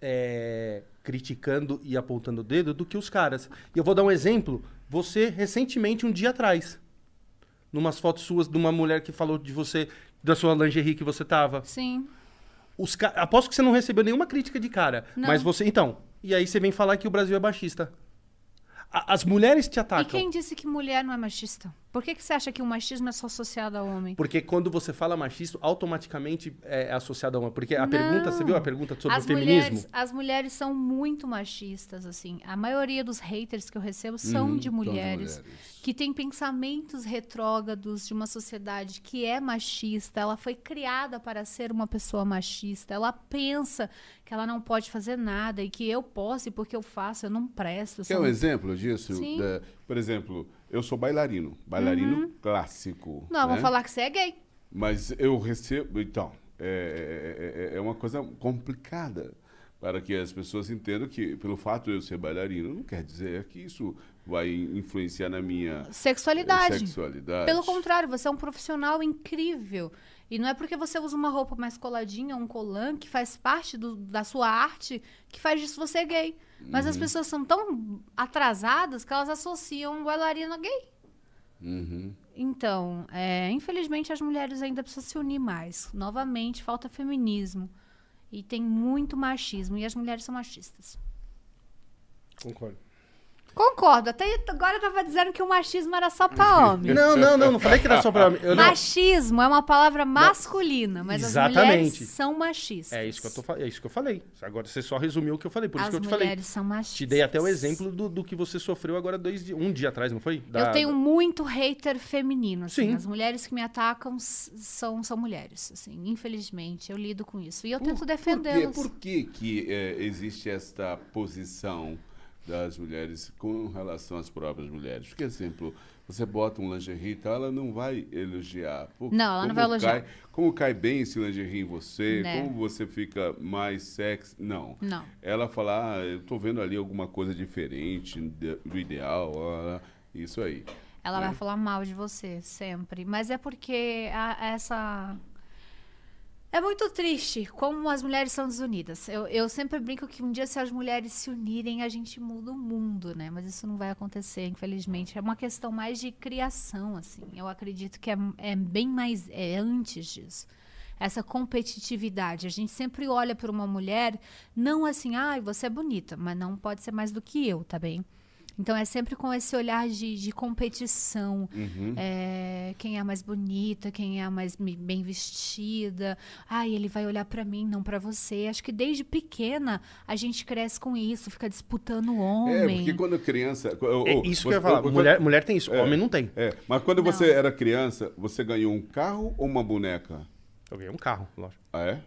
é, criticando e apontando o dedo do que os caras. E eu vou dar um exemplo. Você, recentemente, um dia atrás, numas fotos suas de uma mulher que falou de você, da sua lingerie que você tava. Sim. Os ca... Aposto que você não recebeu nenhuma crítica de cara. Não. Mas você. Então. E aí você vem falar que o Brasil é machista. A- As mulheres te E atacam. quem disse que mulher não é machista? Por que, que você acha que o machismo é só associado ao homem? Porque quando você fala machista, automaticamente é associado a uma. Porque a pergunta, você viu a pergunta sobre as o feminismo? mulheres, as mulheres são muito machistas, assim. A maioria dos haters que eu recebo são de são de mulheres mulheres. Que têm pensamentos retrógrados de uma sociedade que é machista. Ela foi criada para ser uma pessoa machista. Ela pensa que ela não pode fazer nada e que eu posso e porque eu faço, eu não presto. Quer um exemplo disso? Sim. Da- por exemplo, eu sou bailarino, bailarino clássico. Uhum. Não, né? vão falar que você é gay. Mas eu recebo. Então, é, é- é uma coisa complicada para que as pessoas entendam que, pelo fato de eu ser bailarino, não quer dizer que isso vai influenciar na minha Sexualidade. sexualidade. Pelo contrário, você é um profissional incrível. E não é porque você usa uma roupa mais coladinha, um colã, que faz parte do- da sua arte, que faz disso você gay. Mas Uhum. as pessoas são tão atrasadas que elas associam um bailarino a gay. Uhum. Então, é, infelizmente, as mulheres ainda precisam se unir mais. Novamente, falta feminismo. E tem muito machismo. E as mulheres são machistas. Concordo. Concordo. Até agora eu tava dizendo que o machismo era só pra homem. Não, não, não, não falei que era só pra. Eu, não. Machismo é uma palavra masculina, mas as mulheres Exatamente. são machistas. É isso que eu tô é isso que eu falei. Agora você só resumiu o que eu falei, por isso As que eu te falei. mulheres são machistas. Te dei até o exemplo do, do que você sofreu agora dois um dia atrás, não foi? Da- Eu tenho muito hater feminino, assim. Sim. As mulheres que me atacam são, são mulheres, assim. Infelizmente, eu lido com isso. E eu Por- tento por quê? defendê-las. Por que, que é, existe esta posição das mulheres com relação às próprias mulheres? Por exemplo, você bota um lingerie e tal, ela não vai elogiar. Pô, Não, ela não vai elogiar. Cai, como cai bem esse lingerie em você, Né. como você fica mais sexy. Não. Não. Ela fala, ah, eu tô vendo ali alguma coisa diferente do ideal, isso aí. Ela né? vai falar mal de você, sempre. Mas é porque a- essa. É muito triste como as mulheres são desunidas. Eu, eu sempre brinco que um dia, se as mulheres se unirem, a gente muda o mundo, né? Mas isso não vai acontecer, infelizmente. É uma questão mais de criação, assim. Eu acredito que é, é bem mais. É antes disso. Essa competitividade. A gente sempre olha para uma mulher, não assim, ai, você é bonita, mas não pode ser mais do que eu, tá bem? Então é sempre com esse olhar de, de competição. Uhum. É, quem é a mais bonita, quem é a mais bem vestida. Ai, ele vai olhar pra mim, não pra você. Acho que desde pequena a gente cresce com isso, fica disputando o É, homem. porque quando criança. É isso que eu ia falar. Mulher, mulher tem isso, homem não tem. É, mas quando Não. você era criança, você ganhou um carro ou uma boneca? Eu ganhei um carro, lógico. Ah, é?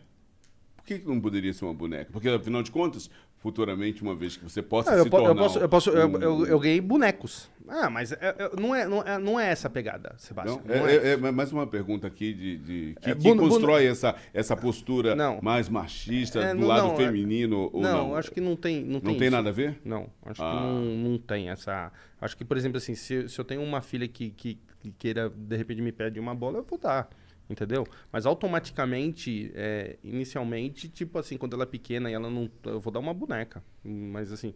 Por que não poderia ser uma boneca? Porque, afinal de contas, futuramente, uma vez que você possa Não, eu, se eu tornar posso, eu, posso eu, um- eu, eu ganhei bonecos. Ah, mas é- é- não, é, não, é, não é essa a pegada, Sebastião. Não? Não É, é. é- é mais uma pergunta aqui de, de- que, que bono- constrói essa, essa postura Não. mais machista do lado feminino ou não? não, acho que não tem. Não tem, Não tem nada a ver? Não, acho Ah. que não, não tem essa. Acho que, por exemplo, assim, se, se eu tenho uma filha que, que, que queira, de repente, me pede uma bola, eu vou dar. Entendeu? Mas automaticamente, é, inicialmente, tipo assim, quando ela é pequena e ela não. Eu vou dar uma boneca. Mas assim.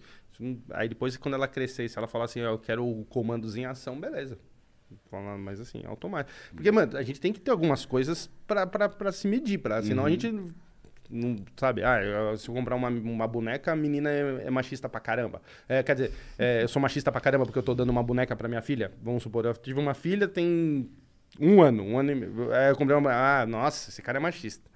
aí depois, quando ela crescer, se ela falar assim, eu quero o comandos em ação, beleza. Falar, Mas assim, automático. Porque, mano, a gente tem que ter algumas coisas pra, pra, pra se medir, pra, senão a gente não sabe, ah, se eu comprar uma, uma boneca, a menina é, é machista pra caramba. É, quer dizer, é, eu sou machista pra caramba porque eu tô dando uma boneca pra minha filha. Vamos supor, eu tive uma filha tem um ano, um ano e meio. Aí eu comprei uma. Ah, nossa, esse cara é machista.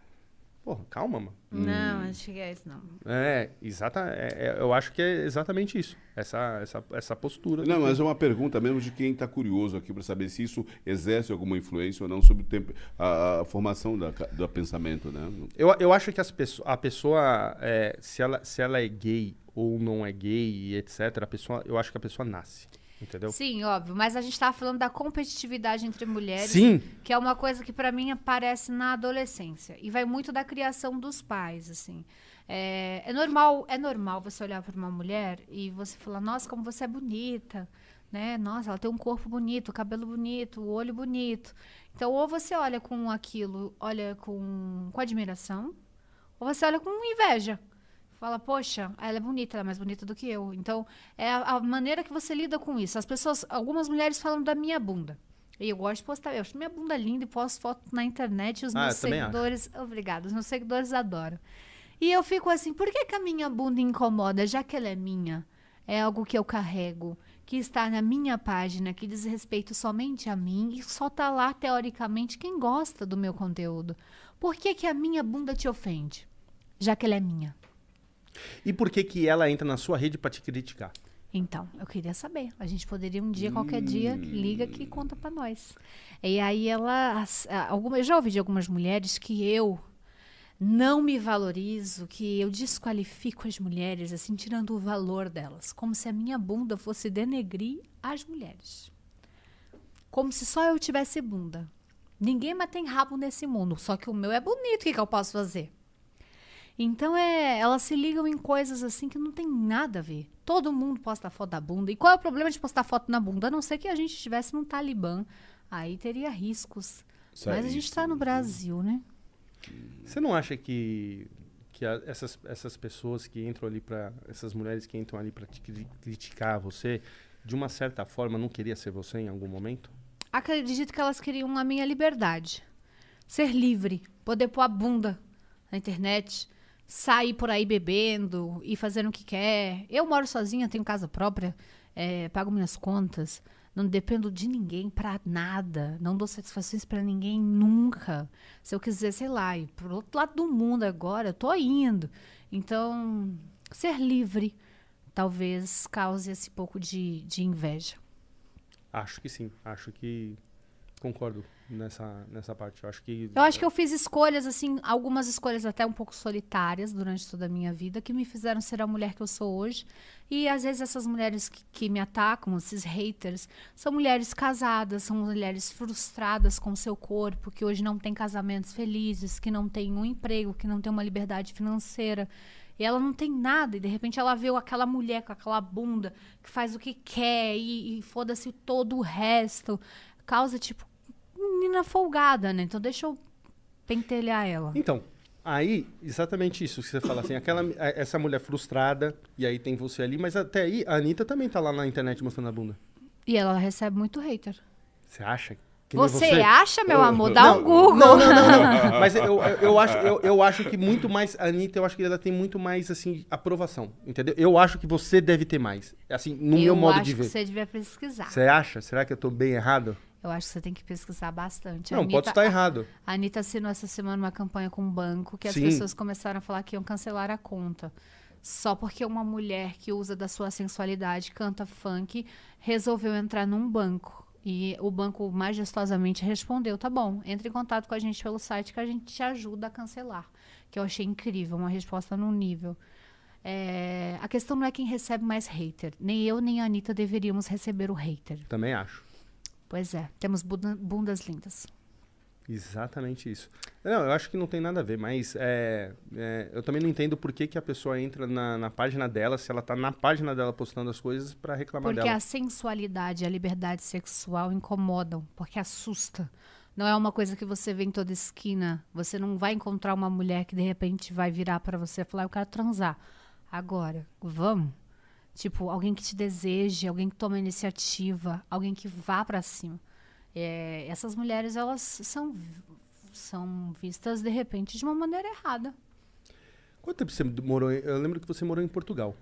Porra, calma, mano. Não, acho que é isso não. É, exata, é- é- eu acho que é exatamente isso. Essa, essa, essa postura. Não, mas é uma pergunta mesmo de quem está curioso aqui para saber se isso exerce alguma influência ou não sobre o tempo, a, a formação da, do pensamento, né? Eu, eu acho que as pesso- a pessoa, é, se, ela, se ela é gay ou não é gay, e etc., a pessoa, eu acho que a pessoa nasce. Entendeu? Sim, óbvio. Mas a gente tava falando da competitividade entre mulheres. Sim. Que é uma coisa que pra mim aparece na adolescência. E vai muito da criação dos pais, assim. É, é normal, é normal você olhar para uma mulher e você falar, nossa, como você é bonita, né? Nossa, ela tem um corpo bonito, cabelo bonito, o olho bonito. Então, ou você olha com aquilo, olha com, com admiração, ou você olha com inveja. Fala, poxa, ela é bonita, ela é mais bonita do que eu. Então, é a, a maneira que você lida com isso. As pessoas, algumas mulheres falam da minha bunda. E eu gosto de postar, eu acho minha bunda linda e posto foto na internet e os Ah, meus seguidores. Obrigada, os meus seguidores adoram. E eu fico assim, por que, que a minha bunda incomoda, já que ela é minha? É algo que eu carrego, que está na minha página, que diz respeito somente a mim e só tá lá, teoricamente, quem gosta do meu conteúdo. Por que, que a minha bunda te ofende? Já que ela é minha. E por que que ela entra na sua rede pra te criticar? Então, eu queria saber. A gente poderia um dia, qualquer dia, liga aqui e conta pra nós. E aí ela. Alguma, eu já ouvi de algumas mulheres que eu não me valorizo, que eu desqualifico as mulheres, assim, tirando o valor delas. Como se a minha bunda fosse denegrir as mulheres. Como se só eu tivesse bunda. Ninguém mais tem rabo nesse mundo, só que o meu é bonito, o que, que eu posso fazer? Então é, elas se ligam em coisas assim que não tem nada a ver. Todo mundo posta foto da bunda. E qual é o problema de postar foto na bunda? A não ser que a gente estivesse num Talibã. Aí teria riscos. Mas a gente está no Brasil, né? Você não acha que, que a- essas, essas pessoas que entram ali para essas mulheres que entram ali para criticar você, de uma certa forma não queria ser você em algum momento? Acredito que elas queriam a minha liberdade. Ser livre. Poder pôr a bunda na internet. Sair por aí bebendo e fazendo o que quer. Eu moro sozinha, tenho casa própria. é, pago minhas contas, não dependo de ninguém pra nada, não dou satisfações pra ninguém nunca. Se eu quiser, sei lá, ir pro outro lado do mundo agora, eu tô indo. Então, ser livre talvez cause esse pouco de, de inveja. Acho que sim. Acho que concordo nessa, nessa parte. Eu acho que. Eu acho que eu fiz escolhas, assim, algumas escolhas até um pouco solitárias durante toda a minha vida, que me fizeram ser a mulher que eu sou hoje. E às vezes essas mulheres que, que me atacam, esses haters, são mulheres casadas, são mulheres frustradas com seu corpo, que hoje não têm casamentos felizes, que não têm um emprego, que não têm uma liberdade financeira. E ela não tem nada, e de repente ela vê aquela mulher com aquela bunda que faz o que quer e, e foda-se todo o resto. Causa, tipo, menina folgada, né? Então deixa eu pentelhar ela. Então, aí, exatamente isso que você fala assim, aquela, essa mulher frustrada, e aí tem você ali, mas até aí a Anitta também tá lá na internet mostrando a bunda. E ela recebe muito hater. Você acha? Que nem Você, acha, meu amor? Dá um Google. Não, não, não, não. Mas eu, eu, eu acho, eu, eu acho que muito mais. A Anitta, eu acho que ela tem muito mais, assim, aprovação. Entendeu? Eu acho que você deve ter mais. Assim, no meu modo de acho ver. que você devia pesquisar. Você acha? Será que eu tô bem errado? Eu acho que você tem que pesquisar bastante. Não, pode Anitta- estar errado. A Anitta assinou essa semana uma campanha com um banco que as Sim. pessoas começaram a falar que iam cancelar a conta. Só porque uma mulher que usa da sua sensualidade, canta funk, resolveu entrar num banco. E o banco majestosamente respondeu: tá bom, entre em contato com a gente pelo site que a gente te ajuda a cancelar. Que eu achei incrível, uma resposta no nível. É, a questão não é quem recebe mais hater. Nem eu nem a Anitta deveríamos receber o hater. Também acho. Pois é, temos bunda- bundas lindas. Exatamente isso. Não, eu acho que não tem nada a ver, mas é, é, eu também não entendo por que, que a pessoa entra na, na página dela, se ela tá na página dela postando as coisas pra reclamar Porque dela. a sensualidade e a liberdade sexual incomodam, porque assusta. Não é uma coisa que você vê em toda esquina. Você não vai encontrar uma mulher que de repente vai virar pra você e falar: Eu quero transar. Agora, vamos. Tipo, alguém que te deseje, alguém que toma iniciativa, alguém que vá pra cima. É, essas mulheres, elas são, são vistas de repente de uma maneira errada. Quanto tempo você morou? em- Eu lembro que você morou em Portugal.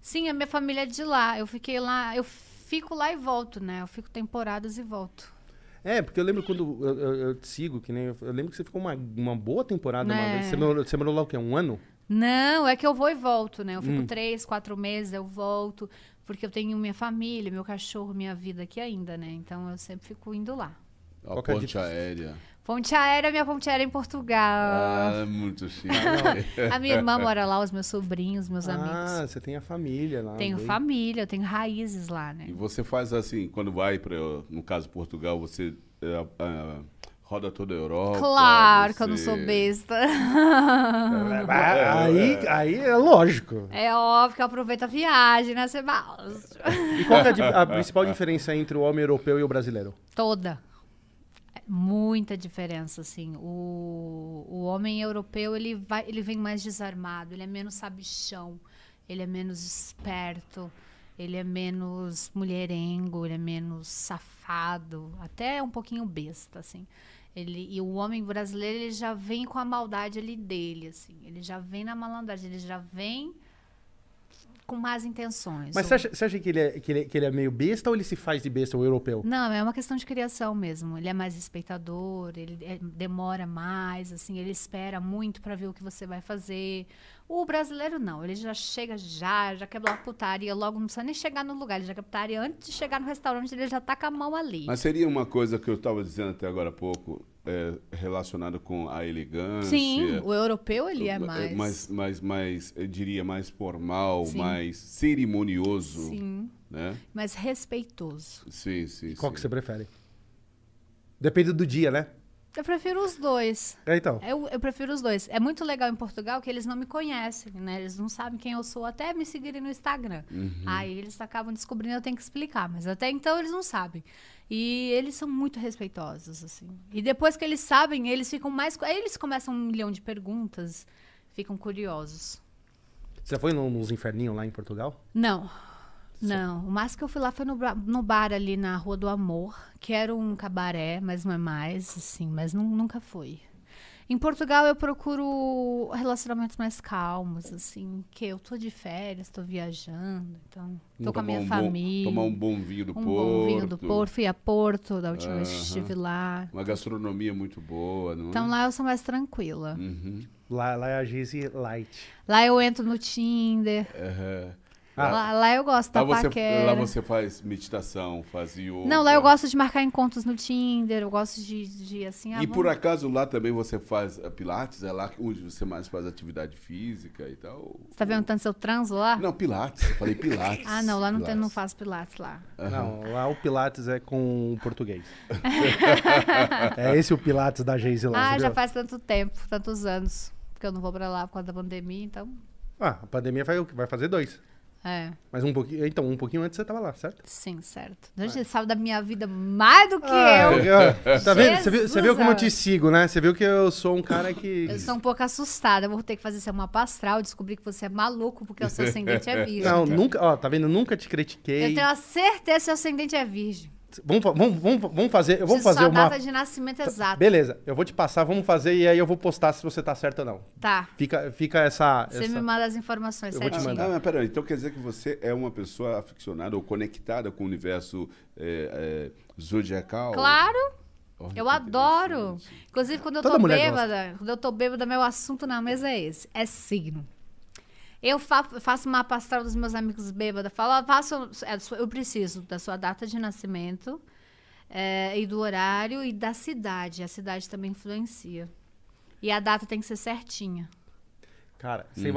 Sim, a minha família é de lá. Eu fiquei lá, eu fico lá e volto, né? Eu fico temporadas e volto. É, porque eu lembro quando eu, eu- eu te sigo, que nem eu, eu lembro que você ficou uma, uma boa temporada uma É. vez. Você morou, você morou lá o quê? Um ano? Não, é que eu vou e volto, né? Eu fico Hum. três, quatro meses, eu volto, porque eu tenho minha família, meu cachorro, minha vida aqui ainda, né? Então eu sempre fico indo lá. A Qual que é a ponte aérea. Ponte aérea, minha ponte aérea é em Portugal. Ah, é muito chique. A minha irmã mora lá, os meus sobrinhos, meus ah, amigos. você tem a família lá. Tenho bem. família, eu tenho raízes lá, né? E você faz assim, quando vai para, no caso Portugal, você é, é, roda toda a Europa. Claro que eu não você- sou besta. Ah, Aí, aí é lógico. É óbvio que eu aproveito a viagem, né, Sebastião? E qual que é a, principal diferença entre o homem europeu e o brasileiro? Toda. É Muita diferença, assim. O, o homem europeu, ele, vai, ele vem mais desarmado, ele é menos sabichão, ele é menos esperto, ele é menos mulherengo, ele é menos safado, até um pouquinho besta, assim. Ele, e o homem brasileiro, ele já vem com a maldade ali dele, assim. Ele já vem na malandragem, ele já vem com más intenções. Mas O- você acha, você acha que, ele é, que, ele, que ele é meio besta ou ele se faz de besta, o europeu? Não, é uma questão de criação mesmo. Ele é mais respeitador, ele é- demora mais, assim, ele espera muito pra ver o que você vai fazer. O brasileiro não, ele já chega já, já quer uma putaria logo, não precisa nem chegar no lugar, ele já quer putaria antes de chegar no restaurante, ele já tá com a mão ali. Mas seria uma coisa que eu estava dizendo até agora há pouco, é, relacionada com a elegância. Sim, o europeu ele é mais. mais, mais, mais, eu diria, mais formal, Sim. mais cerimonioso, Sim, né? mais respeitoso. Sim, sim, Qual sim. que você prefere? Depende do dia, né? Eu prefiro os dois. É, então. Eu, eu prefiro os dois. É muito legal em Portugal que eles não me conhecem, né? Eles não sabem quem eu sou, até me seguirem no Instagram. Uhum. Aí eles acabam descobrindo, eu tenho que explicar. Mas até então eles não sabem. E eles são muito respeitosos, assim. E depois que eles sabem, eles ficam mais... Aí eles começam um milhão de perguntas, ficam curiosos. Você foi no- nos inferninhos lá em Portugal? Não. Não, o máximo que eu fui lá foi no, no bar ali na Rua do Amor, que era um cabaré, mas não é mais, assim, mas nu- nunca foi. Em Portugal eu procuro relacionamentos mais calmos, assim, que eu tô de férias, tô viajando, então tô com a minha um família. Bom, tomar um bom vinho do um Porto. bom vinho do Porto, fui a Porto da última vez que Aham. estive lá. Uma gastronomia muito boa, não é? Então lá eu sou mais tranquila. Uhum. Lá, lá é a Geise Light. Lá eu entro no Tinder. Aham. Ah. Lá, lá eu gosto da Lá, você, paquera. lá você faz meditação, faz yoga. Não, lá eu gosto de marcar encontros no Tinder, eu gosto de, de assim... ah, E vamos- por acaso lá também você faz eh, pilates? É lá onde você mais faz atividade física e tal? Você tá perguntando se eu transo lá? Não, pilates. Eu falei pilates. Ah, não, lá não, tem, não faço pilates lá. Não, lá o Pilates é com o português. é esse o Pilates da Geise lá. Ah, já viu? faz tanto tempo, tantos anos, que eu não vou pra lá por causa da pandemia, então... Ah, a pandemia vai, vai fazer dois. É, Mas um pouquinho. Então, um pouquinho antes você tava lá, certo? sim, certo. A gente sabe da minha vida mais do que Ah, eu. eu- Tá vendo? Você viu, você viu como eu te sigo, né? Você viu que eu sou um cara que. Eu estou um pouco assustada, eu vou ter que fazer esse mapa astral, descobrir que você é maluco porque o seu ascendente é virgem. Não, nunca. Ó, tá vendo? Nunca te critiquei. Eu tenho a certeza que seu ascendente é virgem. Vamos, vamos, vamos, vamos fazer. Eu vou fazer sua uma. data de nascimento exata. Beleza, eu vou te passar, vamos fazer e aí eu vou postar se você tá certo ou não. Tá. Fica, fica essa. Você essa- me manda as informações Eu vou te Ah, certinho. mandar. mas peraí, então quer dizer que você é uma pessoa aficionada ou conectada com o universo é, é, zodiacal? Claro, Olha eu adoro. Inclusive, quando eu Toda tô bêbada, quando eu tô bêbada, meu assunto na mesa é esse: é signo. Eu fa faço mapa astral dos meus amigos bêbados. Falo, faço, é, eu preciso da sua data de nascimento é, e do horário e da cidade. A cidade também influencia. E a data tem que ser certinha. Cara, você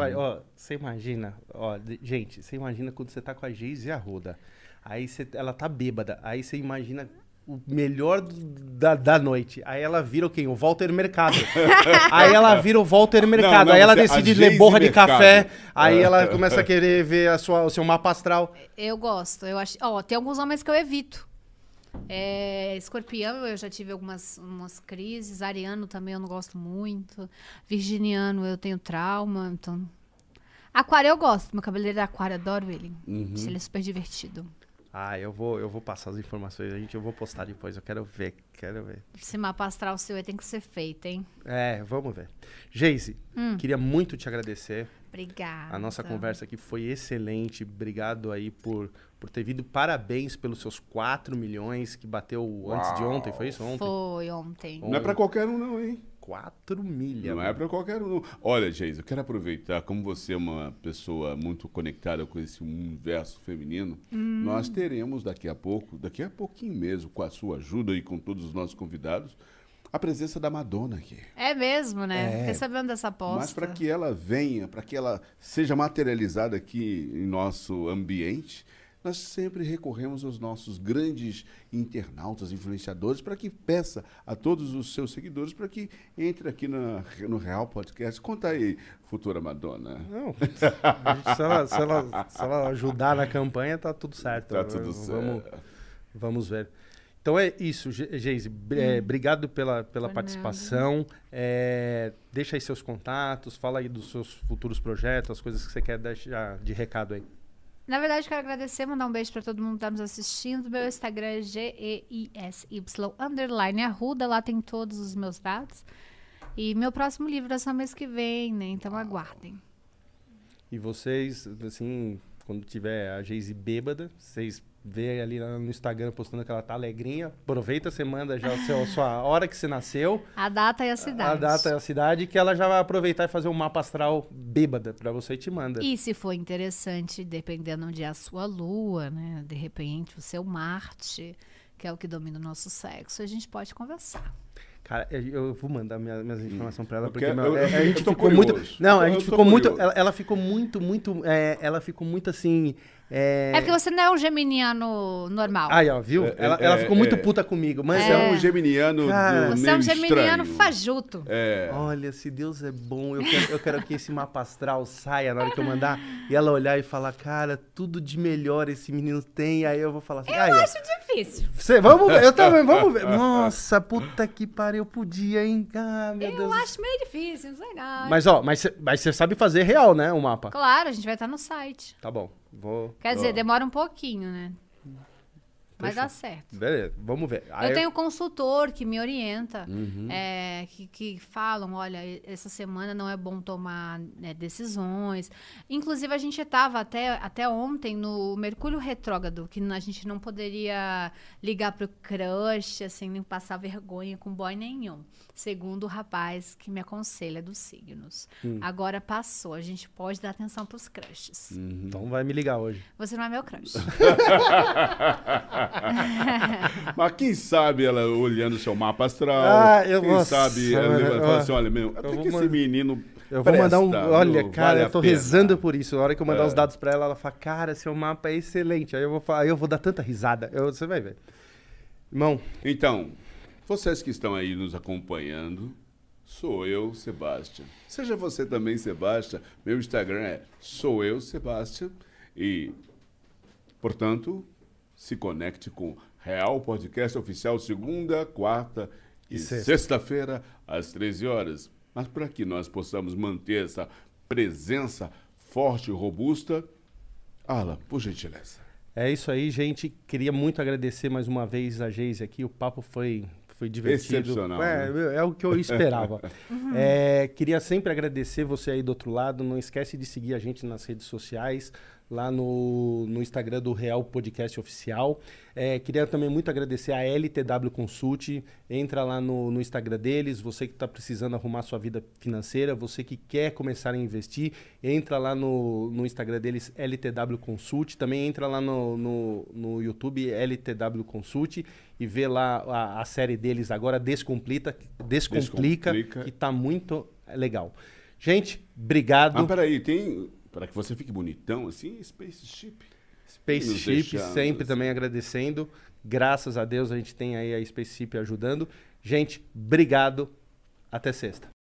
você imagina, ó, de- gente, você imagina quando você tá com a Geise e a Roda. Aí você, ela tá bêbada. Aí você imagina o melhor da, da noite. Aí ela vira o quem? O Walter Mercado. aí ela vira o Walter Mercado. não, aí ela a decide ler borra de Mercado. café. Aí É. ela começa a querer ver a sua, o seu mapa astral. Eu gosto. Eu acho. Ó, tem alguns homens que eu evito. É, escorpião, eu já tive algumas umas crises. Ariano também eu não gosto muito. Virginiano eu tenho trauma. Então. Aquário eu gosto. Meu cabeleireiro é aquário, adoro ele. Uhum. Ele é super divertido. Ah, eu vou, eu vou passar as informações. A gente, eu vou postar depois. Eu quero ver, quero ver. Esse mapa astral seu aí tem que ser feito, hein? É, vamos ver. Geise, Hum. queria muito te agradecer. Obrigada. A nossa conversa aqui foi excelente. Obrigado aí por, por ter vindo. Parabéns pelos seus 4 milhões que bateu antes de ontem. Foi isso? Ontem? Foi ontem. Não é pra qualquer um, não, hein? 4 milhas. Não é pra qualquer um. Olha, Geis, eu quero aproveitar, como você é uma pessoa muito conectada com esse universo feminino, Hum. nós teremos daqui a pouco, daqui a pouquinho mesmo, com a sua ajuda e com todos os nossos convidados, a presença da Madonna aqui. É mesmo, né? É. Fiquei sabendo dessa aposta. Mas para que ela venha, para que ela seja materializada aqui em nosso ambiente, nós sempre recorremos aos nossos grandes internautas, influenciadores, para que peça a todos os seus seguidores para que entre aqui na- no Real Podcast. Conta aí, futura Madonna. Não, gente- se, ela, se ela- se ela ajudar na campanha, tá tudo certo. Tá tudo Vamos, certo. vamos ver. Então é isso, Ge- Geise. é, obrigado pela, pela Por participação. É, deixa aí seus contatos, fala aí dos seus futuros projetos, as coisas que você quer deixar de recado aí. Na verdade, quero agradecer, mandar um beijo pra todo mundo que tá nos assistindo. Meu Instagram é G-E-I-S-Y underline Arruda. Lá tem todos os meus dados. E meu próximo livro é só mês que vem, né? Então aguardem. E vocês, assim, quando tiver a Geise bêbada, vocês vê ali no Instagram postando que ela tá alegrinha. Aproveita, você manda já o seu, a sua hora que você nasceu, A data e a cidade. a data e a cidade, que ela já vai aproveitar e fazer um mapa astral bêbada pra você e te manda. E se for interessante, dependendo onde é a sua lua, né? De repente, o seu Marte, que é o que domina o nosso sexo, a gente pode conversar. Cara, eu- eu vou mandar minha- minhas informações pra ela, Eu porque quero- meu, eu- é, a eu gente tô ficou curioso. muito. Não, a Eu gente ficou muito. Ela, ela ficou muito, muito. é, ela ficou muito assim. É, É porque você não é um geminiano normal. Aí, ó, viu? É, ela, é, ela ficou muito é. puta comigo. Mas Você é, é. um geminiano Cara, do você é um geminiano estranho. fajuto. É. Olha, se Deus é bom, eu quero, eu quero que esse mapa astral saia na hora que eu mandar e ela olhar e falar, cara, tudo de melhor esse menino tem. Aí eu vou falar assim, aí, Eu ó, acho difícil. você, vamos ver, eu também, vamos ver. Nossa, puta que pariu, eu podia, hein? Ah, meu Eu Deus. acho meio difícil, não sei não. Mas, ó, mas você sabe fazer real, né, o mapa? Claro, a gente vai estar no site. Tá bom, vou... Quer dizer, demora um pouquinho, né? Vai dar certo. Beleza, vamos ver. Aí Eu tenho consultor que me orienta, é, que, que falam, olha, essa semana não é bom tomar né, decisões. Inclusive, a gente estava até, até ontem no Mercúrio Retrógrado, que a gente não poderia ligar pro crush, assim, nem passar vergonha com boy nenhum. Segundo o rapaz que me aconselha dos signos. Agora passou, a gente pode dar atenção pros crushes. Então vai me ligar hoje. Você não é meu crush. Mas quem sabe ela olhando o seu mapa astral, Ah, eu- quem nossa, sabe ela mano, ó, assim, olha, meu, até que esse menino Eu vou mandar um. presta, Olha, viu? cara, Vale eu tô rezando por isso. A hora que eu mandar É. os dados pra ela, ela fala, cara, seu mapa é excelente. Aí eu vou falar, aí eu vou dar tanta risada. Eu- você vai ver. Irmão, Então, vocês que estão aí nos acompanhando, sou eu, Sebastião. Seja você também, Sebastião. Meu Instagram é sou eu, Sebastião. E, portanto, se conecte com Real Podcast Oficial segunda, quarta e, E sexta. sexta-feira às 13 horas. Mas para que nós possamos manter essa presença forte e robusta, Ala, por gentileza. é isso aí, gente. Queria muito agradecer mais uma vez a Geise aqui. O papo foi, foi divertido. Excepcional, É, né? é o que eu esperava. É, queria sempre agradecer você aí do outro lado. Não esquece de seguir a gente nas redes sociais. Lá no, no Instagram do Real Podcast Oficial. É, queria também muito agradecer a LTW Consult. Entra lá no, no Instagram deles. Você que está precisando arrumar sua vida financeira, você que quer começar a investir, entra lá no, no Instagram deles, LTW Consult. Também entra lá no, no, no YouTube, LTW Consult, e vê lá a, a série deles agora, Descomplita, Descomplica, Descomplica. que tá muito legal. Gente, obrigado. Ah, peraí, tem. Para que você fique bonitão assim, Spaceship. Spaceship sempre assim. também agradecendo. Graças a Deus a gente tem aí a Spaceship ajudando. Gente, obrigado. Até sexta.